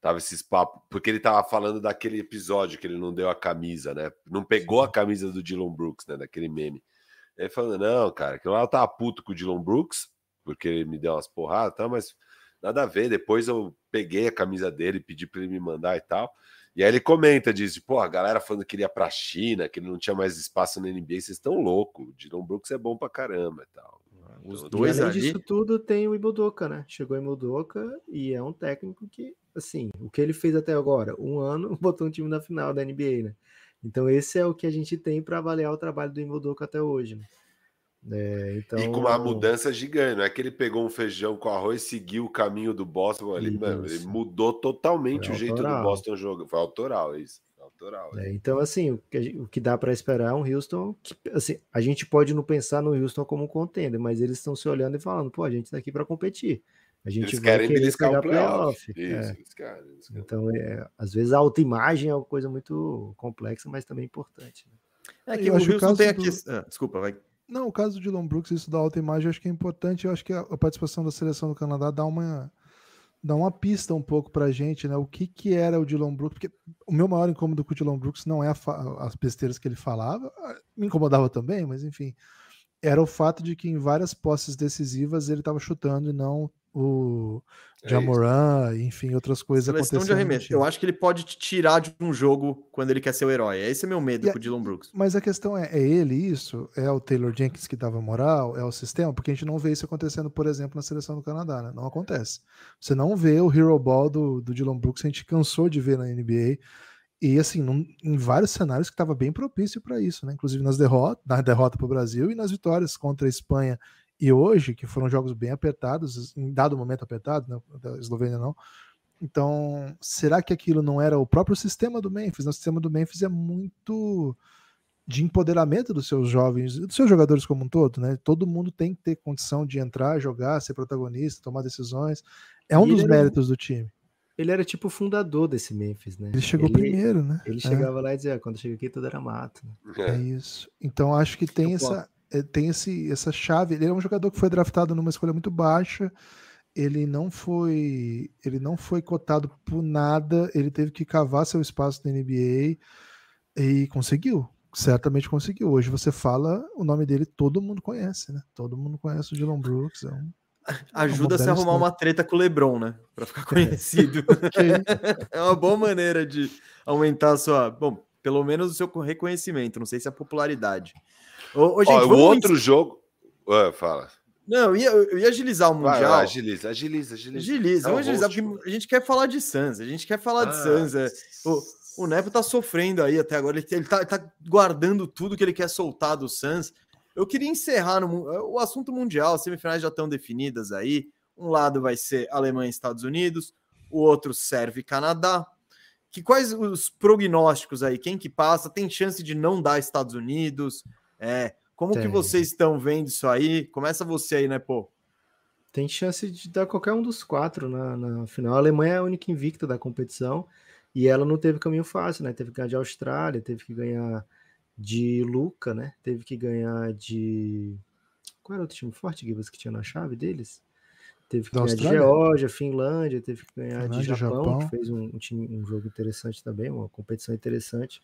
tava esses papos, porque ele tava falando daquele episódio que ele não deu a camisa, né? Não pegou a camisa do Dylan Brooks, né? Daquele meme. Ele falando, não, cara, que lá eu tava puto com o Dylan Brooks, porque ele me deu umas porradas, tá, mas nada a ver. Depois eu peguei a camisa dele, pedi para ele me mandar e tal. E aí ele comenta, diz, pô, a galera falando que ele ia pra China, que ele não tinha mais espaço na NBA, vocês estão loucos. O Dylan Brooks é bom pra caramba e tal. Os E dois além ali. disso tudo, tem o Ibudoka, né? Chegou o Ibudoka e é um técnico que, assim, o que ele fez até agora, um ano, botou um time na final da NBA, né? Então esse é o que a gente tem para avaliar o trabalho do Ibudoka até hoje, né? É, então, E com uma mudança gigante, não é que ele pegou um feijão com arroz e seguiu o caminho do Boston ali, mano, ele mudou totalmente Foi o jeito do autoral. Boston jogar. Foi autoral isso. Foi autoral. É, então, assim, o que, o que dá para esperar é um Houston que, assim, a gente pode não pensar no Houston como um contender, mas eles estão se olhando e falando, pô, a gente tá aqui para competir. A gente Eles vai querem querer beliscar pegar o playoff. playoff. Isso, É. eles querem, eles querem. Então, é, às vezes a autoimagem é uma coisa muito complexa, mas também importante. né? É que Eu o Houston tem do- aqui. Ah, desculpa, vai. Não, o caso do Dylan Brooks, isso da alta imagem, eu acho que é importante. Eu acho que a, participação da seleção do Canadá dá uma, dá uma pista um pouco pra gente, né? O que que era o Dylan Brooks? Porque o meu maior incômodo com o Dylan Brooks não é as besteiras que ele falava, ah, me incomodava também, mas enfim, era o fato de que em várias posses decisivas ele estava chutando e não o É Jamoran, enfim, outras coisas Seleção de acontecendo. no arremesso. Eu acho que ele pode te tirar de um jogo quando ele quer ser o herói. Esse é meu medo E com o Dylan Brooks. Mas a questão é, é ele isso? É o Taylor Jenkins que dava moral? É o sistema? Porque a gente não vê isso acontecendo, por exemplo, na seleção do Canadá, né? Não acontece. Você não vê o hero ball do, do Dylan Brooks, a gente cansou de ver na NBA. E assim, num- em vários cenários que estava bem propício para isso, né? Inclusive nas derrotas, na derrota para o Brasil e nas vitórias contra a Espanha e hoje, que foram jogos bem apertados, em dado momento apertado, né? Da Eslovênia não. Então, será que aquilo não era o próprio sistema do Memphis? O sistema do Memphis é muito de empoderamento dos seus jovens, dos seus jogadores como um todo, né? Todo mundo tem que ter condição de entrar, jogar, ser protagonista, tomar decisões. É um dos ele era um- méritos do time. Ele era tipo o fundador desse Memphis, né? Ele chegou ele, primeiro, né? Ele É. chegava lá e dizia, "Ah, quando chega aqui tudo era mato. né?" É isso. Então acho que tem Eu essa tem esse, essa chave. Ele é um jogador que foi draftado numa escolha muito baixa. Ele não foi ele não foi cotado por nada. Ele teve que cavar seu espaço na NBA e conseguiu. Certamente conseguiu. Hoje você fala o nome dele, todo mundo conhece, né? Todo mundo conhece o Dylan Brooks. É um... Ajuda se bela arrumar história. uma treta com o LeBron, né? Pra ficar conhecido. é uma boa maneira de aumentar a sua. Bom, pelo menos o seu reconhecimento. Não sei se a popularidade. Ô, ô, gente, Ó, o outro jogo. Ah, fala. Não, eu ia, eu ia agilizar o Mundial. vai, agiliza, agiliza, agiliza. Agiliza, É vamos agilizar, porque a gente quer falar de Suns, a gente quer falar de Ah, Suns. é. O, o Neto tá sofrendo aí até agora, ele, ele tá, tá guardando tudo que ele quer soltar do Suns. Eu queria encerrar no, mu- o assunto mundial, as semifinais já estão definidas aí. Um lado vai ser Alemanha e Estados Unidos, o outro serve Canadá. Que quais os prognósticos aí? Quem que passa? Tem chance de não dar Estados Unidos? É, como que Tem. vocês estão vendo isso aí? Começa você aí, né, pô? Tem chance de dar qualquer um dos quatro na, na final. A Alemanha é a única invicta da competição e ela não teve caminho fácil, né? Teve que ganhar de Austrália, teve que ganhar de Luca, né? Teve que ganhar de. Qual era o outro time forte, Gibas, que tinha na chave deles? Teve que Da ganhar de Austrália? Geórgia, Finlândia, teve que ganhar de Finlândia, Japão, Japão. que fez um, um time, um jogo interessante também, uma competição interessante.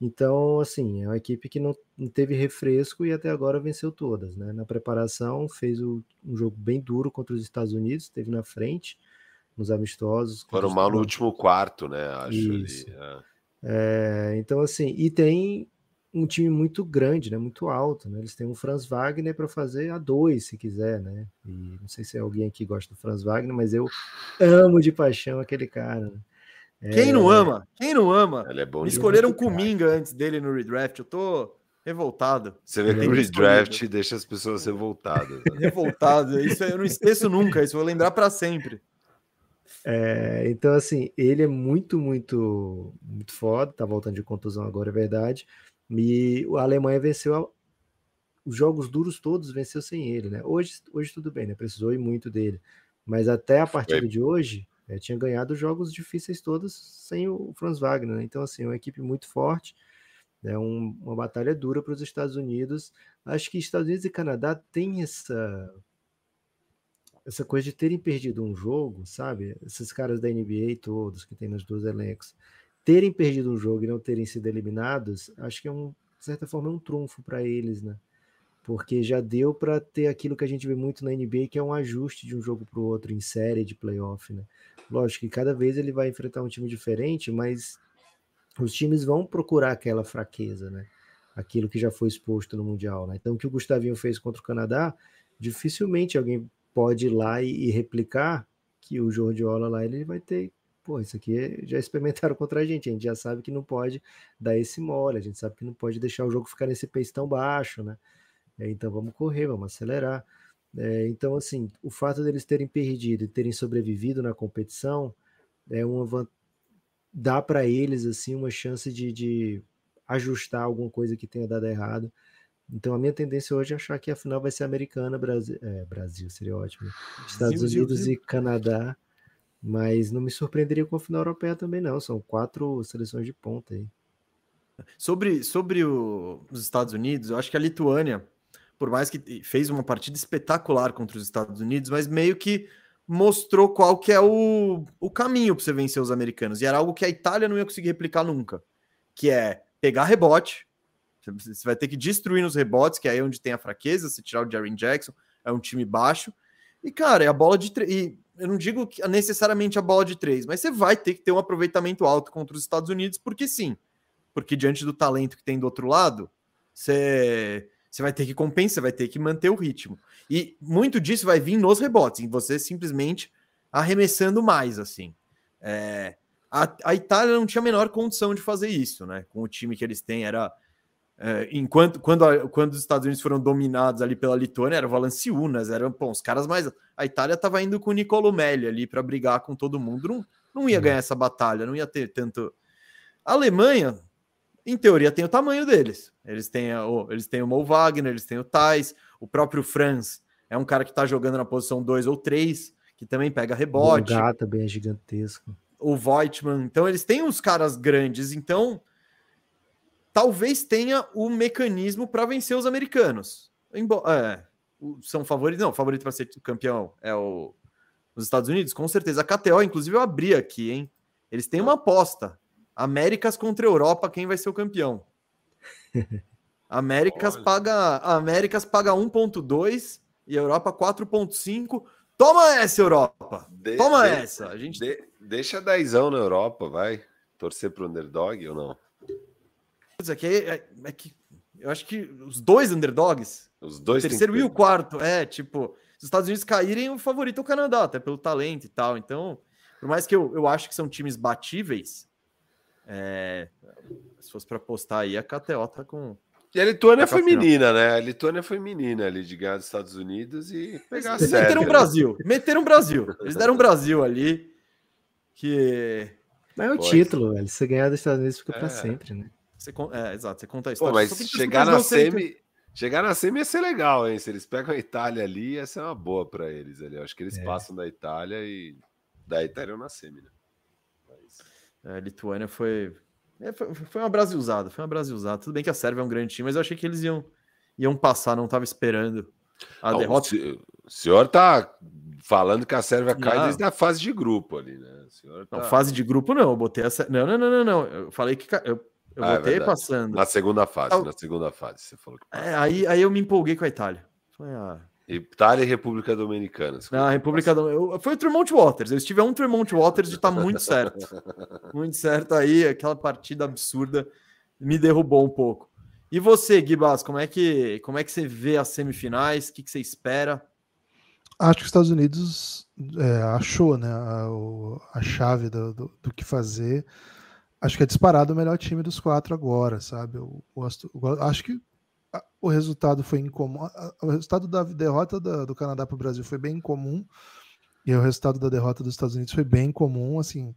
Então, assim, é uma equipe que não, não teve refresco e até agora venceu todas, né? Na preparação, fez o- um jogo bem duro contra os Estados Unidos, teve na frente, nos amistosos. Foram mal no último quarto, né? Acho Isso. ali. é. É, então, assim, e tem um time muito grande, né? Muito alto, né? Eles têm um Franz Wagner para fazer a dois, se quiser, né? E não sei se alguém aqui gosta do Franz Wagner, mas eu amo de paixão aquele cara. né? Quem não ama? Quem não ama? Ele é bom escolheram Kuminga antes dele no redraft. Eu tô revoltado. Você vê que Ele o é redraft deixa as pessoas revoltadas. né? Revoltado. Isso eu não esqueço nunca. Isso eu vou lembrar para sempre. É, então, assim, ele é muito, muito, muito foda. Tá voltando de contusão agora, é verdade. E a Alemanha venceu a- os jogos duros todos, venceu sem ele, né? Hoje, hoje tudo bem, né? Precisou ir muito dele. Mas até a partida de hoje, eh, tinha ganhado os jogos difíceis todos sem o Franz Wagner. né? Então, assim, é uma equipe muito forte. É um- uma batalha dura para os Estados Unidos. Acho que Estados Unidos e Canadá têm essa essa coisa de terem perdido um jogo, sabe? Esses caras da NBA todos que tem nos dois elencos, terem perdido um jogo e não terem sido eliminados, acho que é um, de certa forma, é um trunfo para eles, né? Porque já deu para ter aquilo que a gente vê muito na NBA, que é um ajuste de um jogo para o outro em série de playoff, né? Lógico que cada vez ele vai enfrentar um time diferente, mas os times vão procurar aquela fraqueza, né? Aquilo que já foi exposto no Mundial, né? Então, o que o Gustavinho fez contra o Canadá, dificilmente alguém pode ir lá e, replicar que o Jordiola lá ele vai ter pô, isso aqui é, já experimentaram contra a gente, a gente já sabe que não pode dar esse mole, a gente sabe que não pode deixar o jogo ficar nesse pace tão baixo, né? É, então vamos correr, vamos acelerar. É, então, assim, o fato deles terem perdido e terem sobrevivido na competição é uma dá para eles assim uma chance de, de ajustar alguma coisa que tenha dado errado. Então a minha tendência hoje é achar que a final vai ser americana, Brasil, é, Brasil seria ótimo, Estados Unidos e Canadá mas não me surpreenderia com a final europeia também, não. São quatro seleções de ponta aí. Sobre, sobre o, os Estados Unidos, eu acho que a Lituânia, por mais que fez uma partida espetacular contra os Estados Unidos, mas meio que mostrou qual que é o, o caminho para você vencer os americanos. E era algo que a Itália não ia conseguir replicar nunca, que é pegar rebote, você vai ter que destruir nos rebotes, que é aí onde tem a fraqueza, se tirar o Jaren Jackson, é um time baixo. E, cara, é a bola de três eu não digo que necessariamente a bola de três, mas você vai ter que ter um aproveitamento alto contra os Estados Unidos, porque sim. Porque diante do talento que tem do outro lado, você, você vai ter que compensar, vai ter que manter o ritmo. E muito disso vai vir nos rebotes, em você simplesmente arremessando mais, assim. É, a, a Itália não tinha a menor condição de fazer isso, né? Com o time que eles têm, era é, enquanto quando, a, quando os Estados Unidos foram dominados ali pela Lituânia, era Valanciunas, eram bom, os caras mais. A Itália estava indo com o Nicolo Melli ali para brigar com todo mundo, não, não ia ganhar essa batalha, não ia ter tanto. A Alemanha, em teoria, tem o tamanho deles. Eles têm, o, eles têm o Mo Wagner, eles têm o Thais, o próprio Franz é um cara que está jogando na posição 2 ou 3, que também pega rebote. O Gata bem é gigantesco. O Voigtman. Então, eles têm uns caras grandes, então talvez tenha o mecanismo para vencer os americanos. É, são favoritos, não, favorito para ser campeão é o, os Estados Unidos, com certeza. A KTO, inclusive, eu abri aqui, hein? Eles têm uma aposta: Américas contra Europa, quem vai ser o campeão? Américas paga, Américas paga 1.2 e Europa 4.5. Toma essa, Europa! De, Toma de, essa! A gente de, deixa dezão na Europa, vai. Torcer para o underdog ou não? É que, é, é que eu acho que os dois underdogs, os dois o terceiro e o quarto, é tipo, se os Estados Unidos caírem, o favorito é o Canadá, até pelo talento e tal. Então, por mais que eu, eu acho que são times batíveis, é, se fosse para apostar aí, a KTO tá com. E a Lituânia foi menina, né? A Lituânia foi menina ali de ganhar dos Estados Unidos e pegar Eles a meteram o Brasil, meteram o Brasil. Eles deram o Brasil ali, que. Mas é o título, velho. Se ganhar dos Estados Unidos, fica é. para sempre, né? Você, é, exato, você conta a história. Pô, mas chegar na semi, chegar na semi ia ser legal, hein? Se eles pegam a Itália ali, ia ser uma boa para eles ali. Eu acho que eles é. passam da Itália e da Itália na semi, né? Mas... É, a Lituânia foi... É, foi, foi uma Brasilzada, foi uma Brasilzada. Tudo bem que a Sérvia é um grande time, mas eu achei que eles iam, iam passar, não estava esperando a não, derrota. O senhor tá falando que a Sérvia cai desde a fase de grupo ali, né? Tá... Não, fase de grupo não, eu botei a... Não, não, não, não, não. Eu falei que eu eu ah, é passando. Na segunda fase, na segunda fase, você falou que é, aí, aí eu me empolguei com a Itália. Falei, ah... Itália e República Dominicana. Na República Dominicana. Foi o Tremont Waters. Eu estive a um Tremont Waters de estar tá muito certo. muito certo aí, aquela partida absurda me derrubou um pouco. E você, Guibas, como é que como é que você vê as semifinais? O que, que você espera? Acho que os Estados Unidos é, achou né, a, a chave do, do, do que fazer acho que é disparado o melhor time dos quatro agora, sabe? Eu gosto, eu acho que o resultado foi incomum. O resultado da derrota do Canadá para o Brasil foi bem incomum e o resultado da derrota dos Estados Unidos foi bem comum. Assim,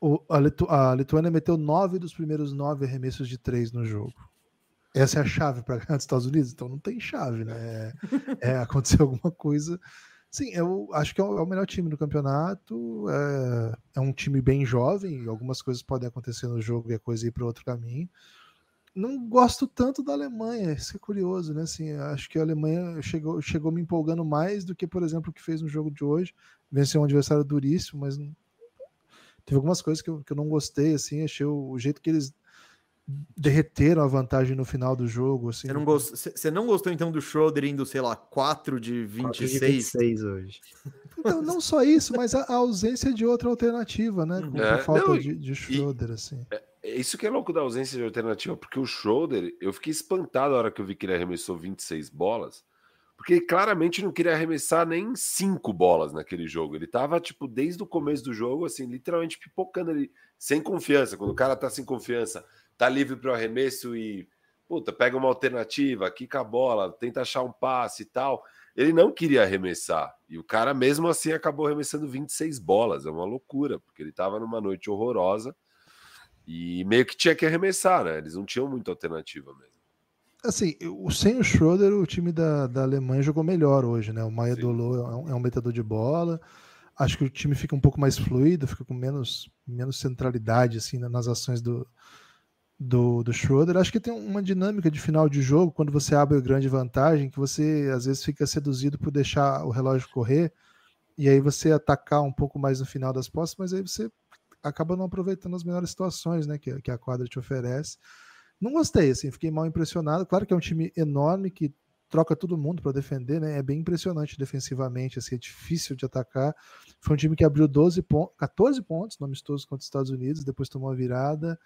o, a, Litu, a, Lituânia meteu nove dos primeiros nove arremessos de três no jogo. Essa é a chave para ganhar dos Estados Unidos, então não tem chave, né? É, é aconteceu alguma coisa Sim, eu acho que é, é o melhor time do campeonato. É, é um time bem jovem, algumas coisas podem acontecer no jogo e a coisa ir para outro caminho. Não gosto tanto da Alemanha, isso é curioso, né? Assim, acho que a Alemanha chegou, chegou me empolgando mais do que, por exemplo, o que fez no jogo de hoje. Venceu um adversário duríssimo, mas teve algumas coisas que eu, que eu não gostei, assim, achei o, o jeito que eles derreteram a vantagem no final do jogo. Assim. Você, não gostou, você não gostou então do Schroeder indo, sei lá, 4 de 26? 4 de 26 hoje. Então, não só isso, mas a, a ausência de outra alternativa, né? Com é, a falta não, de, de Schroeder, e, assim. É, é, isso que é louco da ausência de alternativa, porque o Schroeder, eu fiquei espantado na hora que eu vi que ele arremessou 26 bolas, porque ele claramente não queria arremessar nem cinco bolas naquele jogo. Ele tava, tipo, desde o começo do jogo, assim, literalmente pipocando ali, sem confiança. Quando o cara tá sem confiança, tá livre para o arremesso e, puta, pega uma alternativa, quica a bola, tenta achar um passe e tal. Ele não queria arremessar. E o cara, mesmo assim, acabou arremessando 26 bolas. É uma loucura, porque ele tava numa noite horrorosa e meio que tinha que arremessar, né? Eles não tinham muita alternativa mesmo. Assim, sem o Schroeder, o time da, da Alemanha jogou melhor hoje, né? O Maia Dolo é um, é um metedor de bola. Acho que o time fica um pouco mais fluido, fica com menos, menos centralidade assim, nas ações do, do, do Schroeder. Acho que tem uma dinâmica de final de jogo, quando você abre grande vantagem, que você às vezes fica seduzido por deixar o relógio correr e aí você atacar um pouco mais no final das postas, mas aí você acaba não aproveitando as melhores situações né, que, que a quadra te oferece. Não gostei, assim, fiquei mal impressionado. Claro que é um time enorme que troca todo mundo para defender, né? É bem impressionante defensivamente, assim, é difícil de atacar. Foi um time que abriu 12 pontos, 14 pontos no amistoso contra os Estados Unidos, depois tomou uma virada.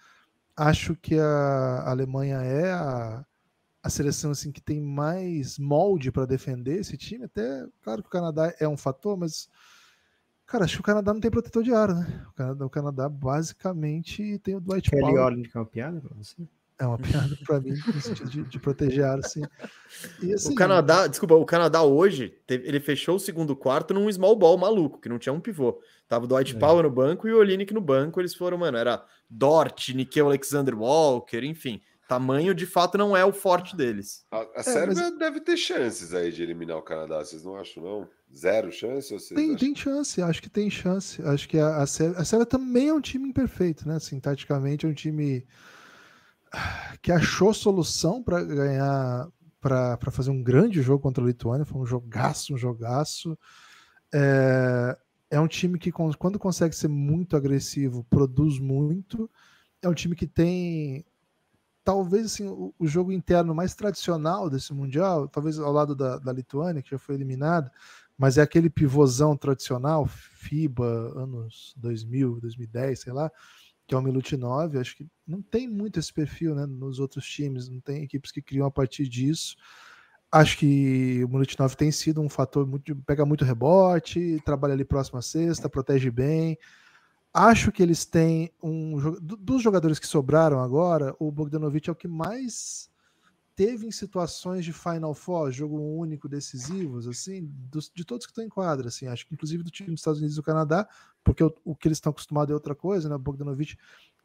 Acho que a Alemanha é a, a seleção assim que tem mais molde para defender esse time. Até, claro que o Canadá é um fator, mas Cara, acho que o Canadá não tem protetor de ar, né? O Canadá, o Canadá basicamente tem o Dwight Kelly Powell. Kelly é uma piada pra você? É uma piada para mim, no sentido de, de proteger ar, assim. E, assim. O Canadá, desculpa, o Canadá hoje, teve, ele fechou o segundo quarto num small ball maluco, que não tinha um pivô. Tava o Dwight é. Powell no banco e o Olinick no banco, eles foram, mano, era Dort, Nikhil Alexander Walker, enfim. Tamanho de fato não é o forte deles. A, a é, Sérvia mas... deve ter chances aí de eliminar o Canadá, vocês não acham, não? Zero chance? tem, tem chance, acho que tem chance. Acho que a, a, Sérvia, a Sérvia também é um time imperfeito, né? Assim, taticamente é um time que achou solução para ganhar, para fazer um grande jogo contra a Lituânia. Foi um jogaço, um jogaço. É, é um time que, quando consegue ser muito agressivo, produz muito. É um time que tem talvez assim, o, o, jogo interno mais tradicional desse Mundial, talvez ao lado da, da Lituânia, que já foi eliminada, mas é aquele pivôzão tradicional, FIBA, anos 2000, 2010, sei lá, que é o Milutinov. Acho que não tem muito esse perfil né, nos outros times, não tem equipes que criam a partir disso. Acho que o Milutinov tem sido um fator muito. pega muito rebote, trabalha ali próximo à cesta, protege bem. Acho que eles têm um. Dos jogadores que sobraram agora, o Bogdanovic é o que mais teve em situações de Final Four, jogo único, decisivos, assim, dos, de todos que estão em quadra, assim, acho que inclusive do time dos Estados Unidos e do Canadá, porque o, o que eles estão acostumados é outra coisa, né? O Bogdanovic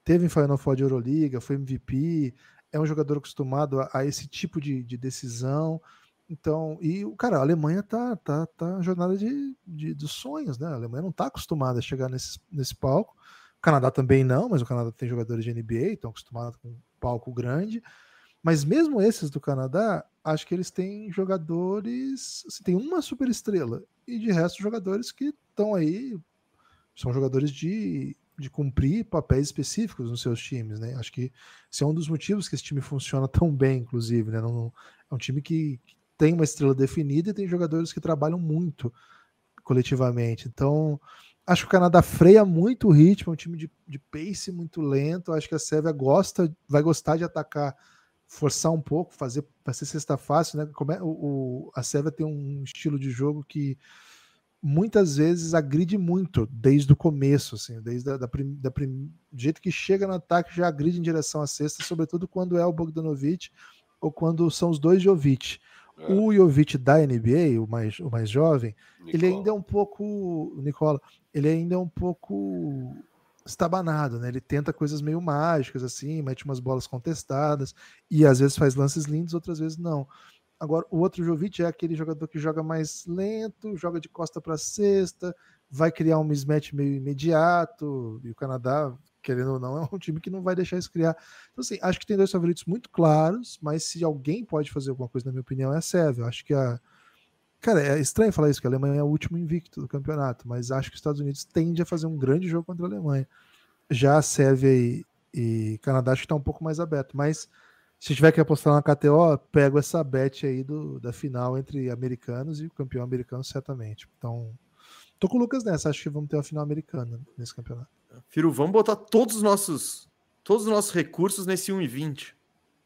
teve em Final Four de Euroliga, foi MVP, é um jogador acostumado a, a esse tipo de, de decisão. Então, e o cara, a Alemanha tá, tá, tá na jornada de, de, dos sonhos, né? A Alemanha não tá acostumada a chegar nesse, nesse palco. O Canadá também não, mas o Canadá tem jogadores de NBA, estão acostumados com um palco grande. Mas mesmo esses do Canadá, acho que eles têm jogadores. Assim, tem uma super estrela. E de resto, jogadores que estão aí. São jogadores de, de cumprir papéis específicos nos seus times, né? Acho que esse é um dos motivos que esse time funciona tão bem, inclusive, né? Não, é um time que, que tem uma estrela definida e tem jogadores que trabalham muito coletivamente. Então, acho que o Canadá freia muito o ritmo, é um time de, de pace muito lento. Acho que a Sérvia gosta, vai gostar de atacar, forçar um pouco, fazer vai ser cesta fácil, né? Como é, o, o, a Sérvia tem um estilo de jogo que muitas vezes agride muito desde o começo, assim, desde a, da, da, do jeito que chega no ataque já agride em direção à cesta, sobretudo quando é o Bogdanovic ou quando são os dois Jovic. É. O Jovic da NBA, o mais, o mais jovem, Nicola. ele ainda é um pouco. Nicola, ele ainda é um pouco estabanado, né? Ele tenta coisas meio mágicas, assim, mete umas bolas contestadas, e às vezes faz lances lindos, outras vezes não. Agora, o outro Jovic é aquele jogador que joga mais lento, joga de costa para cesta, vai criar um mismatch meio imediato, e o Canadá querendo ou não, é um time que não vai deixar isso criar. Então, assim, acho que tem dois favoritos muito claros, mas se alguém pode fazer alguma coisa, na minha opinião, é a Sérvia. Acho que a. Cara, é estranho falar isso, que a Alemanha é o último invicto do campeonato, mas acho que os Estados Unidos tende a fazer um grande jogo contra a Alemanha. Já a Sérvia e, e Canadá acho que está um pouco mais aberto, mas se tiver que apostar na KTO, pego essa bet aí do, da final entre americanos e o campeão americano, certamente. Então, tô com o Lucas nessa, acho que vamos ter uma final americana nesse campeonato. Firu, vamos botar todos os nossos todos os nossos recursos nesse 1,20.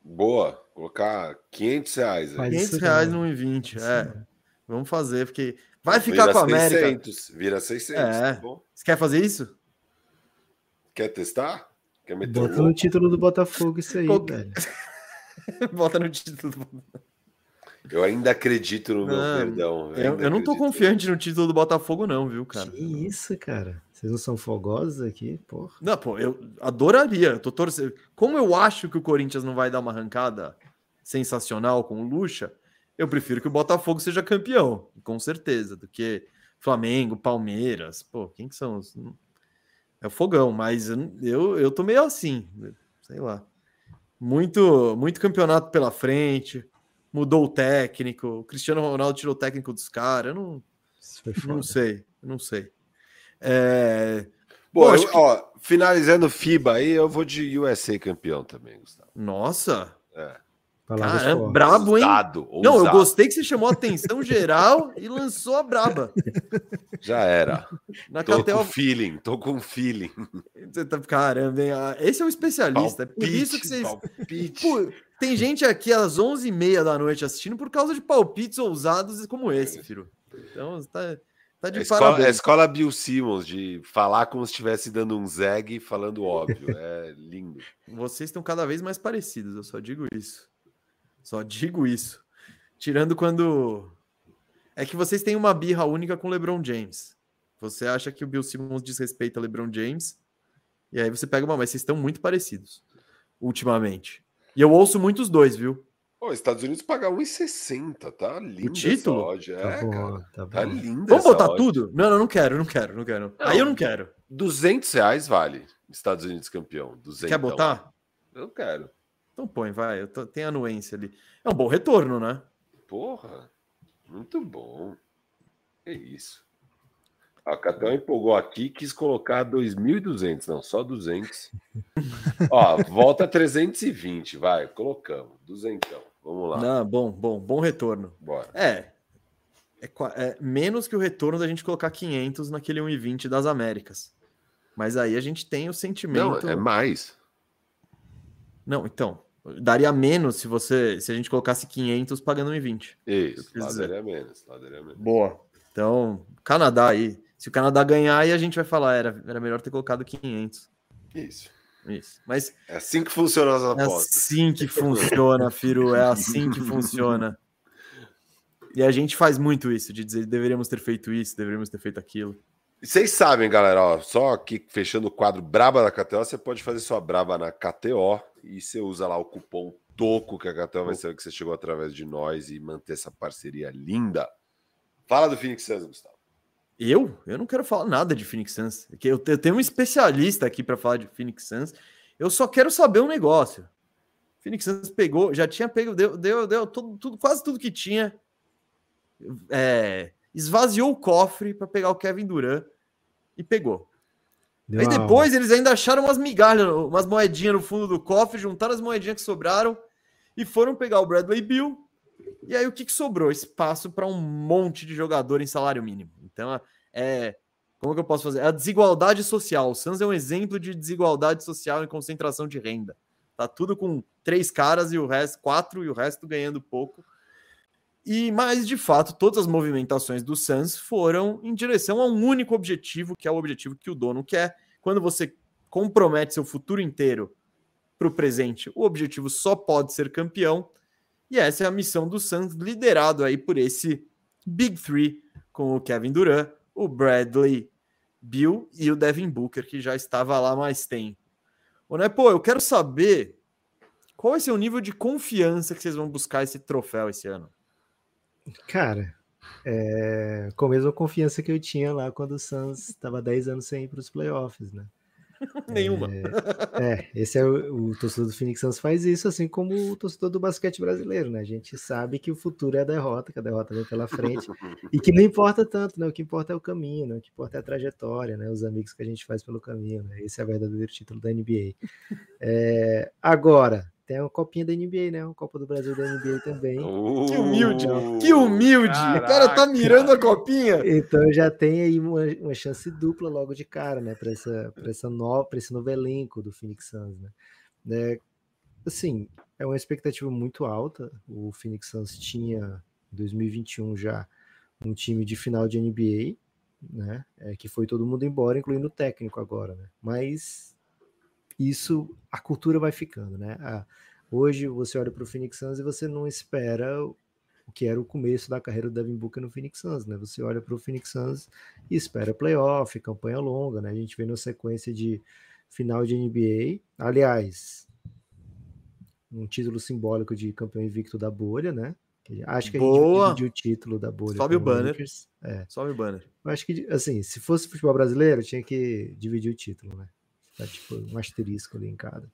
Boa, colocar 500 reais. Aí. 500 reais no 1,20, é. Vamos fazer, porque vai ficar vira com a América. 600, vira 600, é. tá bom? Você quer fazer isso? Quer testar? Quer meter Bota um no título do Botafogo isso aí, velho. Bota no título do Botafogo. Eu ainda acredito no meu perdão. Eu, eu, não tô confiante no título do Botafogo, não, viu, cara? Que isso, cara? Vocês não são fogosos aqui, porra? Não, pô, eu adoraria. Eu tô torcendo. Como eu acho que o Corinthians não vai dar uma arrancada sensacional com o Lucha, eu prefiro que o Botafogo seja campeão, com certeza, do que Flamengo, Palmeiras. Pô, quem que são os. É o fogão, mas eu, eu tô meio assim, sei lá. Muito, muito campeonato pela frente mudou o técnico, o Cristiano Ronaldo tirou o técnico dos caras, eu não, não sei, não sei. É... Bom, Bom eu, que... ó, finalizando FIBA aí, eu vou de USA campeão também, Gustavo. Nossa! É. Cara, brabo, hein? Ousado, ousado. Não, eu gostei que você chamou a atenção geral e lançou a braba. Já era. Na tô com feeling, tô com feeling. Tá, caramba, hein? Ah, esse é um especialista. Palpite, por isso que vocês. Pô, tem gente aqui às 11h30 da noite assistindo por causa de palpites ousados como esse, filho. Então, tá, tá de a escola, a escola Bill Simmons, de falar como se estivesse dando um zeg falando óbvio. É lindo. Vocês estão cada vez mais parecidos, eu só digo isso. Só digo isso. Tirando quando. É que vocês têm uma birra única com o LeBron James. Você acha que o Bill Simmons desrespeita o LeBron James. E aí você pega uma, mas vocês estão muito parecidos ultimamente. E eu ouço muitos dois, viu? Pô, Estados Unidos paga 1,60, tá lindo. O título? Loja. Tá é, bom, cara. Tá, tá lindo. Vamos botar odd. tudo? Não, não, não quero, não quero, não quero. Não, aí eu não quero. 200 reais vale Estados Unidos campeão. 200. Quer botar? Eu quero. Então põe, vai. Eu tô, tem anuência ali. É um bom retorno, né? Porra, muito bom. É isso. A Catão empolgou aqui quis colocar 2.200, não, só 200. Ó, volta 320, vai, colocamos. Duzentão, vamos lá. Não, bom, bom, bom retorno. Bora. É, é, é, menos que o retorno da gente colocar 500 naquele 1,20 das Américas. Mas aí a gente tem o sentimento. Não, é mais. Não, então. Daria menos se você se a gente colocasse 500 pagando 1,20. Isso, lá daria menos, lá daria menos. Boa. Então, Canadá aí. Se o Canadá ganhar, aí a gente vai falar, era, era melhor ter colocado 500. Isso. Isso. Mas é assim que funcionam as é apostas. É assim que funciona, Firo. É assim que funciona. E a gente faz muito isso, de dizer deveríamos ter feito isso, deveríamos ter feito aquilo. Vocês sabem, galera, ó, só aqui fechando o quadro Braba da KTO, você pode fazer sua Braba na KTO e você usa lá o cupom TOCO, que a KTO vai saber que você chegou através de nós e manter essa parceria linda. Fala do Phoenix Suns, Gustavo. Eu? Eu não quero falar nada de Phoenix Suns. É eu tenho um especialista aqui para falar de Phoenix Suns. Eu só quero saber um negócio. Phoenix Suns pegou, já tinha pego, deu, deu, deu tudo, tudo quase tudo que tinha. É, esvaziou o cofre para pegar o Kevin Durant e pegou. Deu Aí depois eles ainda acharam umas migalhas, umas moedinhas no fundo do cofre, juntaram as moedinhas que sobraram e foram pegar o Bradley Bill. E aí o que, que sobrou? Espaço para um monte de jogador em salário mínimo. Então é. Como que eu posso fazer? É a desigualdade social. O Suns é um exemplo de desigualdade social e concentração de renda. Tá tudo com três caras e o resto, quatro e o resto ganhando pouco. E mais de fato, todas as movimentações do Suns foram em direção a um único objetivo, que é o objetivo que o dono quer. Quando você compromete seu futuro inteiro para o presente, o objetivo só pode ser campeão. E essa é a missão do Suns, liderado aí por esse Big Three, com o Kevin Durant, o Bradley Bill e o Devin Booker, que já estava lá mais tempo. Ô, né, pô, eu quero saber qual vai ser o nível de confiança que vocês vão buscar esse troféu esse ano. Cara, é, com a mesma confiança que eu tinha lá quando o Suns estava 10 anos sem ir para os playoffs, né? Nenhuma. É, é, esse é o, o, torcedor do Phoenix Suns faz isso, assim como o torcedor do basquete brasileiro, né? A gente sabe que o futuro é a derrota, que a derrota vem pela frente e que não importa tanto, né? O que importa é o caminho, né? O que importa é a trajetória, né? Os amigos que a gente faz pelo caminho, né? Esse é o verdadeiro título da NBA. É, agora, tem uma copinha da NBA, né? Uma Copa do Brasil da NBA também. Uh, que humilde! Que humilde! Caraca. O cara tá mirando a copinha. Então já tem aí uma, uma chance dupla logo de cara, né? Para essa, pra essa nova, para esse novo elenco do Phoenix Suns, né? É, assim, é uma expectativa muito alta. O Phoenix Suns tinha em 2021 já um time de final de NBA, né? É, que foi todo mundo embora, incluindo o técnico agora, né? Mas isso, a cultura vai ficando, né? A, hoje você olha para o Phoenix Suns e você não espera o que era o começo da carreira do Devin Booker no Phoenix Suns, né? Você olha para o Phoenix Suns e espera playoff, campanha longa, né? A gente vê na sequência de final de NBA. Aliás, um título simbólico de campeão invicto da bolha, né? Acho que Boa. a gente dividiu o título da bolha. Sobe o banner. Lakers. É. Sobe o banner. Eu acho que, assim, se fosse futebol brasileiro, tinha que dividir o título, né? Tá tipo um asterisco ali em cada.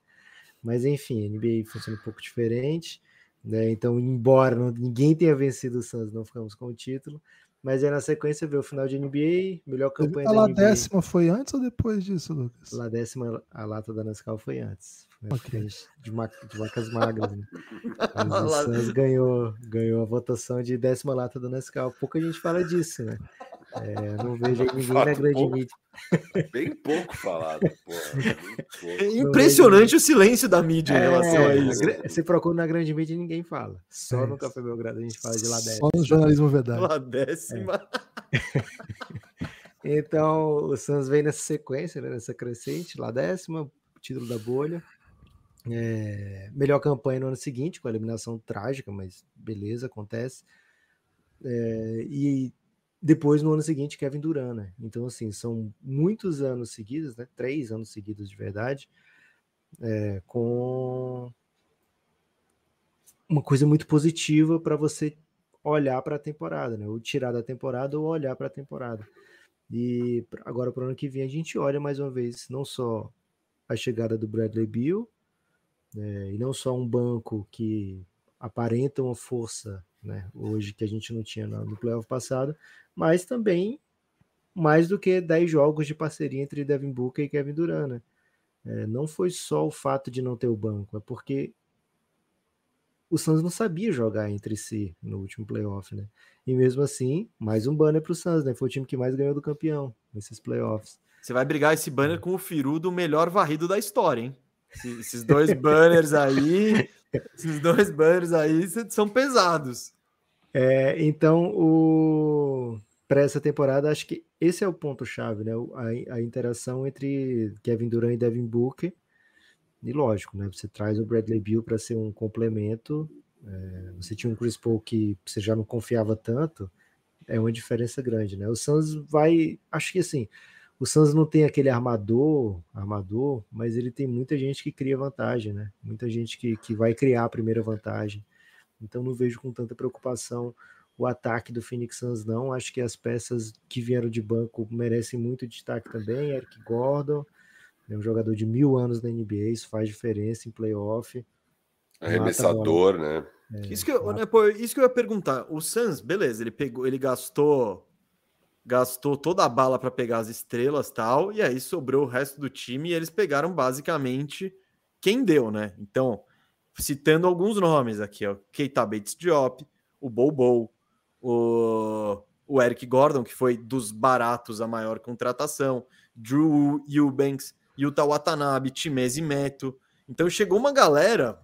Mas enfim, a NBA funciona um pouco diferente, né? Então, embora não- ninguém tenha vencido o Suns, não ficamos com o título. Mas aí na sequência veio o final de NBA, melhor campanha A da NBA. décima foi antes ou depois disso, Lucas? Lá décima, a lata da Nescau foi antes. Foi Ok. de, ma- de vacas magras, né? Mas o Suns ganhou, ganhou a votação de décima lata do Nescau. Pouca gente fala disso, né? É, não vejo aí ninguém na grande pouco. mídia. Bem pouco falado, porra. Bem pouco. É impressionante o silêncio da mídia em relação a É, isso. gra- Você procura na grande mídia e ninguém fala. Só É no isso. Café Belgrado a gente fala de lá décima. Só no jornalismo verdade. Lá décima. Então, o Suns vem nessa sequência, né, nessa crescente, lá décima, título da bolha. É, melhor campanha no ano seguinte, com a eliminação trágica, mas beleza, acontece. É, e depois, no ano seguinte, Kevin Durant, né? Então, assim, são muitos anos seguidos, né? Três anos seguidos de verdade, é, com uma coisa muito positiva para você olhar para a temporada, né? Ou tirar da temporada ou olhar para a temporada. E agora para o ano que vem a gente olha mais uma vez não só a chegada do Bradley Beal né, e não só um banco que aparenta uma força, né? Hoje que a gente não tinha no no playoff passado, mas também mais do que 10 jogos de parceria entre Devin Booker e Kevin Durant. Né? É, não foi só o fato de não ter o banco, é porque o Suns não sabia jogar entre si no último playoff, né? E mesmo assim, mais um banner para o Suns, né? Foi o time que mais ganhou do campeão nesses playoffs. Você vai brigar esse banner com o Firu do melhor varrido da história, hein? Esse- Esses dois banners aí, esses dois banners aí são pesados. É, então, o... para essa temporada, acho que esse é o ponto-chave, né? A, a interação entre Kevin Durant e Devin Booker. E lógico, né? Você traz o Bradley Beal para ser um complemento. é, você tinha um Chris Paul que você já não confiava tanto. É uma diferença grande, né? O Suns vai. Acho que assim, o Suns não tem aquele armador, armador, mas ele tem muita gente que cria vantagem, né? Muita gente que, que vai criar a primeira vantagem. Então não vejo com tanta preocupação o ataque do Phoenix Suns, não. Acho que as peças que vieram de banco merecem muito destaque também. Eric Gordon, é um jogador de mil anos na NBA, isso faz diferença em playoff. Arremessador, né? Isso que, eu, né, pô, isso que eu ia perguntar. O Suns, beleza, ele pegou, ele gastou gastou toda a bala para pegar as estrelas tal, e aí sobrou o resto do time e eles pegaram basicamente quem deu, né? Então, citando alguns nomes aqui, ó, Keita Bates Diop, o Bobo, o, o Eric Gordon, que foi dos baratos a maior contratação, Drew Eubanks, Yuta Watanabe, Timezi Meto. Então chegou uma galera,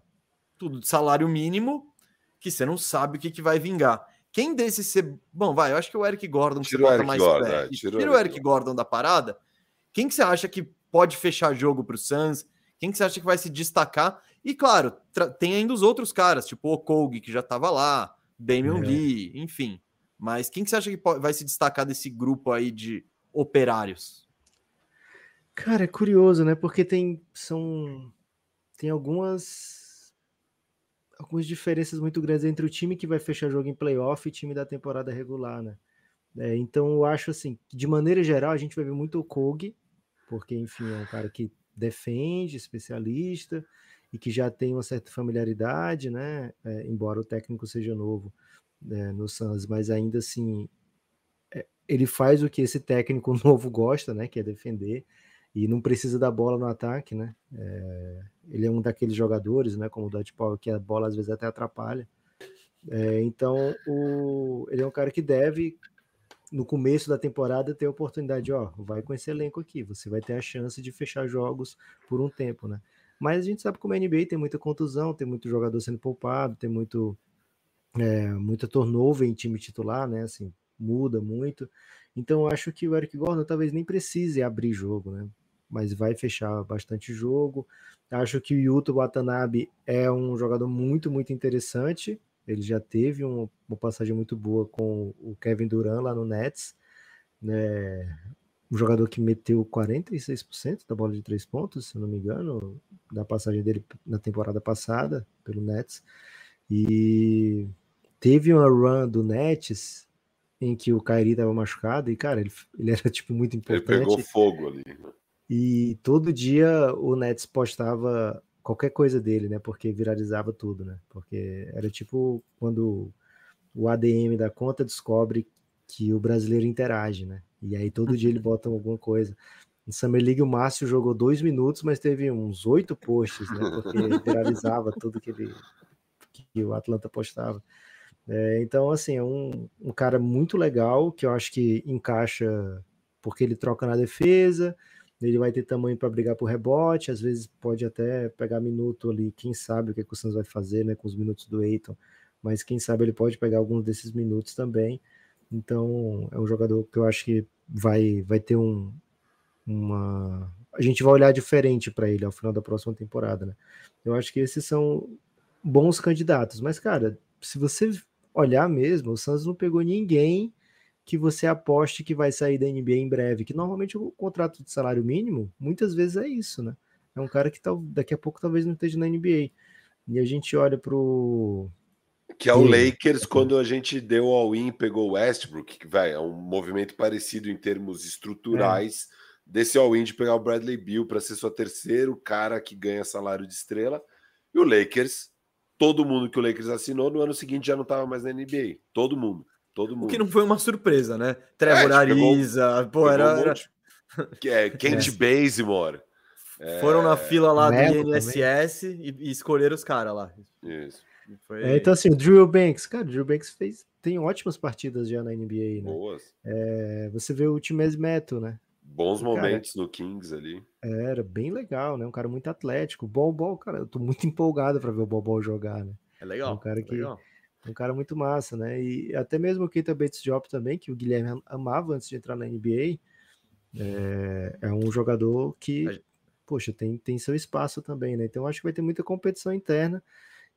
tudo de salário mínimo, que você não sabe o que, que vai vingar. Quem desses ser. Bom, vai, eu acho que o Eric Gordon que Tira você o bota Eric mais Gordon, pé. é, tira o Tira o Eric Eric Gordon da parada. Quem que você acha que pode fechar jogo pro Suns? Quem que você acha que vai se destacar? E claro, tem ainda os outros caras, tipo o Kogi, que já tava lá, Damian É. Lee, enfim. Mas quem que você acha que vai se destacar desse grupo aí de operários? Cara, é curioso, né? Porque tem são tem algumas algumas diferenças muito grandes entre o time que vai fechar jogo em playoff e time da temporada regular, né? É, então eu acho assim, de maneira geral a gente vai ver muito o Kogi, porque enfim é um cara que defende, especialista e que já tem uma certa familiaridade, né? É, embora o técnico seja novo né, no Suns, mas ainda assim é, ele faz o que esse técnico novo gosta, né? Que é defender e não precisa da bola no ataque, né? É, ele é um daqueles jogadores, né? Como o Dutch Power, que a bola às vezes até atrapalha. É, então, o, ele é um cara que deve, no começo da temporada, ter a oportunidade, ó, vai com esse elenco aqui, você vai ter a chance de fechar jogos por um tempo, né? Mas a gente sabe como a NBA tem muita contusão, tem muito jogador sendo poupado, tem muito é, muita turnover em time titular, né? Assim, muda muito. Então acho que o Eric Gordon talvez nem precise abrir jogo, né? Mas vai fechar bastante jogo. Acho que o Yuto Watanabe é um jogador muito, muito interessante. Ele já teve um, uma passagem muito boa com o Kevin Durant lá no Nets. Né? Um jogador que meteu 46% da bola de três pontos, se eu não me engano, da passagem dele na temporada passada pelo Nets. E teve uma run do Nets em que o Kyrie estava machucado e, cara, ele, ele era, tipo, muito importante. Ele pegou fogo ali. Né? E todo dia o Nets postava qualquer coisa dele, né? Porque viralizava tudo, né? Porque era tipo quando o ADM da conta descobre que o brasileiro interage, né? E aí todo dia ele bota alguma coisa. No Summer League o Márcio jogou dois minutos, mas teve uns oito posts, né? Porque viralizava tudo que ele que o Atlanta postava. É, então, assim, é um, um cara muito legal que eu acho que encaixa porque ele troca na defesa, ele vai ter tamanho para brigar por rebote, às vezes pode até pegar minuto ali, quem sabe o que, é que o Santos vai fazer né, com os minutos do Eiton, mas quem sabe ele pode pegar alguns desses minutos também. Então é um jogador que eu acho que vai, vai ter um, uma. A gente vai olhar diferente para ele ao final da próxima temporada, né? Eu acho que esses são bons candidatos, mas cara, se você olhar mesmo, o Santos não pegou ninguém que você aposte que vai sair da NBA em breve, que normalmente o contrato de salário mínimo, muitas vezes é isso, né? É um cara que tá, daqui a pouco talvez não esteja na NBA. E a gente olha pro que é o Lakers quando a gente deu all-in, pegou o Westbrook, que vai, é um movimento parecido em termos estruturais é. desse all-in de pegar o Bradley Bill para ser seu terceiro cara que ganha salário de estrela. E o Lakers, todo mundo que o Lakers assinou no ano seguinte já não estava mais na NBA. Todo mundo. Todo mundo. O que não foi uma surpresa, né? Trevor é, Ariza, pô, era. Um era... Que é, Kent é. Bazemore. É... Foram na fila lá do INSS e, e, escolheram os caras lá. Isso. Foi... É, então, assim, o Drew Banks, cara, o Drew Banks fez, tem ótimas partidas já na NBA, né? Boas. É, você vê o Times Meto, né? Bons momentos cara, no Kings ali. Era bem legal, né? Um cara muito atlético. Bol Bol, cara, eu tô muito empolgado para ver o Bol Bol jogar, né? É legal. É um cara é que legal um cara muito massa, né? E até mesmo o Keita Bates Job também, que o Guilherme amava antes de entrar na NBA, é, é um jogador que, poxa, tem, tem seu espaço também, né? Então acho que vai ter muita competição interna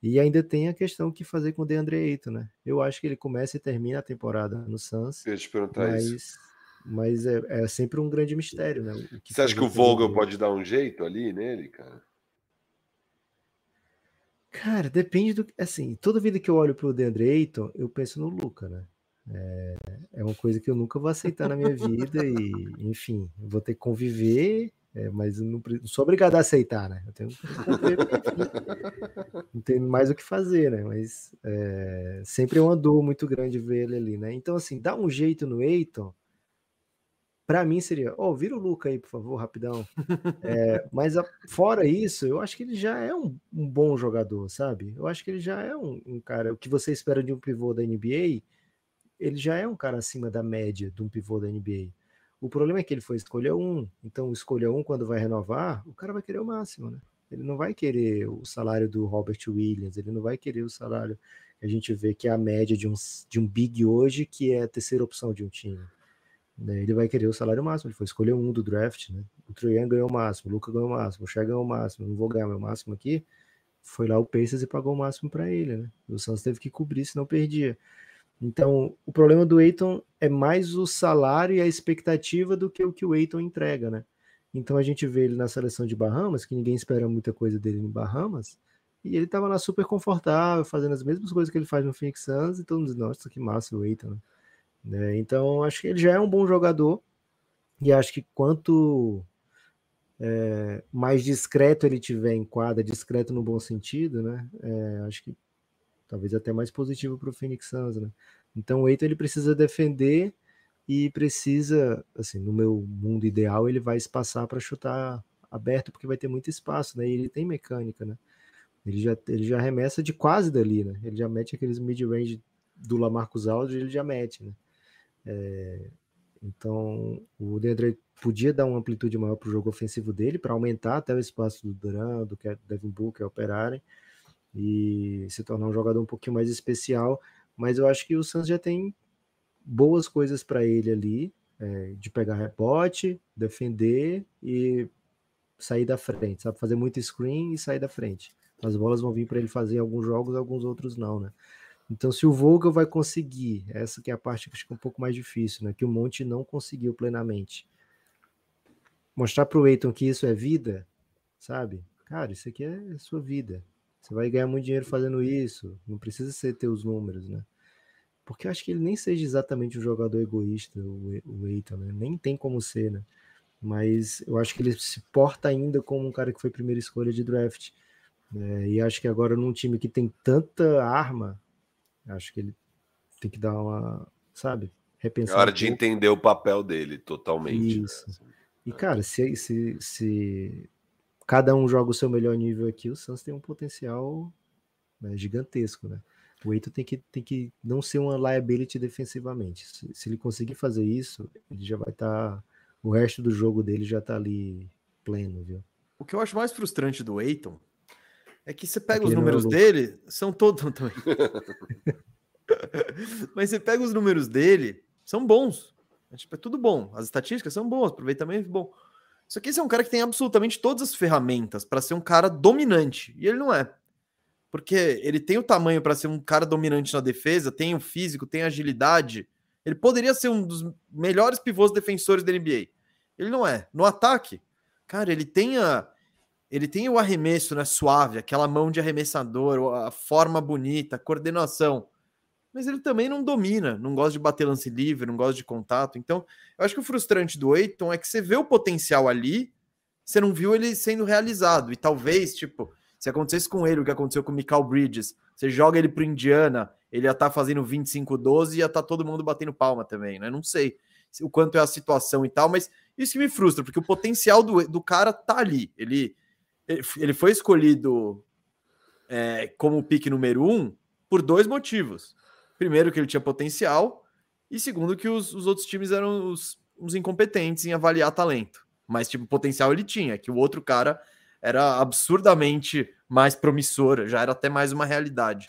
e ainda tem a questão que fazer com o DeAndre Ayton, né? Eu acho que ele começa e termina a temporada no Suns. Eu te perguntar mas, isso. Mas é, é sempre um grande mistério, né? Você acha que o Vogel pode dar um jeito ali nele, cara? Cara, depende do. Assim, toda vida que eu olho pro DeAndre Ayton, eu penso no Luca, né? É, é uma coisa que eu nunca vou aceitar na minha vida e, enfim, vou ter que conviver, é, mas não, não, sou obrigado a aceitar, né? Eu tenho não tenho mais o que fazer, né? Mas é, sempre é uma dor muito grande ver ele ali, né? Então, assim, dá um jeito no Eiton para mim seria, ó, oh, vira o Luca aí, por favor, rapidão. É, mas a, fora isso, eu acho que ele já é um, um, bom jogador, sabe? Eu acho que ele já é um, um, cara, o que você espera de um pivô da NBA, ele já é um cara acima da média de um pivô da NBA. O problema é que ele foi escolher um, então escolher um quando vai renovar, o cara vai querer o máximo, né? Ele não vai querer o salário do Robert Williams, ele não vai querer o salário que a gente vê que é a média de um, de um big hoje, que é a terceira opção de um time. Né? Ele vai querer o salário máximo, ele foi escolher um do draft, né? O Troian ganhou o máximo, o Luca ganhou o máximo, o Shaq ganhou o máximo, não vou ganhar meu máximo aqui. Foi lá o Pacers e pagou o máximo para ele, né? O Santos teve que cobrir, senão perdia. Então, o problema do Eiton é mais o salário e a expectativa do que o que o Eiton entrega, né? Então a gente vê ele na seleção de Bahamas, que ninguém espera muita coisa dele em Bahamas, e ele tava lá super confortável, fazendo as mesmas coisas que ele faz no Phoenix Suns, e todo mundo diz, nossa, que massa o Eiton, né? Né? Então, acho que ele já é um bom jogador, e acho que quanto é, mais discreto ele tiver em quadra, discreto no bom sentido, né? É, acho que talvez até mais positivo para o Phoenix Suns, né? Então o Eito ele precisa defender e precisa, assim, no meu mundo ideal, ele vai espaçar para chutar aberto, porque vai ter muito espaço, né? E ele tem mecânica, né? Ele já, ele já arremessa de quase dali, né? Ele já mete aqueles mid-range do Lamarcus Aldridge, ele já mete, né? É, então, o DeAndre podia dar uma amplitude maior para o jogo ofensivo dele, para aumentar até o espaço do Duran, do Devin Booker operarem e se tornar um jogador um pouquinho mais especial. Mas eu acho que o Suns já tem boas coisas para ele ali, é, de pegar rebote, defender e sair da frente, sabe? Fazer muito screen e sair da frente. As bolas vão vir para ele fazer alguns jogos, alguns outros não, né? Então, se o Vogel vai conseguir, essa que é a parte que fica um pouco mais difícil, né? Que o Monte não conseguiu plenamente. Mostrar para o Eiton que isso é vida, sabe? Cara, isso aqui é sua vida. Você vai ganhar muito dinheiro fazendo isso. Não precisa ser ter os números, né? Porque eu acho que ele nem seja exatamente um jogador egoísta, o Eiton, né? Nem tem como ser, né? Mas eu acho que ele se porta ainda como um cara que foi primeira escolha de draft. É, e acho que agora num time que tem tanta arma, acho que ele tem que dar uma, sabe, repensar. É hora um de entender o papel dele totalmente. Né, Isso. Né? E cara, se, se, se cada um joga o seu melhor nível aqui, o Suns tem um potencial né, gigantesco, né? O Eito tem que, tem que não ser uma liability defensivamente. Se, se ele conseguir fazer isso, ele já vai estar. Tá, o resto do jogo dele já tá ali pleno, viu? O que eu acho mais frustrante do Eiton é que você pega Aquele os números é dele, são todos também. Mas você pega os números dele, são bons. É, tipo, é tudo bom. As estatísticas são boas, aproveitamento é bom. Só que esse é um cara que tem absolutamente todas as ferramentas para ser um cara dominante. E ele não é. Porque ele tem o tamanho para ser um cara dominante na defesa, tem o físico, tem a agilidade. Ele poderia ser um dos melhores pivôs defensores da NBA. Ele não é. No ataque, cara, ele tem a, ele tem o arremesso né, suave, aquela mão de arremessador, a forma bonita, a coordenação. Mas ele também não domina, não gosta de bater lance livre, não gosta de contato. Então, eu acho que o frustrante do Eiton é que você vê o potencial ali, você não viu ele sendo realizado. E talvez, tipo, se acontecesse com ele o que aconteceu com o Michael Bridges, você joga ele pro Indiana, ele ia estar tá fazendo 25-12 e ia estar tá todo mundo batendo palma também, né? Não sei o quanto é a situação e tal, mas isso que me frustra, porque o potencial do, do cara tá ali. Ele ele foi escolhido é, como pique número um por dois motivos. Primeiro, que ele tinha potencial, e segundo, que os, os outros times eram os, os, incompetentes em avaliar talento. Mas, tipo, potencial ele tinha, que o outro cara era absurdamente mais promissor, já era até mais uma realidade.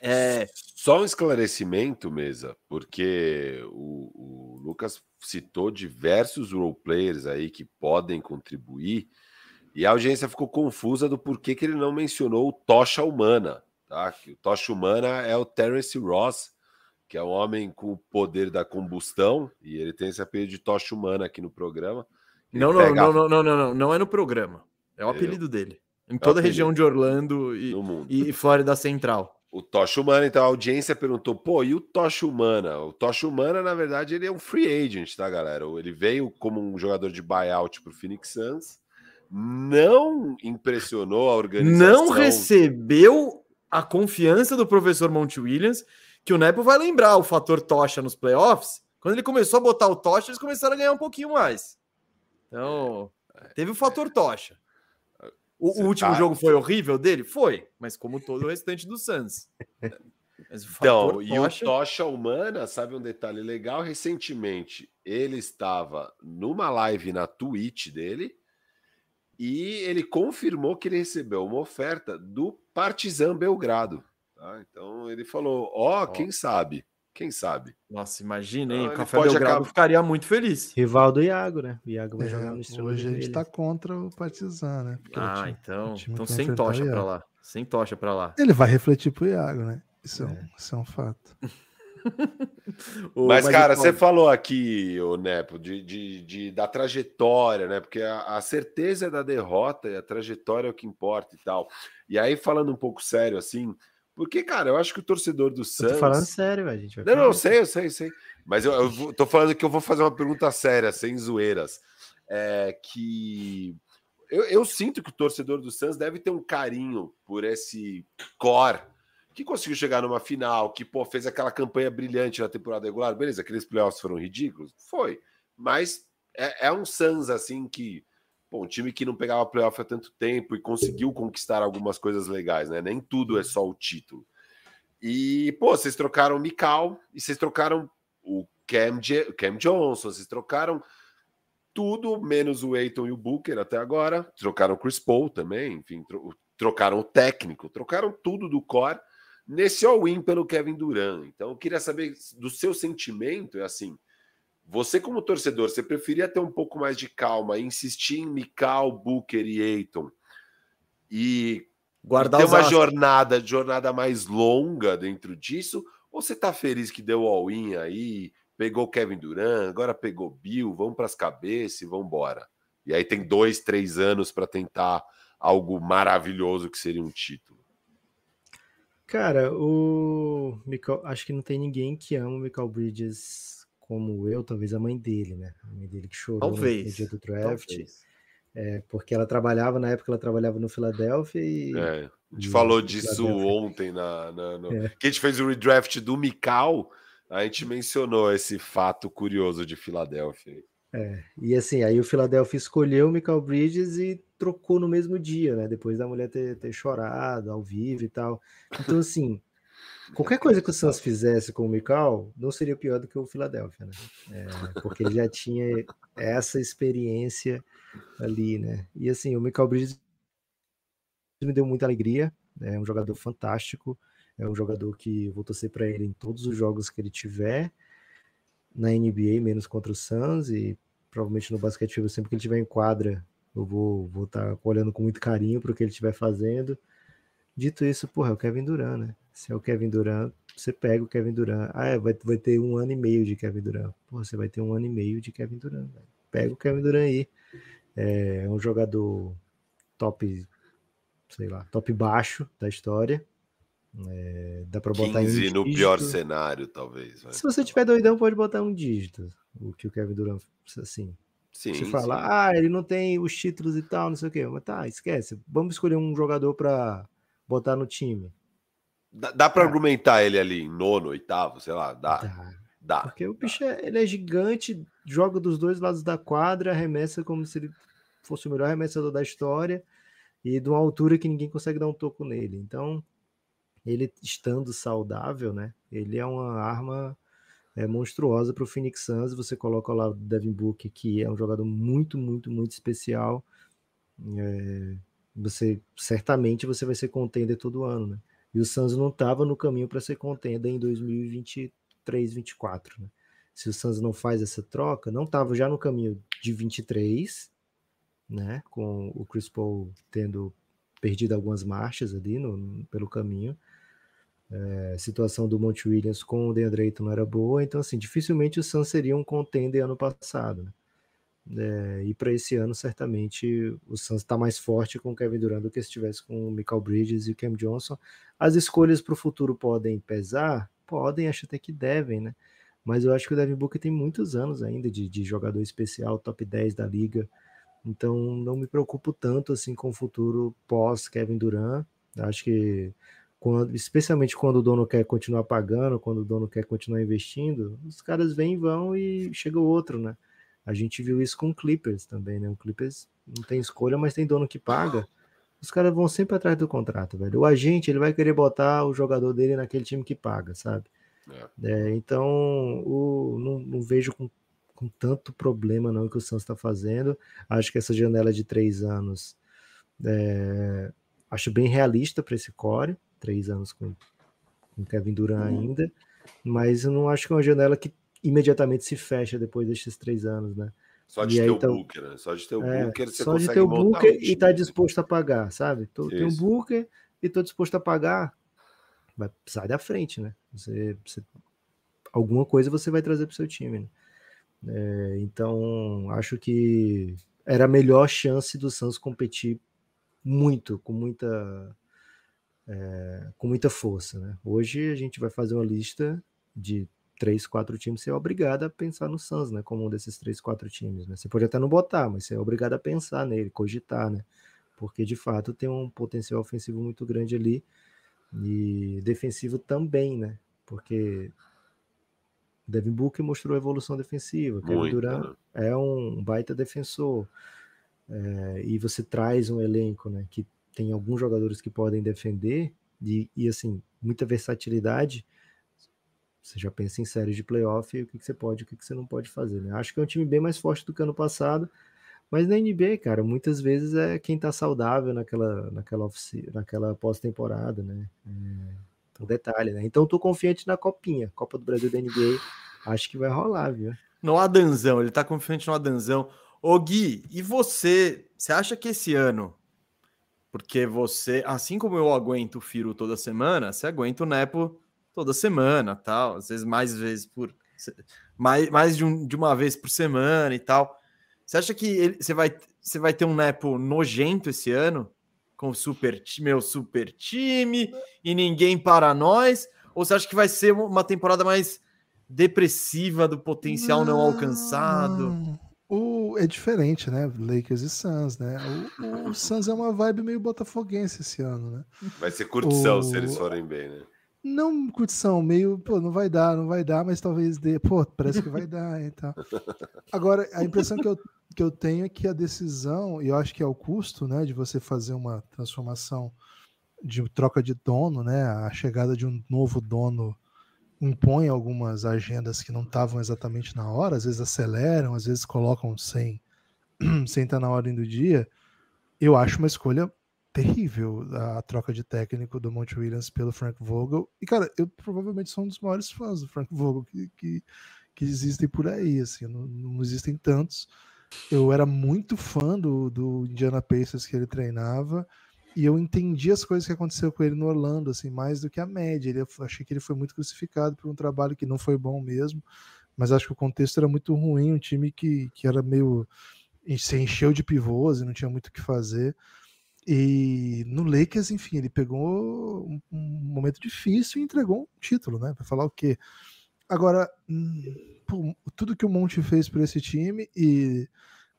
É... Só um esclarecimento, Mesa, porque o, o Lucas citou diversos role players aí que podem contribuir e a audiência ficou confusa do porquê que ele não mencionou o Tocha Humana. Tá? O Tocha Humana é o Terence Ross, que é um homem com o poder da combustão, e ele tem esse apelido de Tocha Humana aqui no programa. Não, não, não, não, não, não, não, não é no programa. É o apelido Eu... dele. Em é toda a região de Orlando e, e Flórida Central. O Tocha Humana, então a audiência perguntou, pô, e o Tocha Humana? O Tocha Humana, na verdade, ele é um free agent, tá, galera? Ele veio como um jogador de buyout pro Phoenix Suns, não impressionou a organização. Não recebeu a confiança do professor Monte Williams, que o Nepo vai lembrar o fator tocha nos playoffs. Quando ele começou a botar o tocha, eles começaram a ganhar um pouquinho mais. Então, teve o fator tocha. O, último tá... jogo foi horrível dele? Foi, mas como todo o restante do Suns. Então, e o Tocha Humana, sabe um detalhe legal? Recentemente, ele estava numa live na Twitch dele, e ele confirmou que ele recebeu uma oferta do Partizan Belgrado. Tá? Então ele falou: Ó, oh, quem sabe? Quem sabe? Nossa, imagina, hein? Então, o Café Belgrado acabar... ficaria muito feliz. Rival do Iago, né? O Iago vai é, jogar no Hoje a gente tá contra o Partizan, né? Porque ah, time, então, então sem tocha para lá. Sem tocha para lá. Ele vai refletir pro Iago, né? Isso é, é, um, isso é um fato. Mas, cara, você falou aqui, o Nepo, de, de, de, da trajetória, né? Porque a, a, certeza da derrota e a trajetória é o que importa e tal. E aí, falando um pouco sério, assim, porque, cara, eu acho que o torcedor do Santos. tô falando sério, a gente. Vai não, não, sei, eu sei, eu sei. Mas eu, eu tô falando que eu vou fazer uma pergunta séria, sem zoeiras. É que. Eu, eu sinto que o torcedor do Santos deve ter um carinho por esse core que conseguiu chegar numa final, que pô, fez aquela campanha brilhante na temporada regular, beleza, aqueles playoffs foram ridículos? Foi. Mas é, é um Suns assim que. Bom, um time que não pegava playoff há tanto tempo e conseguiu conquistar algumas coisas legais, né? Nem tudo é só o título. E, pô, vocês trocaram o Mikal e vocês trocaram o Cam, Cam Johnson, vocês trocaram tudo menos o Aiton e o Booker até agora. Trocaram o Chris Paul também, enfim, trocaram o técnico, trocaram tudo do core nesse all-in pelo Kevin Durant. Então, eu queria saber do seu sentimento, é assim, você como torcedor, você preferia ter um pouco mais de calma, insistir em Mikal, Booker e Aiton e Guardar ter uma astros. jornada, jornada mais longa dentro disso, ou você tá feliz que deu all-in aí, pegou Kevin Durant, agora pegou Bill, vamos para as cabeças e vamos embora. E aí tem dois, três anos para tentar algo maravilhoso que seria um título. Cara, o Michael, acho que não tem ninguém que ama o Michael Bridges como eu, talvez a mãe dele, né? A mãe dele que chorou talvez, no dia do draft. É, porque ela trabalhava, na época ela trabalhava no Filadélfia e. É, a gente falou disso ontem na. na no... é. Que a gente fez o redraft do Mikal, a gente mencionou esse fato curioso de Filadélfia. É, e assim, aí o Philadelphia escolheu o Michael Bridges e trocou no mesmo dia, né? Depois da mulher ter, ter chorado ao vivo e tal. Então, assim, qualquer coisa que o Suns fizesse com o Michael não seria pior do que o Philadelphia, né? É, porque ele já tinha essa experiência ali, né? E assim, o Michael Bridges me deu muita alegria, é um jogador fantástico, é um jogador que vou torcer para ele em todos os jogos que ele tiver na NBA, menos contra o Suns, e provavelmente no basquete sempre que ele tiver em quadra, eu vou vou estar tá olhando com muito carinho para o que ele estiver fazendo. Dito isso, porra, é o Kevin Durant, né? Se é o Kevin Durant, você pega o Kevin Durant. Ah, é, vai, vai ter um ano e meio de Kevin Durant. Porra, você vai ter um ano e meio de Kevin Durant. Véio. Pega o Kevin Durant aí. É um jogador top, sei lá, top baixo da história. É, dá para botar 15 no dígito. pior cenário, talvez. Vai. Se você tiver doidão, pode botar um dígito. O que o Kevin Durant, assim. Sim, você fala, ah, ele não tem os títulos e tal, não sei o quê. Mas tá, esquece. Vamos escolher um jogador para botar no time. Dá, dá para argumentar ele ali em nono, oitavo, sei lá, dá. Dá. dá Porque o bicho é, ele é gigante, joga dos dois lados da quadra, arremessa como se ele fosse o melhor arremessador da história e de uma altura que ninguém consegue dar um toco nele. Então, ele estando saudável, né? Ele é uma arma é, monstruosa para o Phoenix Suns. Você coloca lá o Devin Booker, que é um jogador muito, muito, muito especial. É, você certamente você vai ser contender todo ano, né? E o Suns não estava no caminho para ser contender em 2023, 24, né? Se o Suns não faz essa troca, não estava já no caminho de 23, né? Com o Chris Paul tendo perdido algumas marchas ali no, pelo caminho. É, situação do Monte Williams com o DeAndre Ayton não era boa, então assim, dificilmente o Suns seria um contender ano passado. Né? É, e para esse ano, certamente, o Suns está mais forte com o Kevin Durant do que se estivesse com o Michael Bridges e o Cam Johnson. As escolhas para o futuro podem pesar? Podem, acho até que devem, né? Mas eu acho que o Devin Booker tem muitos anos ainda de, de jogador especial, top 10 da liga. Então não me preocupo tanto assim com o futuro pós Kevin Durant. Acho que quando, especialmente quando o dono quer continuar pagando, quando o dono quer continuar investindo, os caras vêm e vão e chega o outro, né? A gente viu isso com o Clippers também, né? O Clippers não tem escolha, mas tem dono que paga. Os caras vão sempre atrás do contrato, velho. O agente, ele vai querer botar o jogador dele naquele time que paga, sabe? É. É, então, o, não, não vejo com, com, tanto problema não que o Santos está fazendo. Acho que essa janela de três anos é, acho bem realista para esse core três anos com, com Kevin Durant uhum. ainda, mas eu não acho que é uma janela que imediatamente se fecha depois desses três anos, né? Só de e ter aí, o então, Booker, né? Só de ter o é, Booker, você Só de ter o Booker um e tá disposto a pagar, sabe? Tô, tem o Booker e tô disposto a pagar, vai sai da frente, né? Você, você alguma coisa você vai trazer para o seu time, né? É, então, acho que era a melhor chance do Santos competir muito, com muita é, com muita força. Né? Hoje a gente vai fazer uma lista de três, quatro times, você é obrigado a pensar no Suns, né? Como um desses três, quatro times. Né? Você pode até não botar, mas você é obrigado a pensar nele, cogitar, né? Porque de fato tem um potencial ofensivo muito grande ali e defensivo também, né? Porque Devin Booker mostrou evolução defensiva, Kevin Durant né? é um baita defensor. É, e você traz um elenco né, que tem alguns jogadores que podem defender e, e assim, muita versatilidade. Você já pensa em séries de playoff e o que, que você pode e o que, que você não pode fazer. Né? Acho que é um time bem mais forte do que ano passado, mas na NBA, cara, muitas vezes é quem tá saudável naquela, naquela, naquela pós-temporada, né? É, O detalhe, né? Então tô confiante na copinha. Copa do Brasil da NBA. Acho que vai rolar, viu? No Adanzão, ele tá confiante no Adanzão. Ô Gui, e você? Você acha que esse ano, porque você, assim como eu aguento o Firo toda semana, você aguenta o Nepo toda semana, tal, às vezes mais vezes por mais, mais de, um, de uma vez por semana e tal. Você acha que ele, você, vai, você vai ter um Nepo nojento esse ano? Com super, meu super time e ninguém para nós? Ou você acha que vai ser uma temporada mais depressiva do potencial não, não alcançado? O, é diferente, né? Lakers e Suns, né? O, o Suns é uma vibe meio botafoguense esse ano, né? Vai ser curtição o... se eles forem bem, né? Não curtição, meio, pô, não vai dar, não vai dar, mas talvez dê. Pô, parece que vai dar, então. Agora, a impressão que eu, que eu tenho é que a decisão, e eu acho que é o custo, né, de você fazer uma transformação de troca de dono, né, a chegada de um novo dono impõe algumas agendas que não estavam exatamente na hora, às vezes aceleram, às vezes colocam sem, sem estar na ordem do dia, eu acho uma escolha terrível a, a troca de técnico do Monte Williams pelo Frank Vogel. E, cara, eu provavelmente sou um dos maiores fãs do Frank Vogel que, que, que existem por aí, assim, não, não, existem tantos. Eu era muito fã do, do Indiana Pacers que ele treinava, e eu entendi as coisas que aconteceu com ele no Orlando, assim, mais do que a média. Ele, achei que ele foi muito crucificado por um trabalho que não foi bom mesmo, mas acho que o contexto era muito ruim, um time que, que era meio se encheu de pivôs e não tinha muito o que fazer. E no Lakers, enfim, ele pegou um, um momento difícil e entregou um título, né? Para falar o quê? Agora, hum, tudo que o Monte fez por esse time e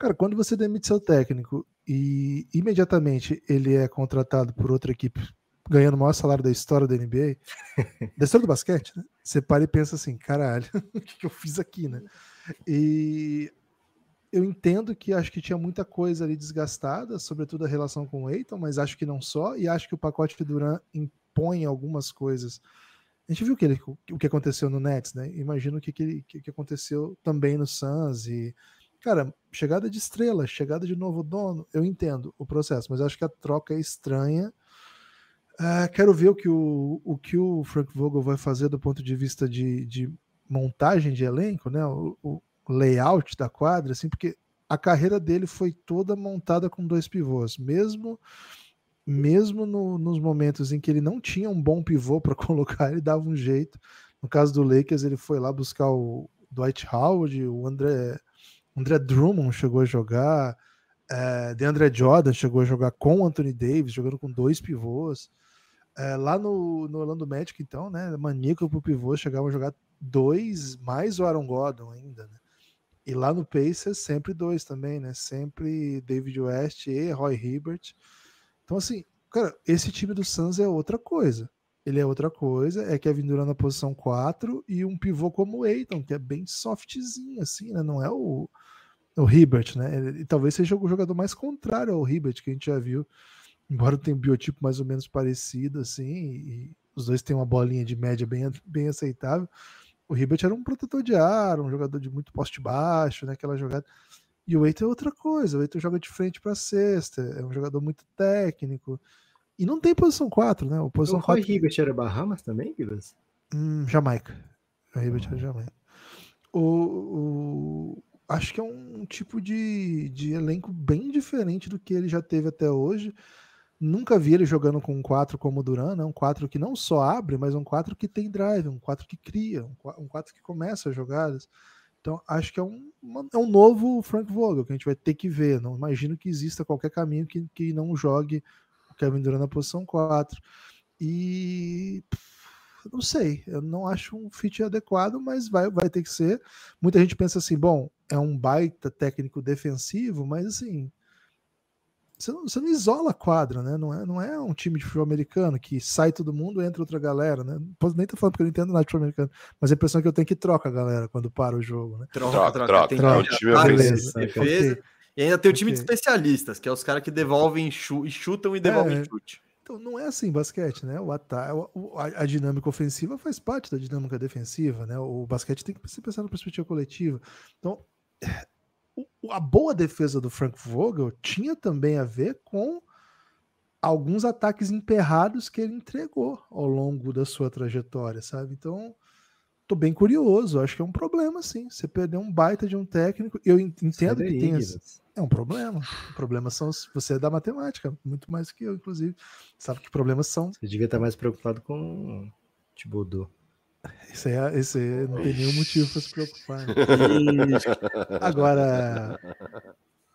Cara, quando você demite seu técnico e imediatamente ele é contratado por outra equipe ganhando o maior salário da história da NBA, da história do basquete, né? Você para e pensa assim, caralho, o que, que eu fiz aqui, né? E eu entendo que acho que tinha muita coisa ali desgastada, sobretudo a relação com o Eiton, mas acho que não só, e acho que o pacote de Duran impõe algumas coisas. A gente viu que ele, o que aconteceu no Nets, né? Imagino o que, que, que aconteceu também no Suns e Cara, chegada de estrela, chegada de novo dono, eu entendo o processo, mas acho que a troca é estranha. Uh, quero ver o que o, o que o Frank Vogel vai fazer do ponto de vista de, de montagem de elenco, né? O, o, layout da quadra, assim, porque a carreira dele foi toda montada com dois pivôs, mesmo mesmo no, nos momentos em que ele não tinha um bom pivô para colocar, ele dava um jeito. No caso do Lakers, ele foi lá buscar o Dwight Howard, o André André Drummond chegou a jogar, é, DeAndre Jordan chegou a jogar com Anthony Davis, jogando com dois pivôs. É, lá no, no Orlando Magic, então, né, maníaco pro pivô, chegavam a jogar dois, mais o Aaron Gordon ainda, né? E lá no Pacers, sempre dois também, né? Sempre David West e Roy Hibbert. Então, assim, cara, esse time do Suns é outra coisa. Ele é outra coisa, é Kevin Durant na posição 4 e um pivô como o Aiton, que é bem softzinho, assim, né? Não é o, o Hibbert, né? Ele, talvez seja o jogador mais contrário ao Hibbert que a gente já viu, embora tenha um biotipo mais ou menos parecido, assim, e os dois têm uma bolinha de média bem, bem aceitável. O Hibbert era um protetor de ar, um jogador de muito poste baixo, né? Aquela jogada. E o Eiton é outra coisa, o Eiton joga de frente para cesta, é um jogador muito técnico. E não tem posição 4, né? O posição o 4. O Hibbert era Bahamas também, Guilherme? Hum, Jamaica. O Hibbert era Jamaica. O, o, acho que é um tipo de, de elenco bem diferente do que ele já teve até hoje. Nunca vi ele jogando com um 4 como o Duran, né? um 4 que não só abre, mas um 4 que tem drive, um 4 que cria, um 4 que começa as jogadas. Então, acho que é um, é um novo Frank Vogel que a gente vai ter que ver. Não imagino que exista qualquer caminho que, que não jogue o Kevin Durant na posição 4. E não sei, eu não acho um fit adequado, mas vai, vai ter que ser. Muita gente pensa assim, bom, é um baita técnico defensivo, mas assim, você não, você não isola a quadra, né? Não é, não é um time de futebol americano que sai todo mundo, entra outra galera, né? Não posso nem estar falando porque eu não entendo nada de futebol americano, mas a impressão é que eu tenho que troca a galera quando para o jogo, né? Troca, troca, troca. troca. Tem troca. Time ah, beleza, defesa. E ainda tem o time de especialistas, que é os caras que devolvem e chutam e devolvem é, chute. Então não é assim basquete, né? O ataque, a, dinâmica ofensiva faz parte da dinâmica defensiva, né? O basquete tem que ser pensado na perspectiva coletiva. Então, a boa defesa do Frank Vogel tinha também a ver com alguns ataques emperrados que ele entregou ao longo da sua trajetória, sabe? Então, tô bem curioso. Acho que é um problema, sim. Você perder um baita de um técnico. Eu entendo que tem. É um problema. O problema são. Você é da matemática, muito mais que eu, inclusive. Sabe que problemas são. Você devia estar mais preocupado com Tibodô. Esse, é, esse é, não tem nenhum motivo para se preocupar. Né? Agora,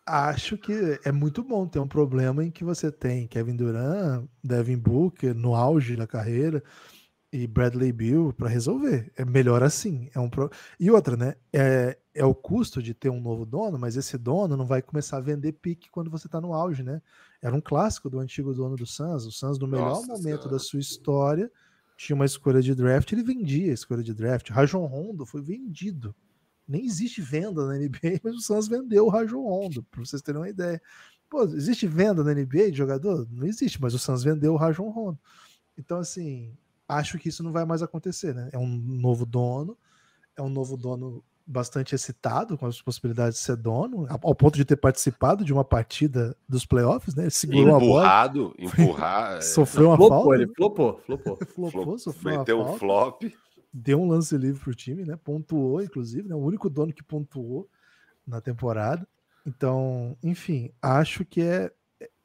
acho que é muito bom ter um problema em que você tem Kevin Durant, Devin Booker no auge da carreira e Bradley Bill para resolver. É melhor assim. É um pro... E outra, né? É, é o custo de ter um novo dono, mas esse dono não vai começar a vender pique quando você está no auge, né? Era um clássico do antigo dono do Suns. O Suns, no melhor Nossa momento da sua história, tinha uma escolha de draft, ele vendia a escolha de draft. Rajon Rondo foi vendido. Nem existe venda na NBA, mas o Suns vendeu o Rajon Rondo, para vocês terem uma ideia. Pô, existe venda na NBA de jogador? Não existe, mas o Suns vendeu o Rajon Rondo. Então, assim, acho que isso não vai mais acontecer, né? É um novo dono, é um novo dono bastante excitado com as possibilidades de ser dono, ao ponto de ter participado de uma partida dos playoffs, né? Ele segurou Empurrado, a bola. Empurrar, é. sofreu uma flopou, falta. Ele flopou, flopou. flopou, sofreu Meteu uma um flop. Deu um lance livre pro time, né? Pontuou, inclusive, né? O único dono que pontuou na temporada. Então, enfim, acho que é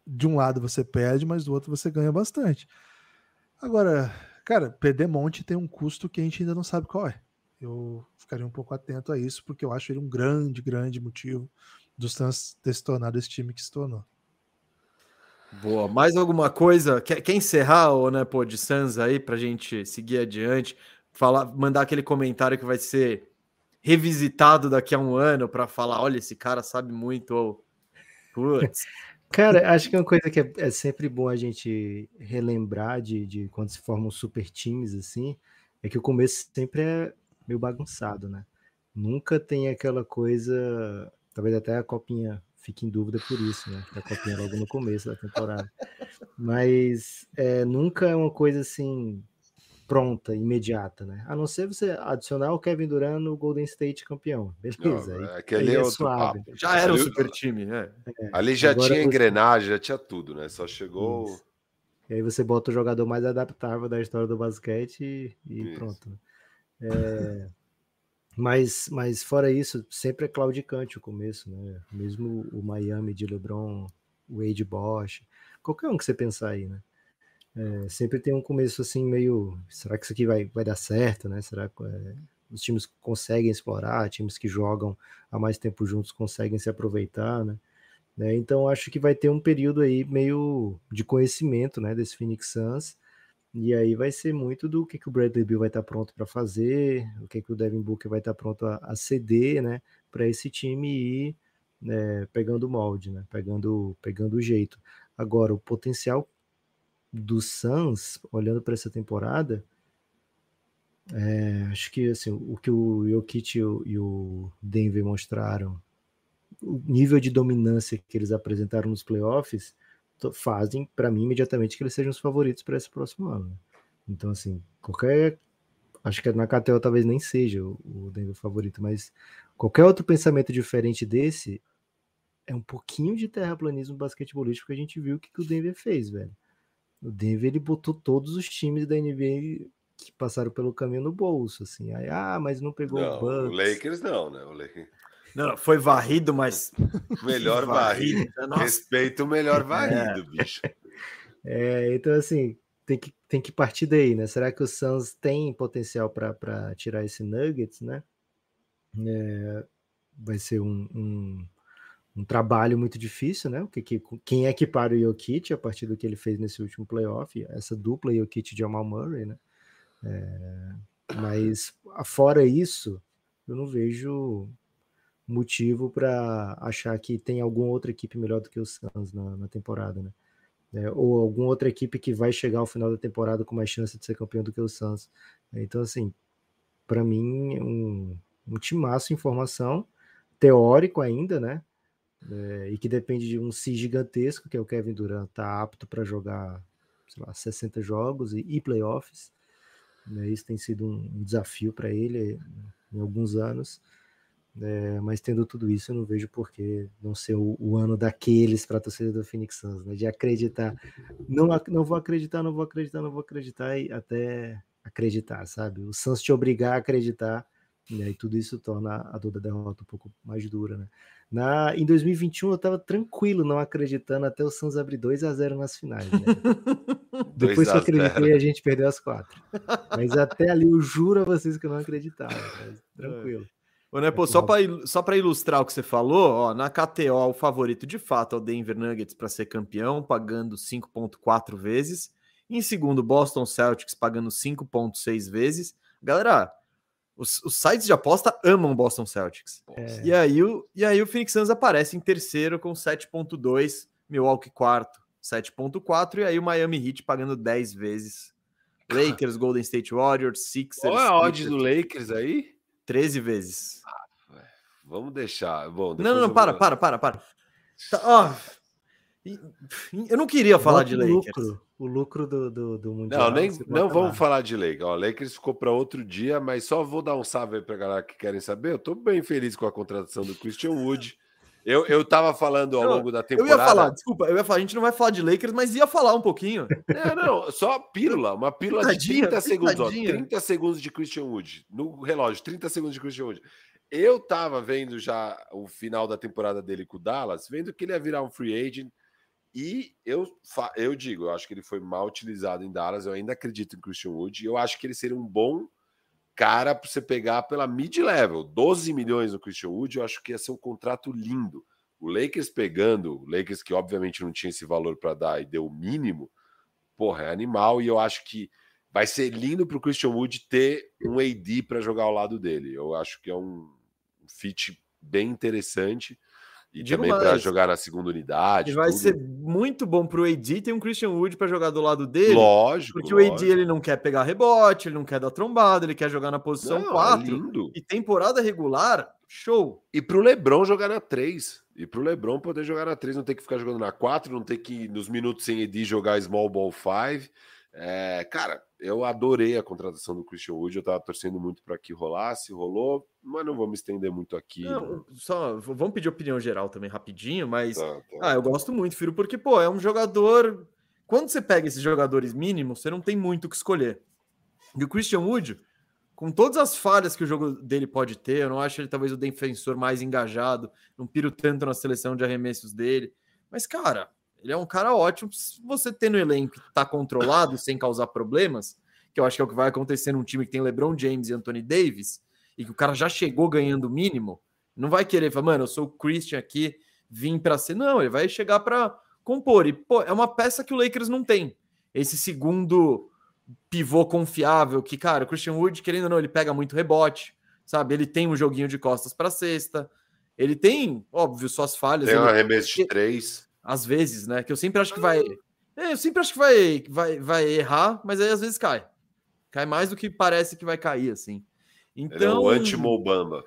de um lado você perde, mas do outro você ganha bastante. Agora, Cara, perder Monte tem um custo que a gente ainda não sabe qual é. Eu ficaria um pouco atento a isso, porque eu acho ele um grande, grande motivo do Suns ter se tornado esse time que se tornou. Boa. Mais alguma coisa? Quer, quer encerrar o né, pô, de Suns aí pra gente seguir adiante? Falar, mandar aquele comentário que vai ser revisitado daqui a um ano para falar: olha, esse cara sabe muito. Ou, putz. Cara, acho que é uma coisa que é, é sempre bom a gente relembrar de, de, quando se formam super times assim, é que o começo sempre é meio bagunçado, né? Nunca tem aquela coisa, talvez até a copinha fique em dúvida por isso, né? A copinha logo no começo da temporada. Mas é, nunca é uma coisa assim pronta, imediata, né? A não ser você adicionar o Kevin Durant no Golden State campeão. Beleza. Não, aí, aquele aí é, é suave. Papo. Já era um super time, né? É, ali já tinha engrenagem, já tinha tudo, né? Só chegou. Isso. E aí você bota o jogador mais adaptável da história do basquete e, e pronto. Né? É, mas, mas fora isso, sempre é claudicante o começo, né? Mesmo o Miami de LeBron, o Wade Bosch, qualquer um que você pensar aí, né? É, sempre tem um começo assim meio, será que isso aqui vai, vai dar certo, né? Será que é, os times conseguem explorar, times que jogam há mais tempo juntos conseguem se aproveitar, né? né? Então acho que vai ter um período aí meio de conhecimento, né, desse Phoenix Suns. E aí vai ser muito do que, que o Bradley Bill vai estar pronto para fazer, o que, que o Devin Booker vai estar pronto a, a ceder, né, para esse time ir né, pegando o molde, né, pegando, pegando o jeito. Agora, o potencial do Suns, olhando para essa temporada, é, acho que assim, o que o Jokic e o, Denver mostraram, o nível de dominância que eles apresentaram nos playoffs, fazem para mim imediatamente que eles sejam os favoritos para esse próximo ano. Então, assim, qualquer. Acho que na KTO talvez nem seja o, Denver favorito, mas qualquer outro pensamento diferente desse é um pouquinho de terraplanismo basquetebolístico que a gente viu que, que o Denver fez, velho. O Denver ele botou todos os times da NBA que passaram pelo caminho no bolso, assim. Aí, ah, mas não pegou não, o Bucks. O Lakers não, né? O Lakers... Não, foi varrido, mas melhor varrido. varrido. Respeito o melhor é. varrido, é. bicho. É, então assim, tem que, tem que partir daí, né? Será que o Suns tem potencial para tirar esse Nuggets, né? É, vai ser um, um um trabalho muito difícil, né? Que, que, quem é que para o Jokic a partir do que ele fez nesse último playoff? Essa dupla Jokic e Jamal Murray, né? É, mas fora isso, eu não vejo motivo para achar que tem alguma outra equipe melhor do que o Suns na, na temporada, né? É, ou alguma outra equipe que vai chegar ao final da temporada com mais chance de ser campeão do que o Suns. Então, assim, para mim, um, um timaço em formação, teórico ainda, né? É, e que depende de um si gigantesco, que é o Kevin Durant, tá apto para jogar, sei lá, 60 jogos e, e playoffs. Né, isso tem sido um, um desafio para ele em alguns anos. É, mas tendo tudo isso, eu não vejo por que não ser o, o ano daqueles para a torcida do Phoenix Suns, né? De acreditar. Não, não vou acreditar, não vou acreditar, não vou acreditar, e até acreditar, sabe? O Suns te obrigar a acreditar, e tudo isso torna a dor da derrota um pouco mais dura, né? Na, em 2021 eu estava tranquilo, não acreditando, até o Suns abrir 2 a 0 nas finais. Né? Depois que eu acreditei, a gente perdeu as quatro. Mas até ali eu juro a vocês que eu não acreditava. Tranquilo. Ô, né, pô, só para ilustrar o que você falou, ó, na KTO o favorito de fato é o Denver Nuggets para ser campeão, pagando 5,4 vezes. Em segundo, Boston Celtics pagando 5,6 vezes. Galera, os, os, sites de aposta amam Boston Celtics. É. E, aí, o, e aí o Phoenix Suns aparece em terceiro com 7,2, Milwaukee quarto, 7,4, e aí o Miami Heat pagando 10 vezes. Lakers, Golden State Warriors, Sixers. Qual é a odd do Lakers aí? 13 vezes. Ah, vamos deixar. Bom, não, não, não, para, vou... para, para, para. Tá, eu não queria falar de Lakers. Lucro, o lucro do, do, do Mundial. Não, nem, não vamos lá. falar de Lakers. Ó, Lakers ficou para outro dia, mas só vou dar um salve aí para galera que querem saber. Eu estou bem feliz com a contratação do Christian Wood. Eu, eu tava falando ao longo da temporada. Eu ia falar, desculpa, eu ia falar, a gente não vai falar de Lakers, mas ia falar um pouquinho. É, não, só pílula, uma pílula de 30 segundos, ó, 30 segundos de Christian Wood, no relógio, 30 segundos de Christian Wood. Eu tava vendo já o final da temporada dele com o Dallas, vendo que ele ia virar um free agent, e eu, eu digo, eu acho que ele foi mal utilizado em Dallas, eu ainda acredito em Christian Wood, eu acho que ele seria um bom cara para você pegar pela mid-level. 12 milhões no Christian Wood, eu acho que ia ser um contrato lindo. O Lakers pegando, o Lakers que obviamente não tinha esse valor para dar e deu o mínimo, porra, é animal. E eu acho que vai ser lindo para o Christian Wood ter um AD para jogar ao lado dele. Eu acho que é um fit bem interessante. E Digo também para jogar na segunda unidade. vai tudo. ser muito bom para o AD ter um Christian Wood para jogar do lado dele. Lógico. Porque lógico. o AD ele não quer pegar rebote, ele não quer dar trombada, ele quer jogar na posição não, 4. É e temporada regular, show. E para o Lebron jogar na 3. E para o Lebron poder jogar na 3, não ter que ficar jogando na 4, não ter que nos minutos sem AD jogar small ball 5. É, cara, eu adorei a contratação do Christian Wood, eu tava torcendo muito para que rolasse, rolou, mas não vou me estender muito aqui. Não, só vamos pedir opinião geral também rapidinho, mas tá, tá. Ah, eu gosto muito, Firo, porque pô, é um jogador. Quando você pega esses jogadores mínimos, você não tem muito o que escolher. E o Christian Wood, com todas as falhas que o jogo dele pode ter, eu não acho ele talvez o defensor mais engajado, não piro tanto na seleção de arremessos dele, mas cara, ele é um cara ótimo. Se você ter no elenco tá controlado sem causar problemas, que eu acho que é o que vai acontecer num time que tem LeBron James e Anthony Davis, e que o cara já chegou ganhando o mínimo, não vai querer falar, mano, eu sou o Christian aqui, vim para ser. Não, ele vai chegar para compor. E, pô, é uma peça que o Lakers não tem. Esse segundo pivô confiável, que, cara, o Christian Wood, querendo ou não, ele pega muito rebote, sabe? Ele tem um joguinho de costas para cesta. Ele tem, óbvio, suas falhas. Tem um arremesso de três às vezes, né? Que eu sempre acho que vai. É, eu sempre acho que vai, vai, vai errar, mas aí às vezes cai. Cai mais do que parece que vai cair, assim. Então. Ele é o então anti-Mobamba.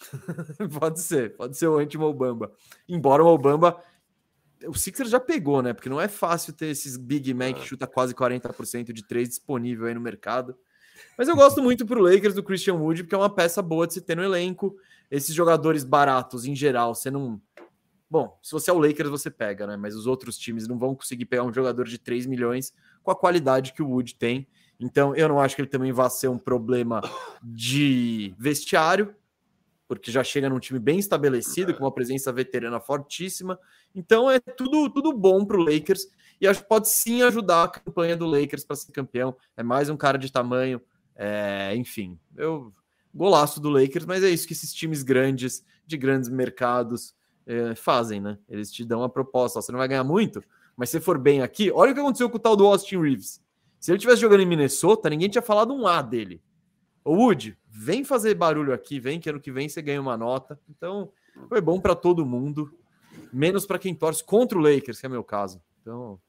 pode ser, pode ser o anti-Mobamba. Embora o Mobamba. O Sixers já pegou, né? Porque não é fácil ter esses Big Man que é. chuta quase 40% de três disponível aí no mercado. Mas eu gosto muito pro Lakers do Christian Wood, porque é uma peça boa de se ter no elenco. Esses jogadores baratos, em geral, você não Bom, se você é o Lakers, você pega, né? Mas os outros times não vão conseguir pegar um jogador de 3 milhões com a qualidade que o Wood tem. Então, eu não acho que ele também vá ser um problema de vestiário, porque já chega num time bem estabelecido, com uma presença veterana fortíssima. Então, é tudo, tudo bom para o Lakers e acho que pode sim ajudar a campanha do Lakers para ser campeão. É mais um cara de tamanho, é, enfim. Eu golaço do Lakers, mas é isso que esses times grandes, de grandes mercados, é, fazem, né? Eles te dão a proposta, ó, você não vai ganhar muito, mas se for bem aqui, olha o que aconteceu com o tal do Austin Reeves. Se ele tivesse jogando em Minnesota, ninguém tinha falado um A dele. Ô Wood, vem fazer barulho aqui, vem que ano que vem você ganha uma nota. Então, foi bom para todo mundo, menos para quem torce contra o Lakers, que é meu caso. Então,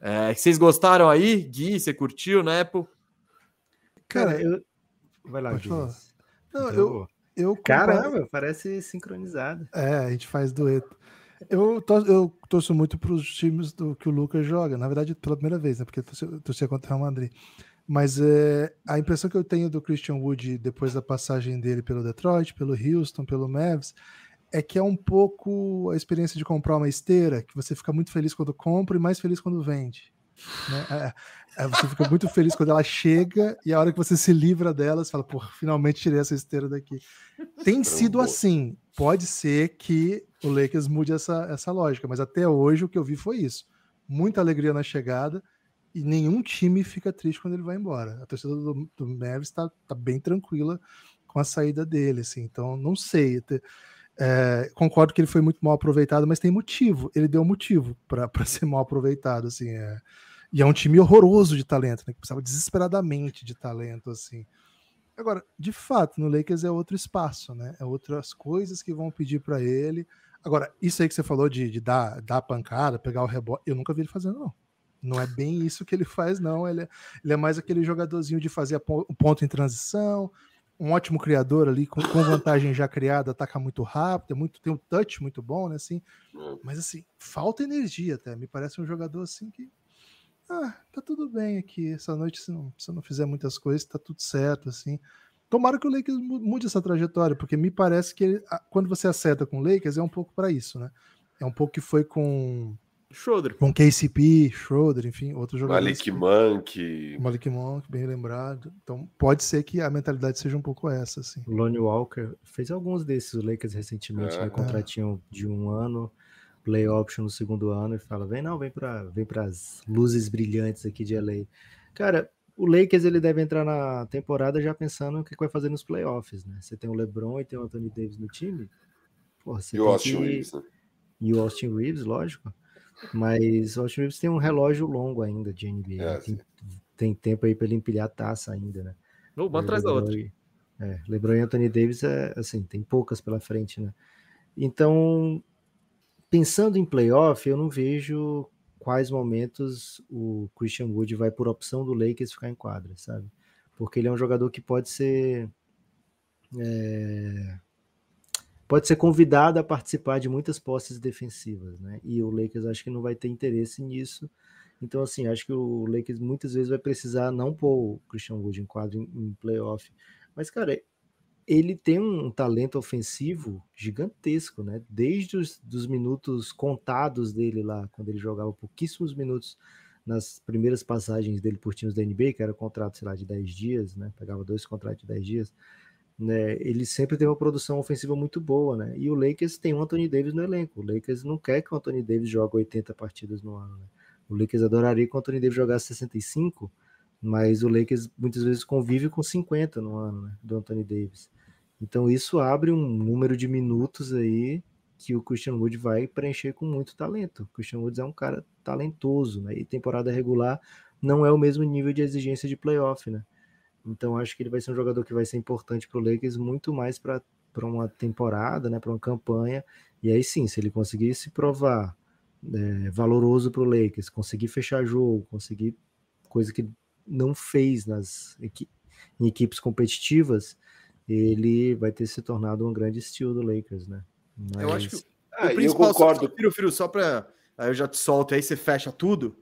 é, vocês gostaram aí? Gui, você curtiu, né, Apple? Cara, eu. Vai lá, Gui. Não, então, eu, eu Caramba, parece sincronizado. É, a gente faz dueto. Eu, eu torço muito para os times do que o Lucas joga. Na verdade, pela primeira vez, né? Porque eu torcia contra o Real Madrid. Mas é, a impressão que eu tenho do Christian Wood depois da passagem dele pelo Detroit, pelo Houston, pelo Mavs, é que é um pouco a experiência de comprar uma esteira, que você fica muito feliz quando compra e mais feliz quando vende. Né? É, é, você fica muito feliz quando ela chega e a hora que você se livra dela, você fala, pô, finalmente tirei essa esteira daqui. Tem sido assim. Pode ser que o Lakers mude essa, essa lógica, mas até hoje o que eu vi foi isso. Muita alegria na chegada e nenhum time fica triste quando ele vai embora. A torcida do, do Mavis está tá bem tranquila com a saída dele, assim. Então, não sei. É, concordo que ele foi muito mal aproveitado, mas tem motivo. Ele deu motivo para ser mal aproveitado, assim. É, e é um time horroroso de talento, né? Que precisava desesperadamente de talento, assim. Agora, de fato, no Lakers é outro espaço, né? É outras coisas que vão pedir para ele. Agora, isso aí que você falou de, de dar, dar pancada, pegar o rebote, eu nunca vi ele fazendo, não. Não é bem isso que ele faz, não. Ele é, ele é mais aquele jogadorzinho de fazer o ponto em transição, um ótimo criador ali, com, com, vantagem já criada, ataca muito rápido, é muito, tem um touch muito bom, né? Assim, mas assim, falta energia até. Me parece um jogador assim que ah, tá tudo bem aqui. Essa noite, se não, se não fizer muitas coisas, tá tudo certo, assim. Tomara que o Lakers mude essa trajetória, porque me parece que ele, quando você acerta com o Lakers, é um pouco para isso, né? É um pouco que foi com. Schroeder. Com KCP, Schroeder, enfim, outros jogadores. Malik Monk. Malik Monk, bem lembrado. Então, pode ser que a mentalidade seja um pouco essa, assim. Lonnie Walker fez alguns desses, o Lakers recentemente, é. né? Contratinho de um ano play option no segundo ano e fala: vem não, vem para vem as luzes brilhantes aqui de LA. Cara, o Lakers ele deve entrar na temporada já pensando o que vai fazer nos playoffs, né? Você tem o LeBron e tem o Anthony Davis no time. Porra, e o Austin que... Reeves, né? E o Austin Reeves, lógico. Mas o Austin Reeves tem um relógio longo ainda de NBA. É, tem, tem, tempo aí para ele empilhar a taça ainda, né? Uma atrás da outra. É, LeBron e Anthony Davis é assim, tem poucas pela frente, né? Então, pensando em playoff, eu não vejo quais momentos o Christian Wood vai por opção do Lakers ficar em quadra, sabe? Porque ele é um jogador que pode ser é, pode ser convidado a participar de muitas posses defensivas, né? E o Lakers acho que não vai ter interesse nisso. Então, assim, acho que o Lakers muitas vezes vai precisar não pôr o Christian Wood em quadro em, em playoff. Mas, cara, ele tem um talento ofensivo gigantesco, né? Desde os dos minutos contados dele lá, quando ele jogava pouquíssimos minutos nas primeiras passagens dele por times da NBA, que era contrato, sei lá, de 10 dias, né? Pegava dois contratos de 10 dias. Né? Ele sempre teve uma produção ofensiva muito boa, né? E o Lakers tem um Anthony Davis no elenco. O Lakers não quer que o Anthony Davis jogue 80 partidas no ano, né? O Lakers adoraria que o Anthony Davis jogasse 65, mas o Lakers muitas vezes convive com 50 no ano, né, do Anthony Davis. Então isso abre um número de minutos aí que o Christian Wood vai preencher com muito talento. O Christian Woods é um cara talentoso, né? E temporada regular não é o mesmo nível de exigência de playoff, né? Então acho que ele vai ser um jogador que vai ser importante para o Lakers muito mais para uma temporada, né? Para uma campanha. E aí sim, se ele conseguir se provar é, valoroso para o Lakers, conseguir fechar jogo, conseguir coisa que não fez nas em equipes competitivas, ele vai ter se tornado um grande estilo do Lakers, né? Mas... Eu acho que ah, o principal, eu concordo. Só, Firo, Firo, só para aí eu já te solto aí você fecha tudo.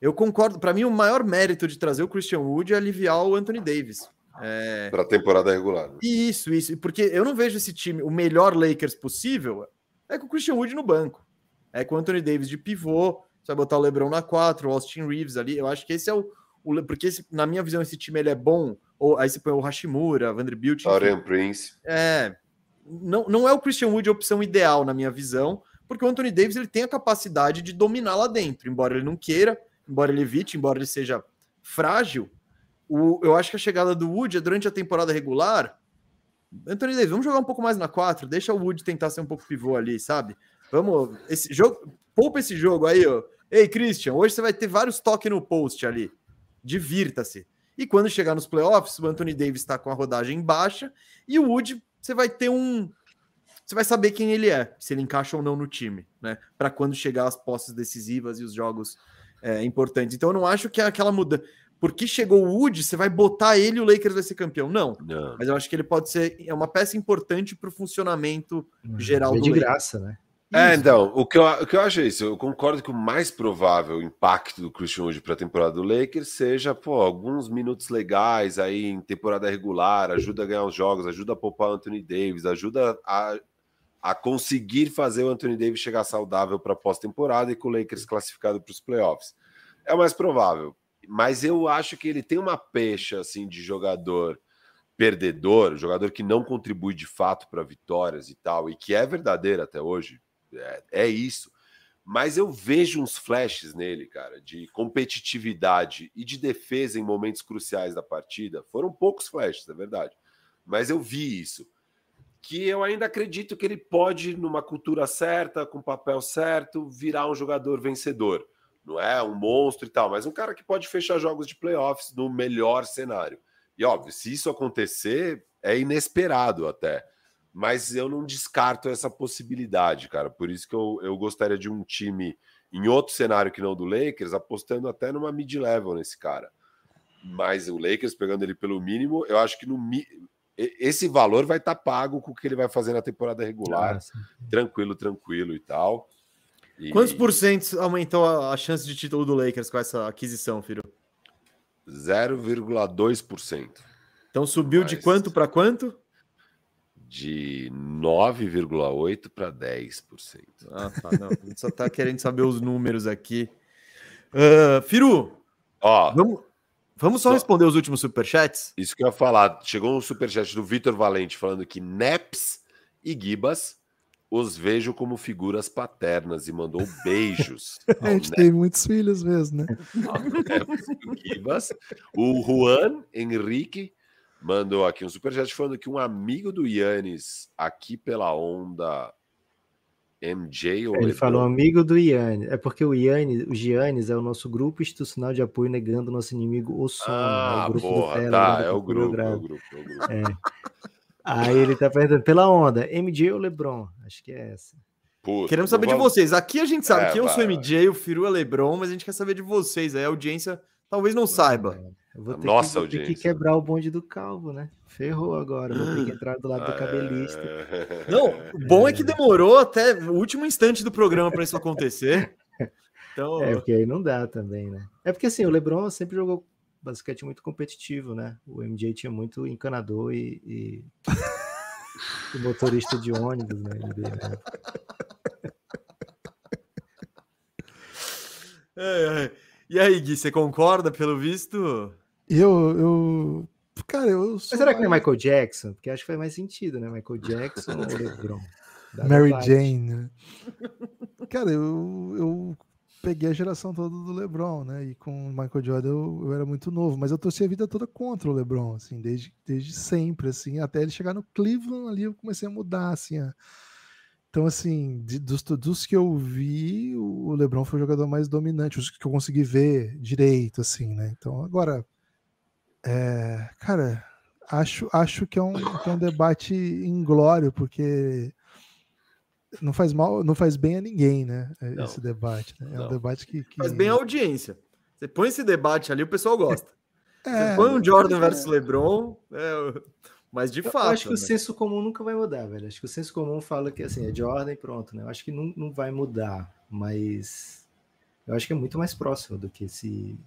Eu concordo. Para mim, o maior mérito de trazer o Christian Wood é aliviar o Anthony Davis. É... Para a temporada regular. Né? Isso, isso. Porque eu não vejo esse time, o melhor Lakers possível, é com o Christian Wood no banco. É com o Anthony Davis de pivô. Você vai botar o LeBron na 4, o Austin Reeves ali. Eu acho que esse é o, o, porque esse, na minha visão esse time ele é bom, ou aí você põe o Hashimura, Vanderbilt, Arian Prince. É, não, não é o Christian Wood a opção ideal na minha visão, porque o Anthony Davis ele tem a capacidade de dominar lá dentro, embora ele não queira, embora ele evite, embora ele seja frágil. O, eu acho que a chegada do Wood é durante a temporada regular. Anthony Davis, vamos jogar um pouco mais na 4, deixa o Wood tentar ser um pouco pivô ali, sabe? Vamos, esse jogo, poupa esse jogo aí, ó. Ei, Christian, hoje você vai ter vários toques no post ali divirta-se. E quando chegar nos playoffs, o Anthony Davis está com a rodagem baixa e o Wood, você vai ter um. Você vai saber quem ele é, se ele encaixa ou não no time, né? Para quando chegar as posses decisivas e os jogos é, importantes. Então eu não acho que é aquela muda. Porque chegou o Wood, você vai botar ele e o Lakers vai ser campeão. Não. não. Mas eu acho que ele pode ser. É uma peça importante para o funcionamento geral é de graça, né? É, então, o que, eu, o que eu acho é isso. Eu concordo que o mais provável impacto do Christian Wood para a temporada do Lakers seja, pô, alguns minutos legais aí em temporada regular, ajuda a ganhar os jogos, ajuda a poupar o Anthony Davis, ajuda a, a conseguir fazer o Anthony Davis chegar saudável para pós-temporada e com o Lakers classificado para os playoffs. É o mais provável. Mas eu acho que ele tem uma pecha assim de jogador perdedor, jogador que não contribui de fato para vitórias e tal, e que é verdadeiro até hoje, é, é, isso. Mas eu vejo uns flashes nele, cara, de competitividade e de defesa em momentos cruciais da partida. Foram poucos flashes, é verdade. Mas eu vi isso. Que eu ainda acredito que ele pode, numa cultura certa, com papel certo, virar um jogador vencedor. Não é um monstro e tal, mas um cara que pode fechar jogos de playoffs no melhor cenário. E óbvio, se isso acontecer, é inesperado até mas eu não descarto essa possibilidade, cara. Por isso que eu, eu gostaria de um time em outro cenário que não do Lakers, apostando até numa mid-level nesse cara. Mas o Lakers pegando ele pelo mínimo, eu acho que no esse valor vai estar tá pago com o que ele vai fazer na temporada regular. Ah, tranquilo, tranquilo e tal. E... Quantos por cento aumentou a chance de título do Lakers com essa aquisição, filho? 0,2%. Então subiu Mas... de quanto para quanto? De 9,8% para 10%. Ah, tá. Não, a gente só está querendo saber os números aqui. Uh, Firu, Ó, vamos, vamos só, só responder os últimos superchats? Isso que eu ia falar. Chegou um superchat do Vitor Valente falando que Neps e Gibas os vejo como figuras paternas e mandou beijos. a gente tem muitos filhos mesmo, né? Gibas, o Juan Henrique mandou aqui um superchat falando que um amigo do Yannis aqui pela onda MJ ou Ele Lebron? falou amigo do Yannis. É porque o Yannis, o Giannis é o nosso grupo institucional de apoio negando o nosso inimigo o sono. Ah, é o grupo porra, do tá, é o grupo, é o grupo, é o grupo. É. Aí ele tá perguntando pela onda, MJ ou LeBron? Acho que é essa. Puta, Queremos saber de vocês. Aqui a gente sabe é, que eu vai, sou MJ, o Firu é LeBron, mas a gente quer saber de vocês. Aí a audiência talvez não saiba. Vou ter Nossa que, vou ter que quebrar o bonde do calvo, né? Ferrou agora, vou ter que entrar do lado do cabelista. Não, o bom é que demorou até o último instante do programa para isso acontecer. Então... É, porque aí não dá também, né? É porque assim, o LeBron sempre jogou basquete muito competitivo, né? O MJ tinha muito encanador e, e... e motorista de ônibus, né? né? É, é. E aí, Gui, você concorda pelo visto? Eu, eu. Cara, eu. Mas será mais... que não é Michael Jackson? Porque acho que faz mais sentido, né? Michael Jackson ou LeBron? Mary Jane, né? Cara, eu, eu peguei a geração toda do LeBron, né? E com o Michael Jordan eu, eu, era muito novo, mas eu torci a vida toda contra o LeBron, assim, desde, desde sempre, assim, até ele chegar no Cleveland ali eu comecei a mudar, assim, a... Então, assim, de, dos, dos que eu vi, o LeBron foi o jogador mais dominante, os que eu consegui ver direito, assim, né? Então, agora, é, cara, acho, acho que é, um, que é um debate inglório, porque não faz mal, não faz bem a ninguém, né? É, não, esse debate. Né? É não. um debate que, que, Faz bem a audiência. Você põe esse debate ali, o pessoal gosta. É, Você põe um Jordan é. versus LeBron, é, mas de eu fato. acho que né? o senso comum nunca vai mudar, velho. Acho que o senso comum fala que assim, é Jordan e pronto, né? Eu acho que não, não vai mudar, mas eu acho que é muito mais próximo do que esse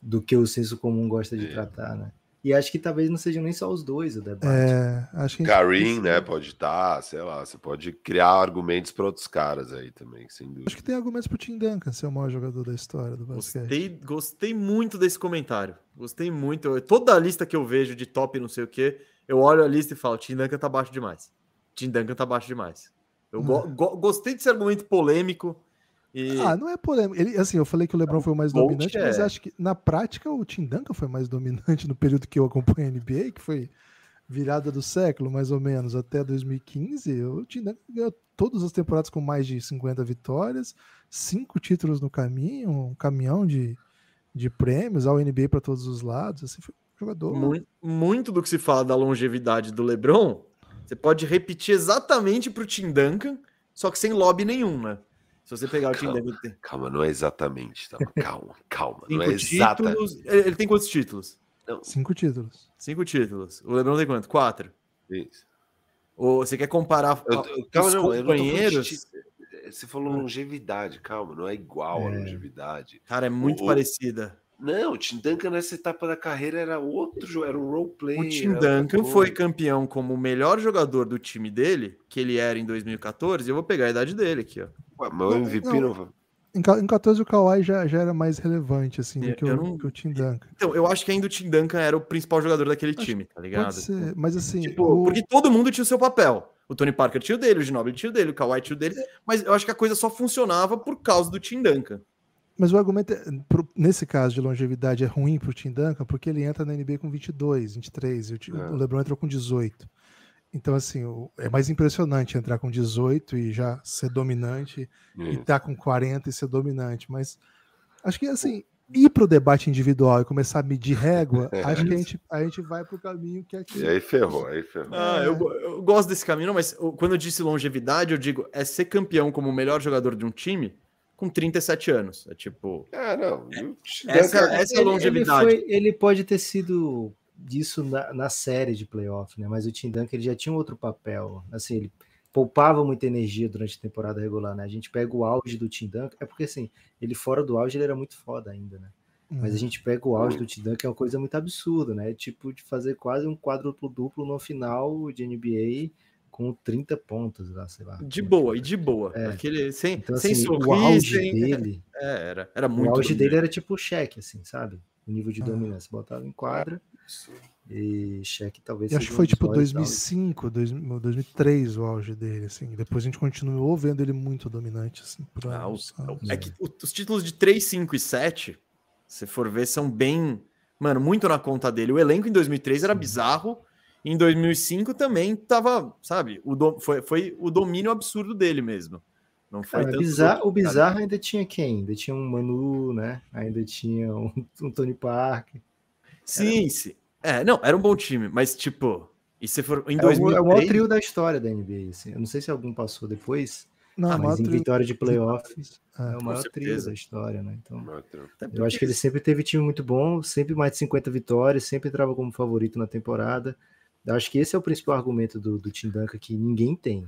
do que o senso comum gosta de é. tratar, né? E acho que talvez não sejam nem só os dois o debate. É, acho que Karim, né? Pode estar, tá, sei lá, você pode criar argumentos para outros caras aí também, sem dúvida. Acho que tem argumentos para o Tim Duncan ser o maior jogador da história do basquete. Gostei, gostei muito desse comentário. Gostei muito. Toda a lista que eu vejo de top não sei o que, eu olho a lista e falo: Tim Duncan tá baixo demais. Tim Duncan tá baixo demais. Eu go hum. go gostei desse argumento polêmico. E... Ah, não é polêmico. Ele, assim, eu falei que o LeBron foi o mais dominante, é... mas acho que na prática o Tim Duncan foi mais dominante no período que eu acompanho a NBA, que foi virada do século, mais ou menos, até 2015. O Tim Duncan ganhou todas as temporadas com mais de 50 vitórias, cinco títulos no caminho, um caminhão de, de prêmios ao NBA para todos os lados. Assim, foi um jogador. Muito, muito do que se fala da longevidade do LeBron, você pode repetir exatamente para o Tim Duncan, só que sem lobby nenhum, né? Se você pegar o time calma, deve ter. Calma, não é exatamente. Tá? Calma, calma. Cinco não é exata... Ele tem quantos títulos? Não. Cinco títulos. Cinco títulos. O Lebron tem quanto? Quatro. Isso. Ou você quer comparar Eu- eu- calma, os não, eu não companheiros? ti- Você falou longevidade, calma, não é igual a É. longevidade. Cara, é muito O- parecida. Não, o Tim Duncan nessa etapa da carreira era outro era um roleplay. O Tim Duncan foi campeão como o melhor jogador do time dele, que ele era em 2014. Eu vou pegar a idade dele aqui, ó. Ué, o MVP não. não. Em, ca- em 14 o Kawhi já, já era mais relevante, assim, do Eu- que, eu o, não- que o Tim Duncan. Então, eu acho que ainda o Tim Duncan era o principal jogador daquele Acho time, tá ligado? Pode ser, mas assim, Tipo, o- Porque todo mundo tinha o seu papel. O Tony Parker tinha o dele, o Ginobili tinha o dele, o Kawhi tinha o dele, mas eu acho que a coisa só funcionava por causa do Tim Duncan. Mas o argumento, é, pro- nesse caso de longevidade, é ruim pro Tim Duncan, porque ele entra na NBA com 22, 23, e o, É. o LeBron entrou com 18. Então, assim, o- é mais impressionante entrar com 18 e já ser dominante, e estar com 40 e ser dominante. Mas acho que, assim, ir pro debate individual e começar a medir régua, acho que a gente, a gente vai pro caminho que é aqui. E aí ferrou, aí ferrou. Ah, eu, eu gosto desse caminho, não, mas quando eu disse longevidade, eu digo é ser campeão como o melhor jogador de um time com 37 anos. É tipo. É, não. Essa- essa é a longevidade. Ele, foi- ele pode ter sido disso na, na série de playoff, né? Mas o Tim Duncan ele já tinha um outro papel. Assim, ele poupava muita energia durante a temporada regular, né? A gente pega o auge do Tim Duncan, é porque assim, ele fora do auge ele era muito foda ainda, né? Mas a gente pega o auge do Tim Duncan, é uma coisa muito absurda, né? Tipo de fazer quase um quádruplo duplo no final de NBA com 30 pontos lá, sei lá. De boa, e de boa. É. Aquele, sem, Então, sem assim, sorrir, o auge sem- dele, É, era, era o muito. auge dominante. dele era tipo o cheque, assim, sabe? O nível de Ah. dominância. Botava em quadra e cheque talvez acho que foi tipo maiores 2005, 2000, 2003 o auge dele, assim. Depois a gente continuou vendo ele muito dominante, assim. por Ah, anos, os- anos. é que o- os títulos de 3, 5 e 7, se for ver, são bem. Mano, muito na conta dele. O elenco em 2003 era bizarro. Em 2005 também tava, sabe? O do- foi, foi o domínio absurdo dele mesmo. Não foi Cara, tanto bizarro- do- o bizarro ainda tinha quem? Ainda tinha um Manu, né? Ainda tinha um, um Tony Parker. Sim, sim. É, não, era um bom time, mas tipo, e se for em É o, 2003, é o maior trio da história da NBA. Assim. Eu não sei se algum passou depois, Não, mas maior em vitória de playoff Ah, é o maior trio da história, né? Então, eu acho que ele sempre teve time muito bom, sempre mais de 50 vitórias, sempre entrava como favorito na temporada. Eu acho que esse é o principal argumento do, do Tim Duncan que ninguém tem.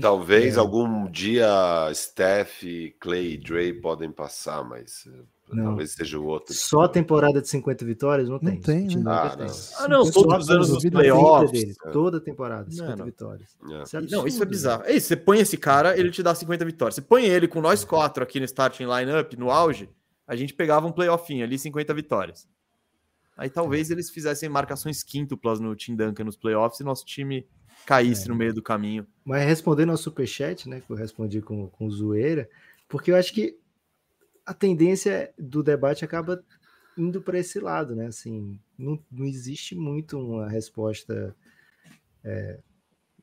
Talvez É. algum dia Steph, Clay e Dre podem passar, mas eh, Não. talvez seja o outro. Só a temporada de 50 vitórias não Não tem. tem, O Tim né? Ah, tem. não. Ah, não, todos os anos vida playoffs. dele, toda temporada, 50 não. vitórias. É. Isso é Não, isso é bizarro. É isso, você põe esse cara, ele te dá 50 vitórias. Você põe ele com nós quatro aqui no starting lineup, no auge, a gente pegava um playoffinho ali, 50 vitórias. Aí talvez eles fizessem marcações quíntuplas no Tim Duncan nos playoffs e nosso time caísse É. no meio do caminho. Mas respondendo ao superchat, né, que eu respondi com, com zoeira, porque eu acho que a tendência do debate acaba indo para esse lado, né? Assim, não, não existe muito uma resposta. é,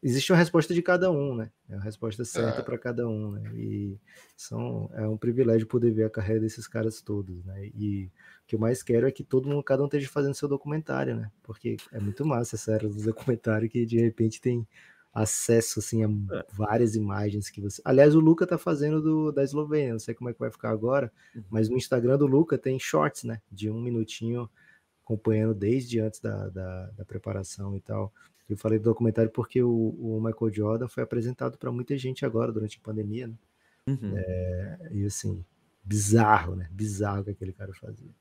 existe uma resposta de cada um, né? É uma resposta certa É. para cada um, né? E são, é um privilégio poder ver a carreira desses caras todos, né? E o que eu mais quero é que todo mundo, cada um esteja fazendo seu documentário, né? Porque é muito massa essa era do documentário que de repente tem acesso assim a É. várias imagens que você. Aliás, o Luca tá fazendo do da Eslovênia, não sei como é que vai ficar agora, Uhum. mas no Instagram do Luca tem shorts, né? De um minutinho acompanhando desde antes da, da, da preparação e tal. Eu falei do documentário porque o, o Michael Jordan foi apresentado para muita gente agora durante a pandemia, né? Uhum. E assim, bizarro, né? Bizarro o que aquele cara fazia.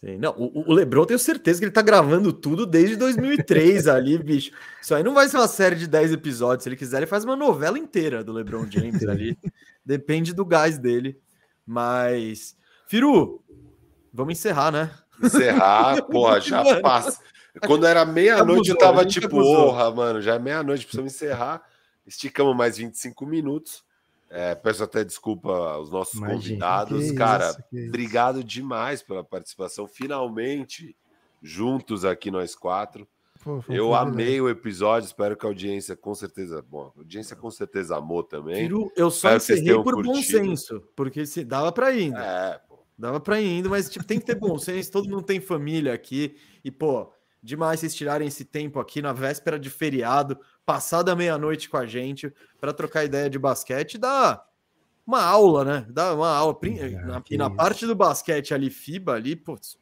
Sim, Não, o, o Lebron, eu tenho certeza que ele tá gravando tudo desde 2003 ali, bicho. Isso aí não vai ser uma série de 10 episódios. Se ele quiser, ele faz uma novela inteira do LeBron James ali. Depende do gás dele. Mas, Firu, vamos encerrar, né? Encerrar, porra, já passa. Quando era meia-noite, eu tava tipo, porra, mano, já é meia-noite, precisamos encerrar. Esticamos mais 25 minutos. É, peço até desculpa aos nossos Imagina. convidados. Cara, isso, obrigado demais pela participação. Finalmente, juntos aqui nós quatro. Pô, Eu amei o episódio, espero que a audiência com certeza, bom, a audiência com certeza amou também. Eu só Espero encerrei por bom curtido. senso, porque se dava para ir. ainda. É, pô. Dava pra ir indo, mas tipo, tem que ter bom senso. Todo mundo tem família aqui. E, pô, demais vocês tirarem esse tempo aqui na véspera de feriado, passar da meia-noite com a gente, para trocar ideia de basquete, dá uma aula, né? Dá uma aula. Ah, e na isso. parte do basquete ali, FIBA ali, putz,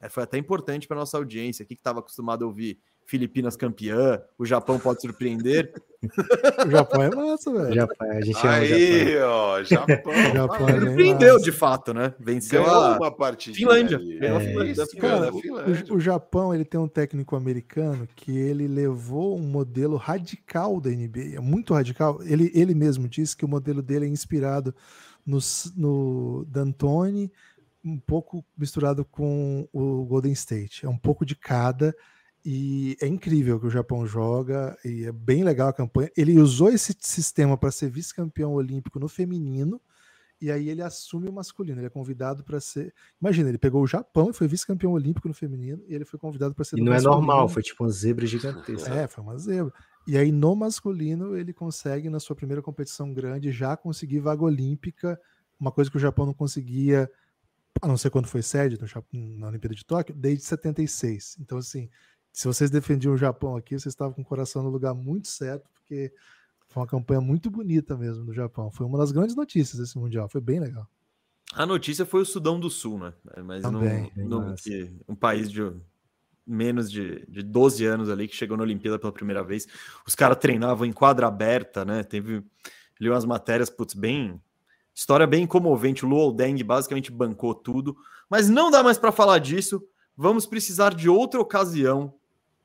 é, foi até importante para nossa audiência aqui que estava acostumado a ouvir Filipinas campeã, o Japão pode surpreender. o Japão é massa, velho. Japão, a gente Aí, ó, Japão. Japão é surpreendeu de fato, né? Venceu a uma partida. Finlândia. É, isso, Cara, Finlândia. o, o Japão ele tem um técnico americano que ele levou um modelo radical da NBA, é muito radical. Ele, ele mesmo disse que o modelo dele é inspirado no, no D'Antoni, um pouco misturado com o Golden State. É um pouco de cada e é incrível que o Japão joga e é bem legal a campanha. Ele usou esse sistema para ser vice-campeão olímpico no feminino. E aí ele assume o masculino, ele é convidado para ser. Imagina, ele pegou o Japão e foi vice-campeão olímpico no feminino, e ele foi convidado para ser E não é masculino. normal, foi tipo uma zebra gigantesca. É, foi uma zebra. E aí no masculino ele consegue, na sua primeira competição grande, já conseguir vaga olímpica, uma coisa que o Japão não conseguia, a não ser quando foi sede no na Olimpíada de Tóquio, desde 76. Então, assim, se vocês defendiam o Japão aqui, vocês estavam com o coração no lugar muito certo, porque foi uma campanha muito bonita mesmo do Japão. Foi uma das grandes notícias desse Mundial, foi bem legal. A notícia foi o Sudão do Sul, né? Mas não, Também, não- que um país de menos de, de 12 anos ali que chegou na Olimpíada pela primeira vez. Os caras treinavam em quadra aberta, né? Teve li umas matérias, putz, bem. História bem comovente. O Luol Deng basicamente bancou tudo. Mas não dá mais para falar disso. Vamos precisar de outra ocasião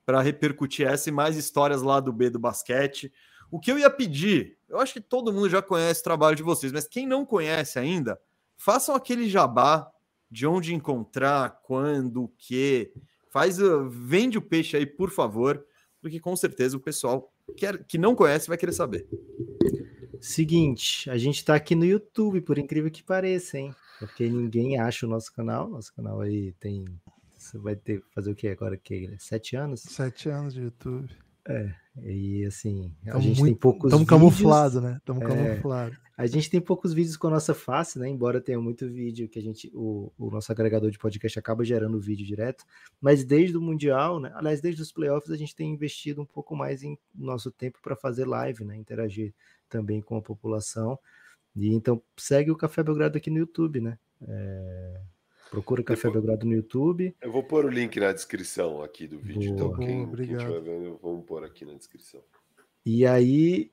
para repercutir essa e mais histórias lá do B do basquete. O que eu ia pedir, eu acho que todo mundo já conhece o trabalho de vocês, mas quem não conhece ainda, façam aquele jabá de onde encontrar, quando, o que. Faz, uh, vende o peixe aí, por favor, porque com certeza o pessoal quer, que não conhece vai querer saber. Seguinte, a gente tá aqui no YouTube, por incrível que pareça, hein? Porque ninguém acha o nosso canal. Nosso canal aí tem. Você vai ter fazer o que agora? Que sete anos? Sete anos de YouTube. E assim, a Tamo gente tem muito- poucos Estamos camuflados, né? Estamos É. camuflados. A gente tem poucos vídeos com a nossa face, né? Embora tenha muito vídeo que a gente, o, o nosso agregador de podcast acaba gerando vídeo direto, mas desde o Mundial, né? Aliás, desde os playoffs, a gente tem investido um pouco mais em nosso tempo para fazer live, né? Interagir também com a população. E então segue o Café Belgrado aqui no YouTube, né? É, procura Café Depois- Belgrado no YouTube. Eu vou pôr o link na descrição aqui do vídeo. Então, Boa. quem, Boa, quem obrigado. estiver vendo, vamos pôr aqui na descrição. E aí,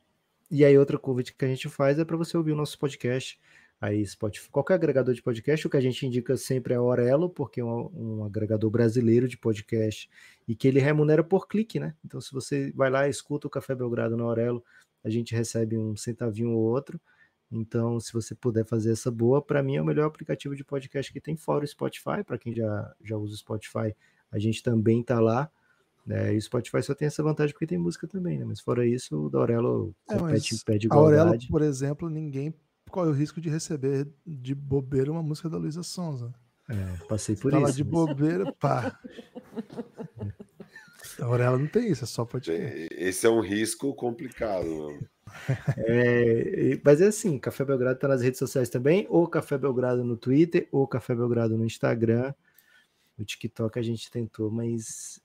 e aí outra convite que a gente faz é para você ouvir o nosso podcast. Aí Spotify, qualquer agregador de podcast, o que a gente indica sempre é o Aurelo, porque é um, um agregador brasileiro de podcast e que ele remunera por clique, né? Então, se você vai lá e escuta o Café Belgrado no Aurelo, a gente recebe um centavinho ou outro. Então, se você puder fazer essa boa, para mim é o melhor aplicativo de podcast que tem fora o Spotify. Para quem já, já usa o Spotify, a gente também tá lá. né? e o Spotify só tem essa vantagem porque tem música também, né? Mas fora isso, o da Aurelo É, compete mas em pé de A Aurelo, igualdade. por exemplo, ninguém corre o risco de receber de bobeira uma música da Luísa Sonza. É, passei por tá lá isso. de mas- bobeira, pá. A Aurelo não tem isso, é só pode. Esse é um risco complicado. mano. É, e- mas é assim, Café Belgrado tá nas redes sociais também, ou Café Belgrado no Twitter, ou Café Belgrado no Instagram. No TikTok a gente tentou, mas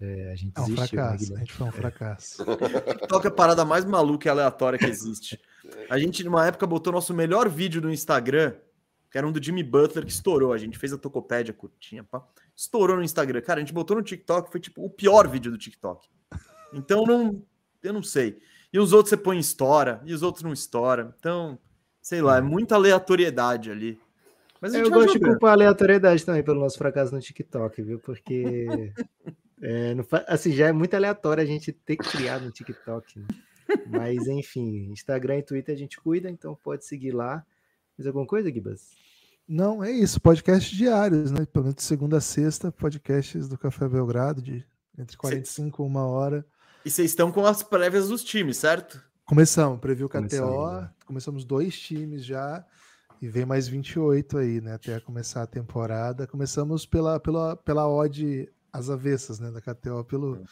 é, a gente É um né, fracasso. A gente foi um fracasso. TikTok é a parada mais maluca e aleatória que existe. A gente, numa época, botou nosso melhor vídeo no Instagram, que era um do Jimmy Butler, que estourou. A gente fez a tocopédia curtinha, pá. Estourou no Instagram. Cara, a gente botou no TikTok, foi tipo o pior vídeo do TikTok. Então, não, eu não sei. E os outros você põe história, e os outros não estoura. Então, sei lá, é muita aleatoriedade ali. Mas a gente Eu gosto de culpar a aleatoriedade também pelo nosso fracasso no TikTok, viu? Porque é, não assim, já é muito aleatório a gente ter que criar no TikTok. né? Mas enfim, Instagram e Twitter a gente cuida, então pode seguir lá. Mais alguma coisa, Gibas? Não, é isso. Podcasts diários, né? Pelo menos de segunda a sexta, podcasts do Café Belgrado, de entre 45 e uma hora. E vocês estão com as prévias dos times, certo? Começamos, previu KTO, Começamos, né? começamos dois times já, e vem mais 28 aí, né? Até começar a temporada. Começamos pela, pela, pela odd às avessas, né? Da KTO, pelo,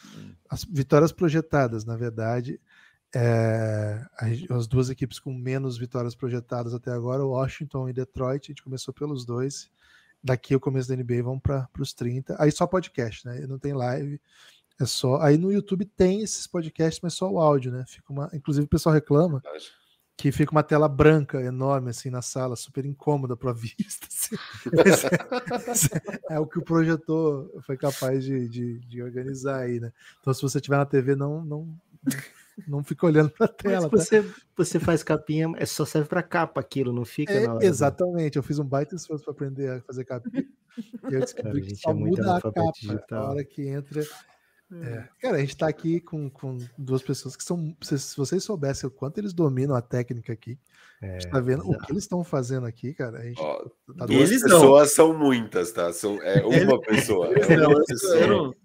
as vitórias projetadas, na verdade. É, as duas equipes com menos vitórias projetadas até agora, Washington e Detroit, a gente começou pelos dois. Daqui o começo da NBA vamos para os 30. Aí só podcast, né? Não tem live. É só. Aí no YouTube tem esses podcasts, mas só o áudio, né? Fica uma. Inclusive o pessoal reclama que fica uma tela branca enorme assim na sala, super incômoda para a vista. Assim. é, é, o que o projetor foi capaz de, de, de, organizar aí, né? Então, se você tiver na TV, não, não, não fica olhando para a tela. Mas você, tá? você faz capinha, é só serve para capa aquilo, não fica é, hora, Exatamente, eu fiz um baita esforço para aprender a fazer capinha. E eu descobri Cara, que só é muda a capa digital. a hora que entra é. é. Cara, a gente tá aqui com, com duas pessoas que são. Se, se vocês soubessem o quanto eles dominam a técnica aqui, é, a gente tá vendo o que eles estão fazendo aqui, cara. A gente Ó, tá duas eles pessoas não. são muitas, tá? São, é uma pessoa. É uma não, pessoa.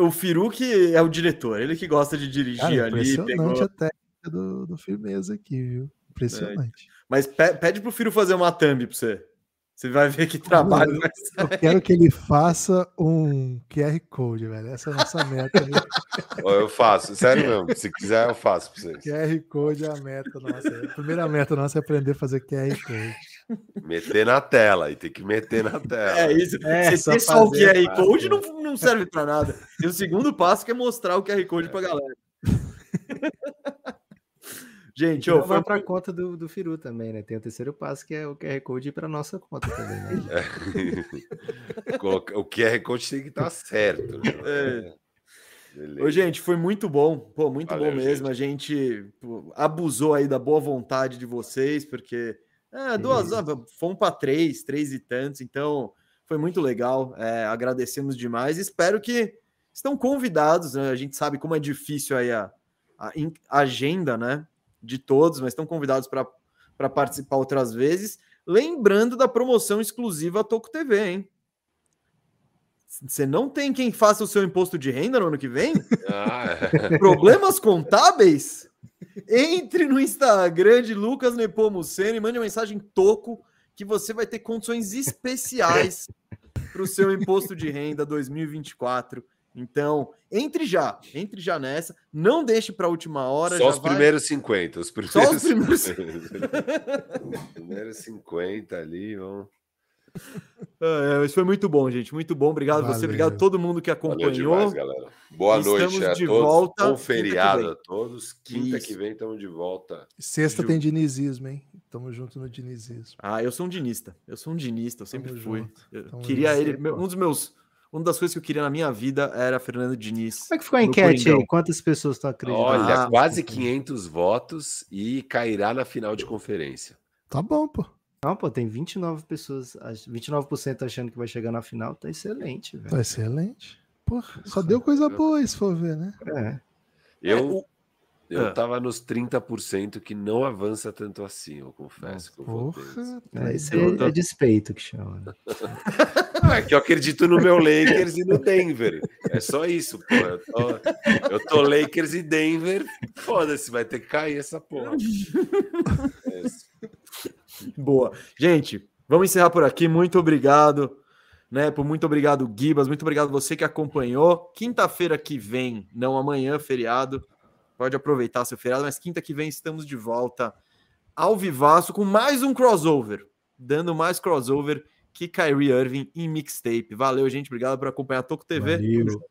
o Firu que é o diretor, ele que gosta de dirigir cara, ali. Impressionante pegou... a técnica do, do firmeza aqui, viu? Impressionante. É. Mas pede pro Firu fazer uma thumb pra você. Você vai ver que trabalho vai ser. Eu quero que ele faça um QR Code, velho. Essa é a nossa meta. eu faço, sério mesmo. Se quiser, eu faço pra vocês. QR Code é a meta nossa. A primeira meta nossa é aprender a fazer QR Code. Meter na tela, e tem que meter na tela. É isso. É, Você ter só o QR Code não, não serve para nada. E o segundo passo que é mostrar o QR Code é. pra galera. Gente, ó, vai para a conta do, do Firu também, né? Tem o terceiro passo que é o QR Code para nossa conta também. Né? o QR Code tem que estar tá certo. Né? É. Ô, gente, foi muito bom, pô, muito Valeu, bom mesmo. Gente. A gente pô, abusou aí da boa vontade de vocês, porque é, duas, fomos para três, três e tantos, então foi muito legal. É, agradecemos demais. Espero que estão convidados. Né? A gente sabe como é difícil aí a, a, a agenda, né? De todos, mas estão convidados para participar outras vezes. Lembrando da promoção exclusiva Toco TV, hein? Você não tem quem faça o seu imposto de renda no ano que vem? Ah, é. Problemas contábeis? Entre no Instagram de Lucas Nepomuceno e mande uma mensagem Toco que você vai ter condições especiais para o seu imposto de renda 2024. Então, entre já, entre já nessa, não deixe para a última hora. Só os vai... primeiros 50. Os primeiros Só os primeiros... os primeiros 50 ali, vão. É, isso foi muito bom, gente. Muito bom. Obrigado Valeu. você, obrigado a todo mundo que acompanhou. Demais, galera. Boa estamos noite a de todos. Volta. Bom feriado a todos. Quinta isso. que vem estamos de volta. Sexta tem dinizismo, hein? Tamo junto no dinizismo. Ah, eu sou um dinista. Eu sou um dinista, eu sempre tamo fui. Eu queria ele, um dos meus uma das coisas que eu queria na minha vida era Fernando Diniz. Como é que ficou a enquete aí? Quantas pessoas estão acreditando? Olha, ah, quase 500 votos e cairá na final de conferência. Tá bom, pô. Não, pô, tem 29 pessoas, 29% achando que vai chegar na final, tá excelente, velho. Tá excelente. Porra, só deu coisa boa se for ver, né? É. Eu, eu ah. tava nos 30% que não avança tanto assim, eu confesso. Que eu Porra, é, isso é, é despeito que chama. É que eu acredito no meu Lakers e no Denver. É só isso, pô. Eu tô, eu tô Lakers e Denver. Foda-se, vai ter que cair essa porra. É Boa. Gente, vamos encerrar por aqui. Muito obrigado. Né, por muito obrigado, Gibas. Muito obrigado você que acompanhou. Quinta-feira que vem, não amanhã, feriado pode aproveitar seu feriado, mas quinta que vem estamos de volta ao vivaço com mais um crossover, dando mais crossover que Kyrie Irving em mixtape. Valeu, gente, obrigado por acompanhar Toco TV. Valeu.